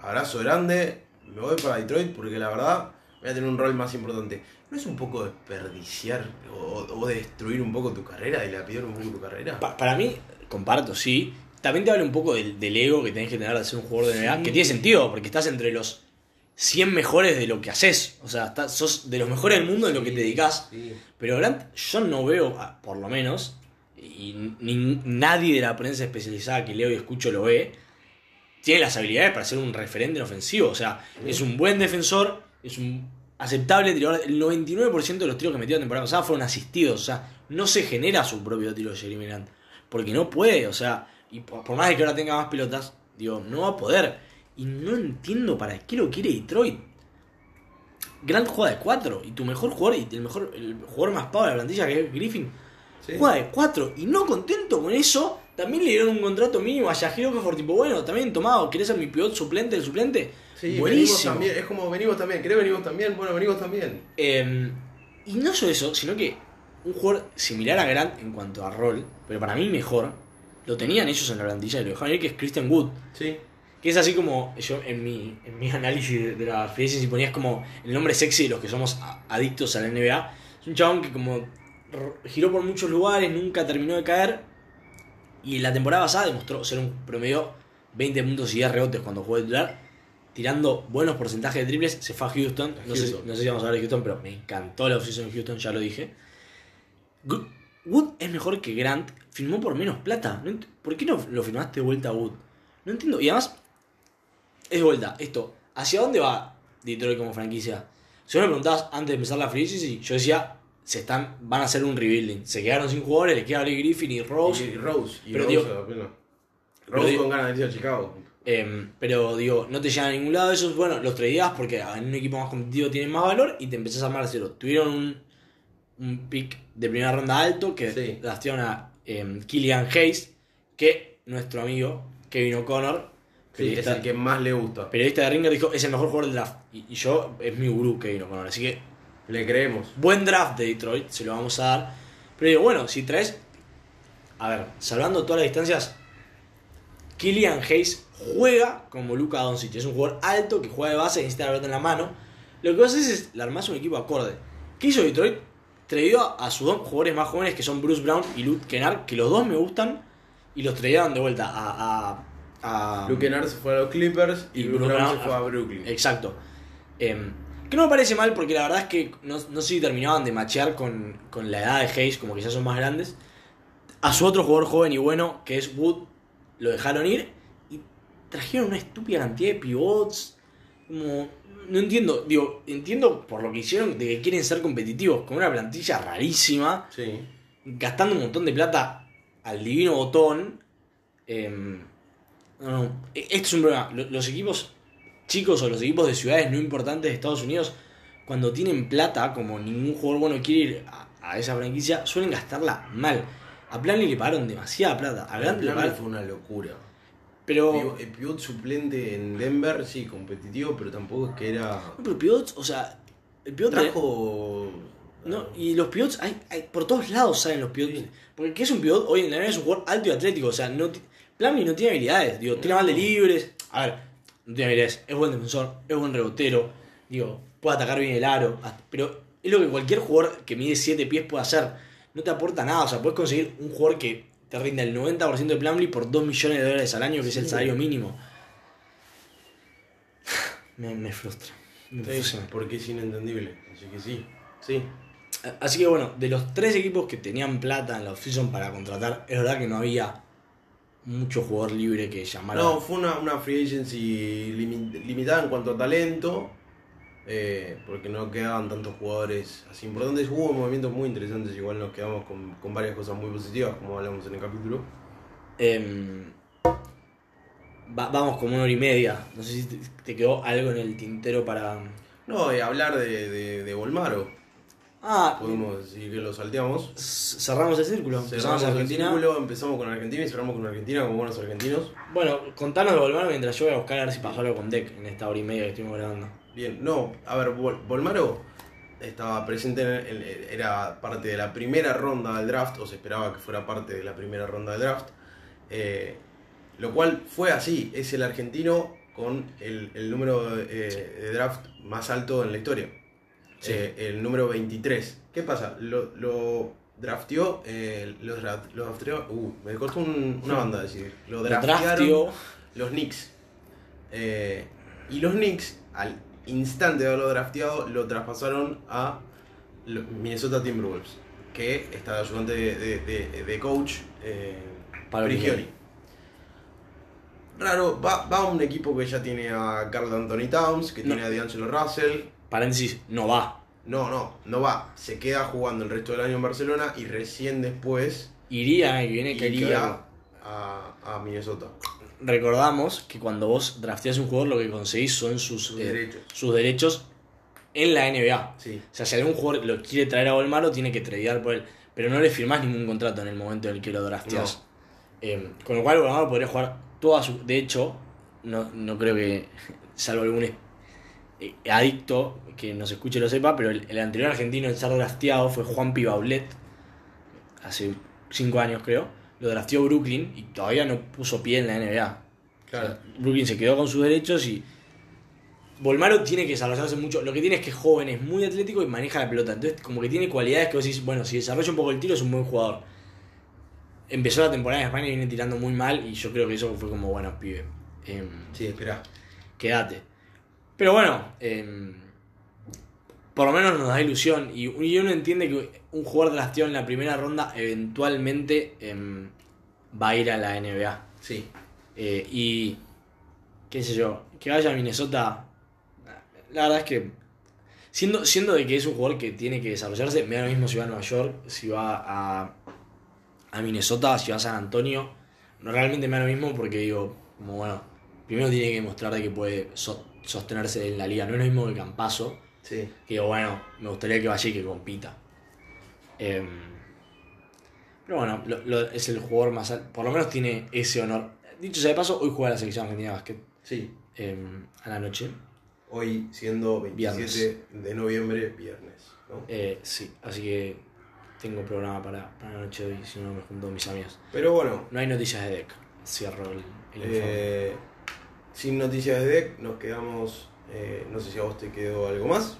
abrazo grande, me voy para Detroit porque la verdad voy a tener un rol más importante. ¿No es un poco desperdiciar o, o destruir un poco tu carrera, dilapidar un poco tu carrera? Pa- para mí, comparto, sí. También te habla un poco del, del ego que tenés que tener de ser un jugador de NBA, que tiene sentido, porque estás entre los 100 mejores de lo que haces. O sea, estás- sos de los mejores del mundo en lo que te dedicas. Sí. Pero Grant, yo no veo, por lo menos, y ni- nadie de la prensa especializada que leo y escucho lo ve, tiene las habilidades para ser un referente en ofensivo. O sea, es un buen defensor, es un aceptable tirador. El 99% de los tiros que metió la temporada pasada fueron asistidos. O sea, no se genera su propio tiro de Jeremy Grant. Porque no puede, o sea, y por, por más de que ahora tenga más pelotas, digo, no va a poder. Y no entiendo para qué lo quiere Detroit. Grant juega de 4 y tu mejor jugador y el mejor el jugador más pago de la plantilla que es Griffin Sí. juega de 4 y no contento con eso también le dieron un contrato mínimo a Yajiro Okafor tipo bueno también tomado querés ser mi pivot suplente del suplente Sí, buenísimo también, es como venimos también, ¿querés venimos también? Bueno, venimos también. Eh, y no solo eso sino que un jugador similar a Grant en cuanto a rol pero para mí mejor lo tenían ellos en la plantilla y lo dejaron ir que es Christian Wood Sí. Que es así como yo en mi, en mi análisis de, la free agency ponías como el nombre sexy de los que somos adictos a la NBA. Es un chabón que como giró por muchos lugares, nunca terminó de caer. Y en la temporada pasada demostró ser un promedio 20 puntos y 10 rebotes cuando jugó titular. Tirando buenos porcentajes de triples. Se fue a Houston. No, Sé, Houston. no sé si vamos a hablar de Houston, pero me encantó la offseason en Houston, ya lo dije. Wood es mejor que Grant. Firmó por menos plata. ¿Por qué no lo firmaste de vuelta a Wood? No entiendo. Y además, es de vuelta, esto, ¿hacia dónde va Detroit como franquicia? Si vos me preguntabas antes de empezar la free yo decía, se están, van a hacer un rebuilding. Se quedaron sin jugadores, les queda Blake Griffin y Rose. Y, y Rose. Y Pero Rose digo- apenas. pero Rose digo- con ganas de irse a Chicago. Em, pero digo, no te llegan a ningún lado esos, bueno, los tradeas porque en un equipo más competitivo tienen más valor y te empezás a armar a cero. Tuvieron un, un pick de primera ronda alto que Sí. a em, Killian Hayes, que nuestro amigo Kevin O'Connor, Sí, es el que más le gusta. periodista de Ringer, dijo, es el mejor jugador del draft. Y, y yo, es mi gurú Kevin O'Connor, así que Le creemos. buen draft de Detroit, se lo vamos a dar. Pero digo, bueno, si traes. A ver, salvando todas las distancias, Killian Hayes juega como Luka Doncic. Es un jugador alto que juega de base, necesita la pelota en la mano. Lo que vos haces es le armás un equipo acorde. ¿Qué hizo Detroit? Traído a sus dos jugadores más jóvenes que son Bruce Brown y Luke Kennard, que los dos me gustan, y los traían de vuelta a. a, a- Luke Kennard se fue a los Clippers y, Y Bruce Brown Brown se fue a Brooklyn. Exacto. Em, que no me parece mal porque la verdad es que no, no sé si terminaban de machear con, con la edad de Hayes, como que ya son más grandes. A su otro jugador joven y bueno, que es Wood, lo dejaron ir y trajeron una estúpida cantidad de pivots. Como, no entiendo, digo, entiendo por lo que hicieron de que quieren ser competitivos, con una plantilla rarísima, Sí. gastando un montón de plata al divino botón. Em, no, no, e- esto es un problema. Lo- Los equipos chicos o los equipos de ciudades no importantes de Estados Unidos, cuando tienen plata, como ningún jugador bueno quiere ir a, a esa franquicia, suelen gastarla mal. A Planley le pagaron demasiada plata. A Grant le pagaron. fue una locura. Pero. El pivot suplente en Denver, sí, competitivo, pero tampoco es que era. No, pero pivots, o sea. El pivot Trajo. No, y los pivots, hay, hay- por todos lados salen los pivots. Porque ¿qué es un pivot? Hoy en la NBA es un jugador alto y atlético. O sea, no Plumlee no tiene habilidades. Digo, tira mal de libres. A ver, no tiene habilidades. Es buen defensor, es buen rebotero. Digo, puede atacar bien el aro. Pero es lo que cualquier jugador que mide 7 pies puede hacer. No te aporta nada. O sea, puedes conseguir un jugador que te rinda el 90% de Plumlee por 2 millones de dólares al año, que es el salario mínimo. Me, me frustra. Me Sí, frustra. porque es inentendible. Así que sí. Sí. Así que bueno, de los tres equipos que tenían plata en la offseason para contratar, es verdad que no había mucho jugador libre que llamara. No, fue una, una free agency limi- limitada en cuanto a talento. eh, porque no quedaban tantos jugadores así importantes. Hubo movimientos muy interesantes, igual nos quedamos con, con varias cosas muy positivas, como hablamos en el capítulo. Em, va- vamos como una hora y media. No sé si te, te quedó algo en el tintero para. No, eh, hablar de, de, de Volmaro. Ah, Podemos decir que lo salteamos. cerramos el círculo. Cerramos el círculo, empezamos con Argentina y cerramos con Argentina como buenos argentinos. Bueno, contanos de Volmaro mientras yo voy a buscar a ver si pasó algo con Deck en esta hora y media que estuvimos grabando. Bien, no, a ver, Vol- Volmaro estaba presente, en, en- era parte de la primera ronda del draft, o se esperaba que fuera parte de la primera ronda del draft, eh, lo cual fue así, es el argentino con el, el número eh, de draft más alto en la historia, Sí. Eh, el número 23. ¿Qué pasa? Lo, lo- drafteó, eh, los drafteó, uh, me costó un- una banda decir, lo Lo draftearon drafteó. los Knicks. Eh, y los Knicks, al instante de haberlo drafteado, lo traspasaron a lo- Minnesota Timberwolves, que está de ayudante de, de- de- coach eh, Prigioni. Prigioni. Raro, va, va a un equipo que ya tiene a Carl Anthony Towns, que No. tiene a D'Angelo Russell. Paréntesis, no va. No, no, no va. Se queda jugando el resto del año en Barcelona y recién después Iría, que viene que iría a, a Minnesota. Recordamos que cuando vos drafteás un jugador, lo que conseguís son sus, eh, derechos. sus derechos en la NBA. Sí. O sea, si algún jugador lo quiere traer a Volmaro, tiene que tradear por él. Pero no le firmás ningún contrato en el momento en el que lo drafteás. Eh, con lo cual, Volmaro podría jugar toda su. De hecho, no, no creo que, salvo algún adicto que nos escuche lo sepa, pero el, el anterior argentino en ser drafteado fue Juan Pibaulet, hace 5 años creo. Lo drafteó Brooklyn y todavía no puso pie en la NBA. Claro. Brooklyn se quedó con sus derechos y Volmaro tiene que desarrollarse mucho. Lo que tiene es que es joven, es muy atlético y maneja la pelota. Entonces, como que tiene cualidades que vos decís, bueno, si desarrolla un poco el tiro es un buen jugador. Empezó la temporada en España y viene tirando muy mal y yo creo que eso fue como, bueno, pibe, em, Sí, espera. quédate. Pero bueno, em, por lo menos nos da ilusión y, y uno entiende que un jugador drafteado en la primera ronda eventualmente em, va a ir a la NBA. Sí. Eh, y qué sé yo, que vaya a Minnesota, la verdad es que siendo, siendo de que es un jugador que tiene que desarrollarse, me da lo mismo si va a Nueva York, si va a, a Minnesota, si va a San Antonio, no realmente me da lo mismo porque digo, como bueno, primero tiene que demostrar de que puede so- sostenerse en la liga, no es lo mismo que Campaso, Sí. que digo, bueno, me gustaría que vaya y que compita. Em, pero bueno, lo- lo- es el jugador más al- por lo menos tiene ese honor. Dicho sea de paso, hoy juega la selección argentina de básquet Sí. em, a la noche. Hoy siendo 27 Viernes. de noviembre, viernes. ¿no? Eh, sí, así que tengo programa para, para la noche de hoy, si no me junto con mis amigos. Pero bueno, No hay noticias de deck. Cierro el, el informe. Sin noticias de deck, nos quedamos. eh, no sé si a vos te quedó algo más.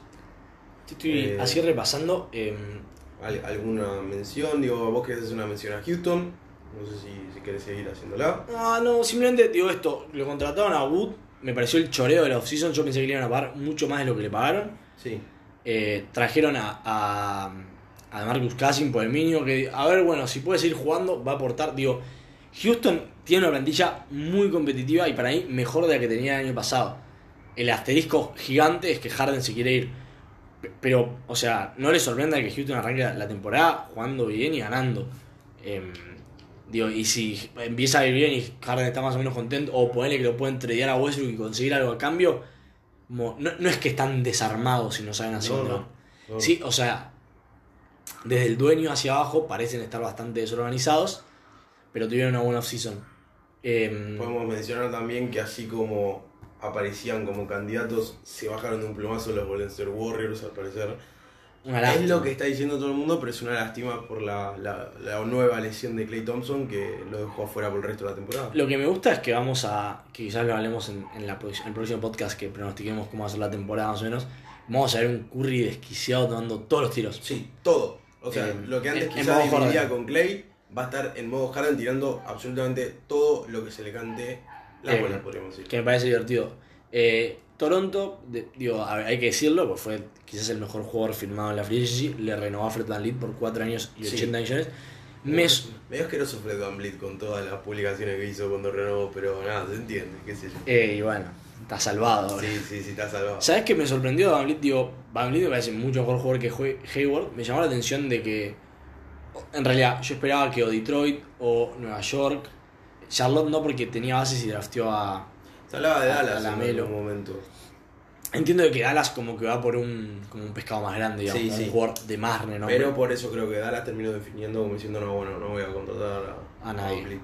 Estoy eh, así repasando. em, Al- ¿Alguna mención? Digo, vos querés hacer una mención a Houston. No sé si, si querés seguir haciéndola. Ah, no, simplemente digo esto. Lo contrataron a Wood. Me pareció el choreo de la offseason. Yo pensé que le iban a pagar mucho más de lo que le pagaron. Sí. Eh, trajeron a, a, a Marcus Cousins por el mínimo. Que, a ver, bueno, si puede seguir jugando, va a aportar. Digo, Houston tiene una plantilla muy competitiva y para mí mejor de la que tenía el año pasado. El asterisco gigante es que Harden se quiere ir. Pero, o sea, no le sorprenda que Houston arranque la- temporada jugando bien y ganando. Em, digo, y si empieza a ir bien y Harden está más o menos contento, o ponerle que lo pueden tradear a Westbrook y conseguir algo a cambio, no, no es que están desarmados y no saben No. No. Sí, o sea, desde el dueño hacia abajo parecen estar bastante desorganizados, pero tuvieron una buena offseason. Em, Podemos mencionar también que así como aparecían como candidatos, se bajaron de un plumazo los Golden State Warriors al parecer. Es lo que está diciendo todo el mundo, pero es una lástima por la, la- la nueva lesión de Clay Thompson que lo dejó afuera por el resto de la temporada. Lo que me gusta es que vamos a, que quizás lo hablemos en, en la, produ- en el próximo podcast que pronostiquemos cómo va a ser la temporada más o menos, vamos a ver un Curry desquiciado tomando todos los tiros. Sí, todo. O sea, Eh, lo que antes en quizás dividía con Clay va a estar en modo Harden tirando absolutamente todo lo que se le cante la Eh, bola, podríamos decir. que me parece divertido. Eh, Toronto, de- digo, a ver, hay que decirlo, porque fue quizás el mejor jugador firmado en la Free Agency, le renovó a Fred Van Lead por 4 años y Sí. 80 millones. Me, Medio asqueroso Fred Van Vliet con todas las publicaciones que hizo cuando renovó, pero nada, se entiende, qué sé yo. eh, y bueno, está salvado. Sí, sí, sí, está salvado. ¿Sabes qué me sorprendió de Van Vliet? Digo, Van Vliet me parece mucho mejor jugador que Hayward. Me llamó la atención de que, en realidad, yo esperaba que o Detroit o Nueva York, Charlotte no porque tenía bases y drafteó a... Se hablaba de a- Dallas la en algún momento. Entiendo que Dallas como que va por un, como un pescado más grande, digamos, Sí, sí. un jugador de más renombre. Pero por eso creo que Dallas terminó definiendo como diciendo, no, bueno, no voy a contratar a, A nadie. Van Vliet.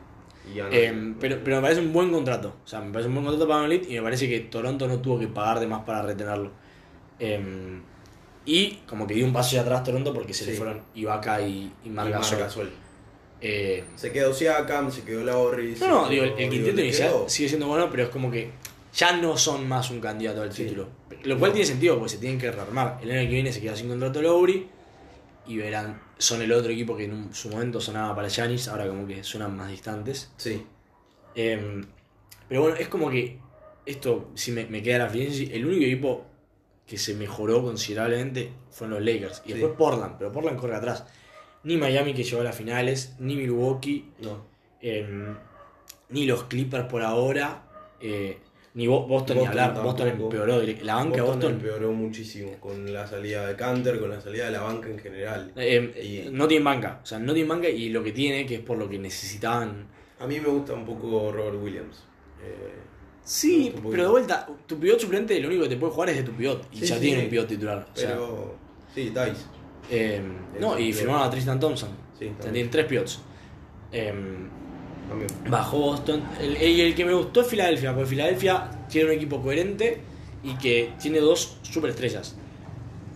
Y a nadie. Eh, pero, pero me parece un buen contrato. O sea, me parece un buen contrato para Van y me parece que Toronto no tuvo que pagar de más para retenerlo. Eh, y como que dio un paso hacia atrás Toronto porque se le Sí. fueron Ibaka y, y Marc. Eh, Se quedó Siakam, se quedó Lowry. se no, no, digo, el, el quinteto le inicial quedó- sigue siendo bueno, pero es como que ya no son más un candidato al Sí. título. Lo cual No. tiene sentido porque se tienen que rearmar. El año que viene se queda sin contrato Lowry y verán son el otro equipo que en un- su momento sonaba para Giannis, ahora como que suenan más distantes. Sí. Em, pero bueno, es como que esto, si me, me queda la free el único equipo que se mejoró considerablemente fueron los Lakers. Y Sí. después Portland, pero Portland corre atrás. Ni Miami que llegó a las finales, ni Milwaukee, No. em, ni los Clippers por ahora, eh, ni Bo- Boston, ni Boston hablar. Boston empeoró. La banca Boston Boston empeoró muchísimo con la salida de Canter, con la salida de la banca en general. em, Y- no tiene banca. O sea, no tiene banca y lo que tiene, que es por lo que necesitaban. A mí me gusta un poco Robert Williams. Eh, Sí, pero de vuelta, tu pivot suplente lo único que te puede jugar es de tu pivot. Y Sí, ya sí, tiene sí. un pivot titular. o sea, pero sí, Dice. Eh, no, y firmaron a Tristan Thompson. Sí, tienen tres pivots. Eh, También. bajó Boston. El, y el que me gustó es Filadelfia, porque Filadelfia tiene un equipo coherente y que tiene dos superestrellas.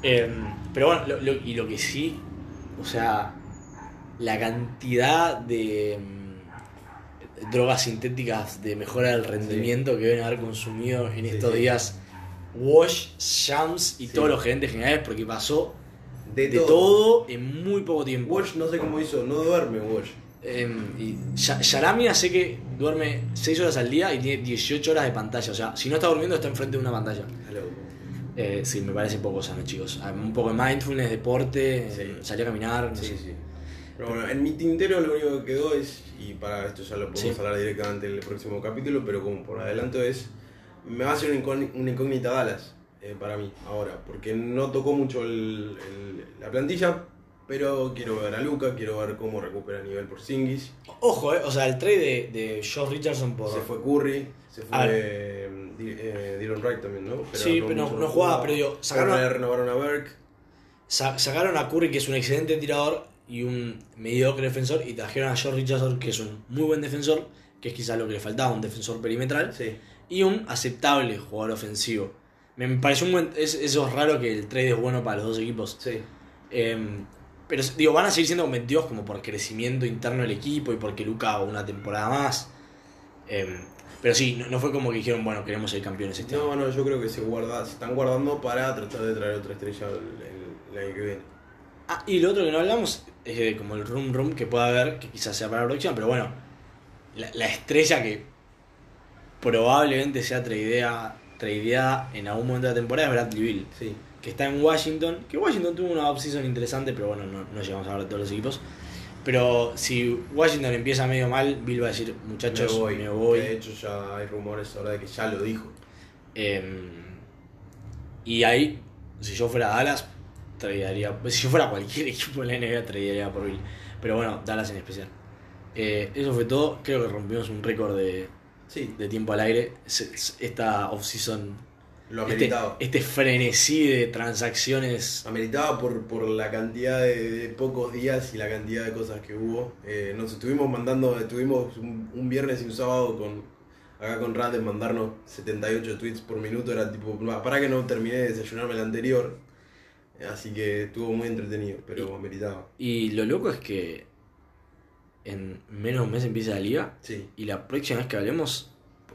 Eh, pero bueno, lo- lo- y lo que sí, o sea, la cantidad de drogas sintéticas de mejora del rendimiento que deben haber consumido en estos sí. días Wash, Shams y todos los gerentes generales, porque pasó De, de todo. todo en muy poco tiempo. Wash no sé cómo hizo, no duerme Wash. Em, y Yaramia sé que duerme 6 horas al día y tiene 18 horas de pantalla. O sea, si no está durmiendo, está enfrente de una pantalla. Eh, sí, me parece poco sano, chicos. Ah, Un poco de mindfulness, deporte, Sí. eh, salir a caminar. no Sí, sé. sí. Pero bueno, en mi tintero lo único que quedó es, y para esto ya lo podemos Sí. hablar directamente en el próximo capítulo, pero como por adelanto es, me va a ser una incógn- una incógnita Dallas eh, para mí ahora, porque no tocó mucho el- el- la plantilla, pero quiero ver a Luca, quiero ver cómo recupera nivel por Singis. Ojo, eh, o sea, el trade de, de Josh Richardson por. Se fue Curry, se fue A eh, eh, Dylan Wright también, ¿no? Sí, pero no- no jugaba, pero digo, sacaron a- renovaron a. Sa- sacaron a Curry, que es un excelente tirador y un mediocre defensor, y trajeron a Josh Richardson, que es un muy buen defensor, que es quizás lo que le faltaba, un defensor perimetral. Sí, y un aceptable jugador ofensivo. Me pareció un buen. es- eso es raro que el trade es bueno para los dos equipos. sí. Em, pero digo, van a seguir siendo competitivos como por crecimiento interno del equipo y porque Luca una temporada más. Em, pero sí, no, no fue como que dijeron, bueno, queremos ser campeones este año. No, no, yo creo que se guarda, se están guardando para tratar de traer otra estrella el, el año que viene. Ah, y lo otro que no hablamos es de como el room room que pueda haber, que quizás sea para la próxima, pero bueno, la, la estrella que probablemente sea tradeada, tradeada en algún momento de la temporada es Bradley Bill. Sí, que está en Washington, que Washington tuvo una offseason interesante, pero bueno, no, no llegamos a hablar de todos los equipos. Pero si Washington empieza medio mal, Bill va a decir, muchachos, me voy. me voy. De hecho, ya hay rumores ahora de que ya lo dijo. Em, y ahí, si yo fuera Dallas, tradearía, si yo fuera cualquier equipo de la NBA, tradearía por Bill. Pero bueno, Dallas en especial. Eh, eso fue todo, creo que rompimos un récord de, Sí, de tiempo al aire. Esta offseason, lo este, ameritaba. este frenesí de transacciones Ameritaba por, por la cantidad de, de pocos días y la cantidad de cosas que hubo. Eh, nos estuvimos mandando, estuvimos un, un viernes y un sábado con acá con Rad de mandarnos 78 tweets por minuto. Era tipo, "No, para que no terminé de desayunarme el anterior. Así que estuvo muy entretenido, pero ameritaba. Y lo loco es que en menos de un mes empieza la liga Sí, y la próxima vez que hablemos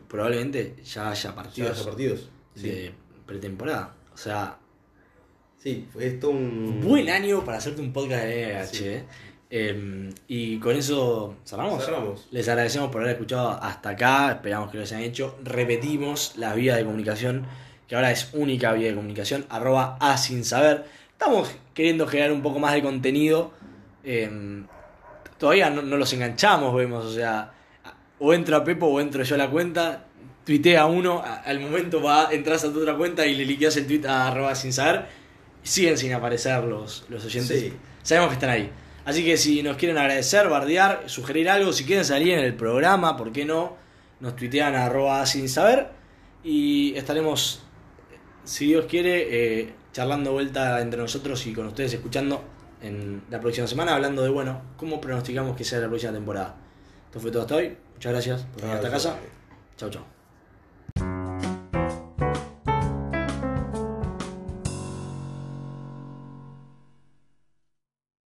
probablemente ya haya ya partidos haya partidos. Sí, de pretemporada. O sea, sí fue esto un. buen año para hacerte un podcast de NH. Sí. eh. Em, y con eso cerramos. Cerramos. Les agradecemos por haber escuchado hasta acá. Esperamos que lo hayan hecho. Repetimos la vía de comunicación, que ahora es única vía de comunicación, arroba a sin saber. Estamos queriendo generar un poco más de contenido. Em, todavía no, no los enganchamos, vemos. O sea, o entra Pepo o entro yo a la cuenta. Tuitea uno, a- al momento va, entras a tu otra cuenta y le liqueas el tweet a arroba sin saber. Siguen sin aparecer los, los oyentes. Sí. Sabemos que están ahí. Así que si nos quieren agradecer, bardear, sugerir algo, si quieren salir en el programa, ¿por qué no? Nos tuitean a arroba sin saber y estaremos, si Dios quiere, eh, charlando vuelta entre nosotros y con ustedes escuchando en la próxima semana, hablando de, bueno, cómo pronosticamos que sea la próxima temporada. Esto fue todo hasta hoy. Muchas gracias por venir hasta Gracias. casa. Chau, chau.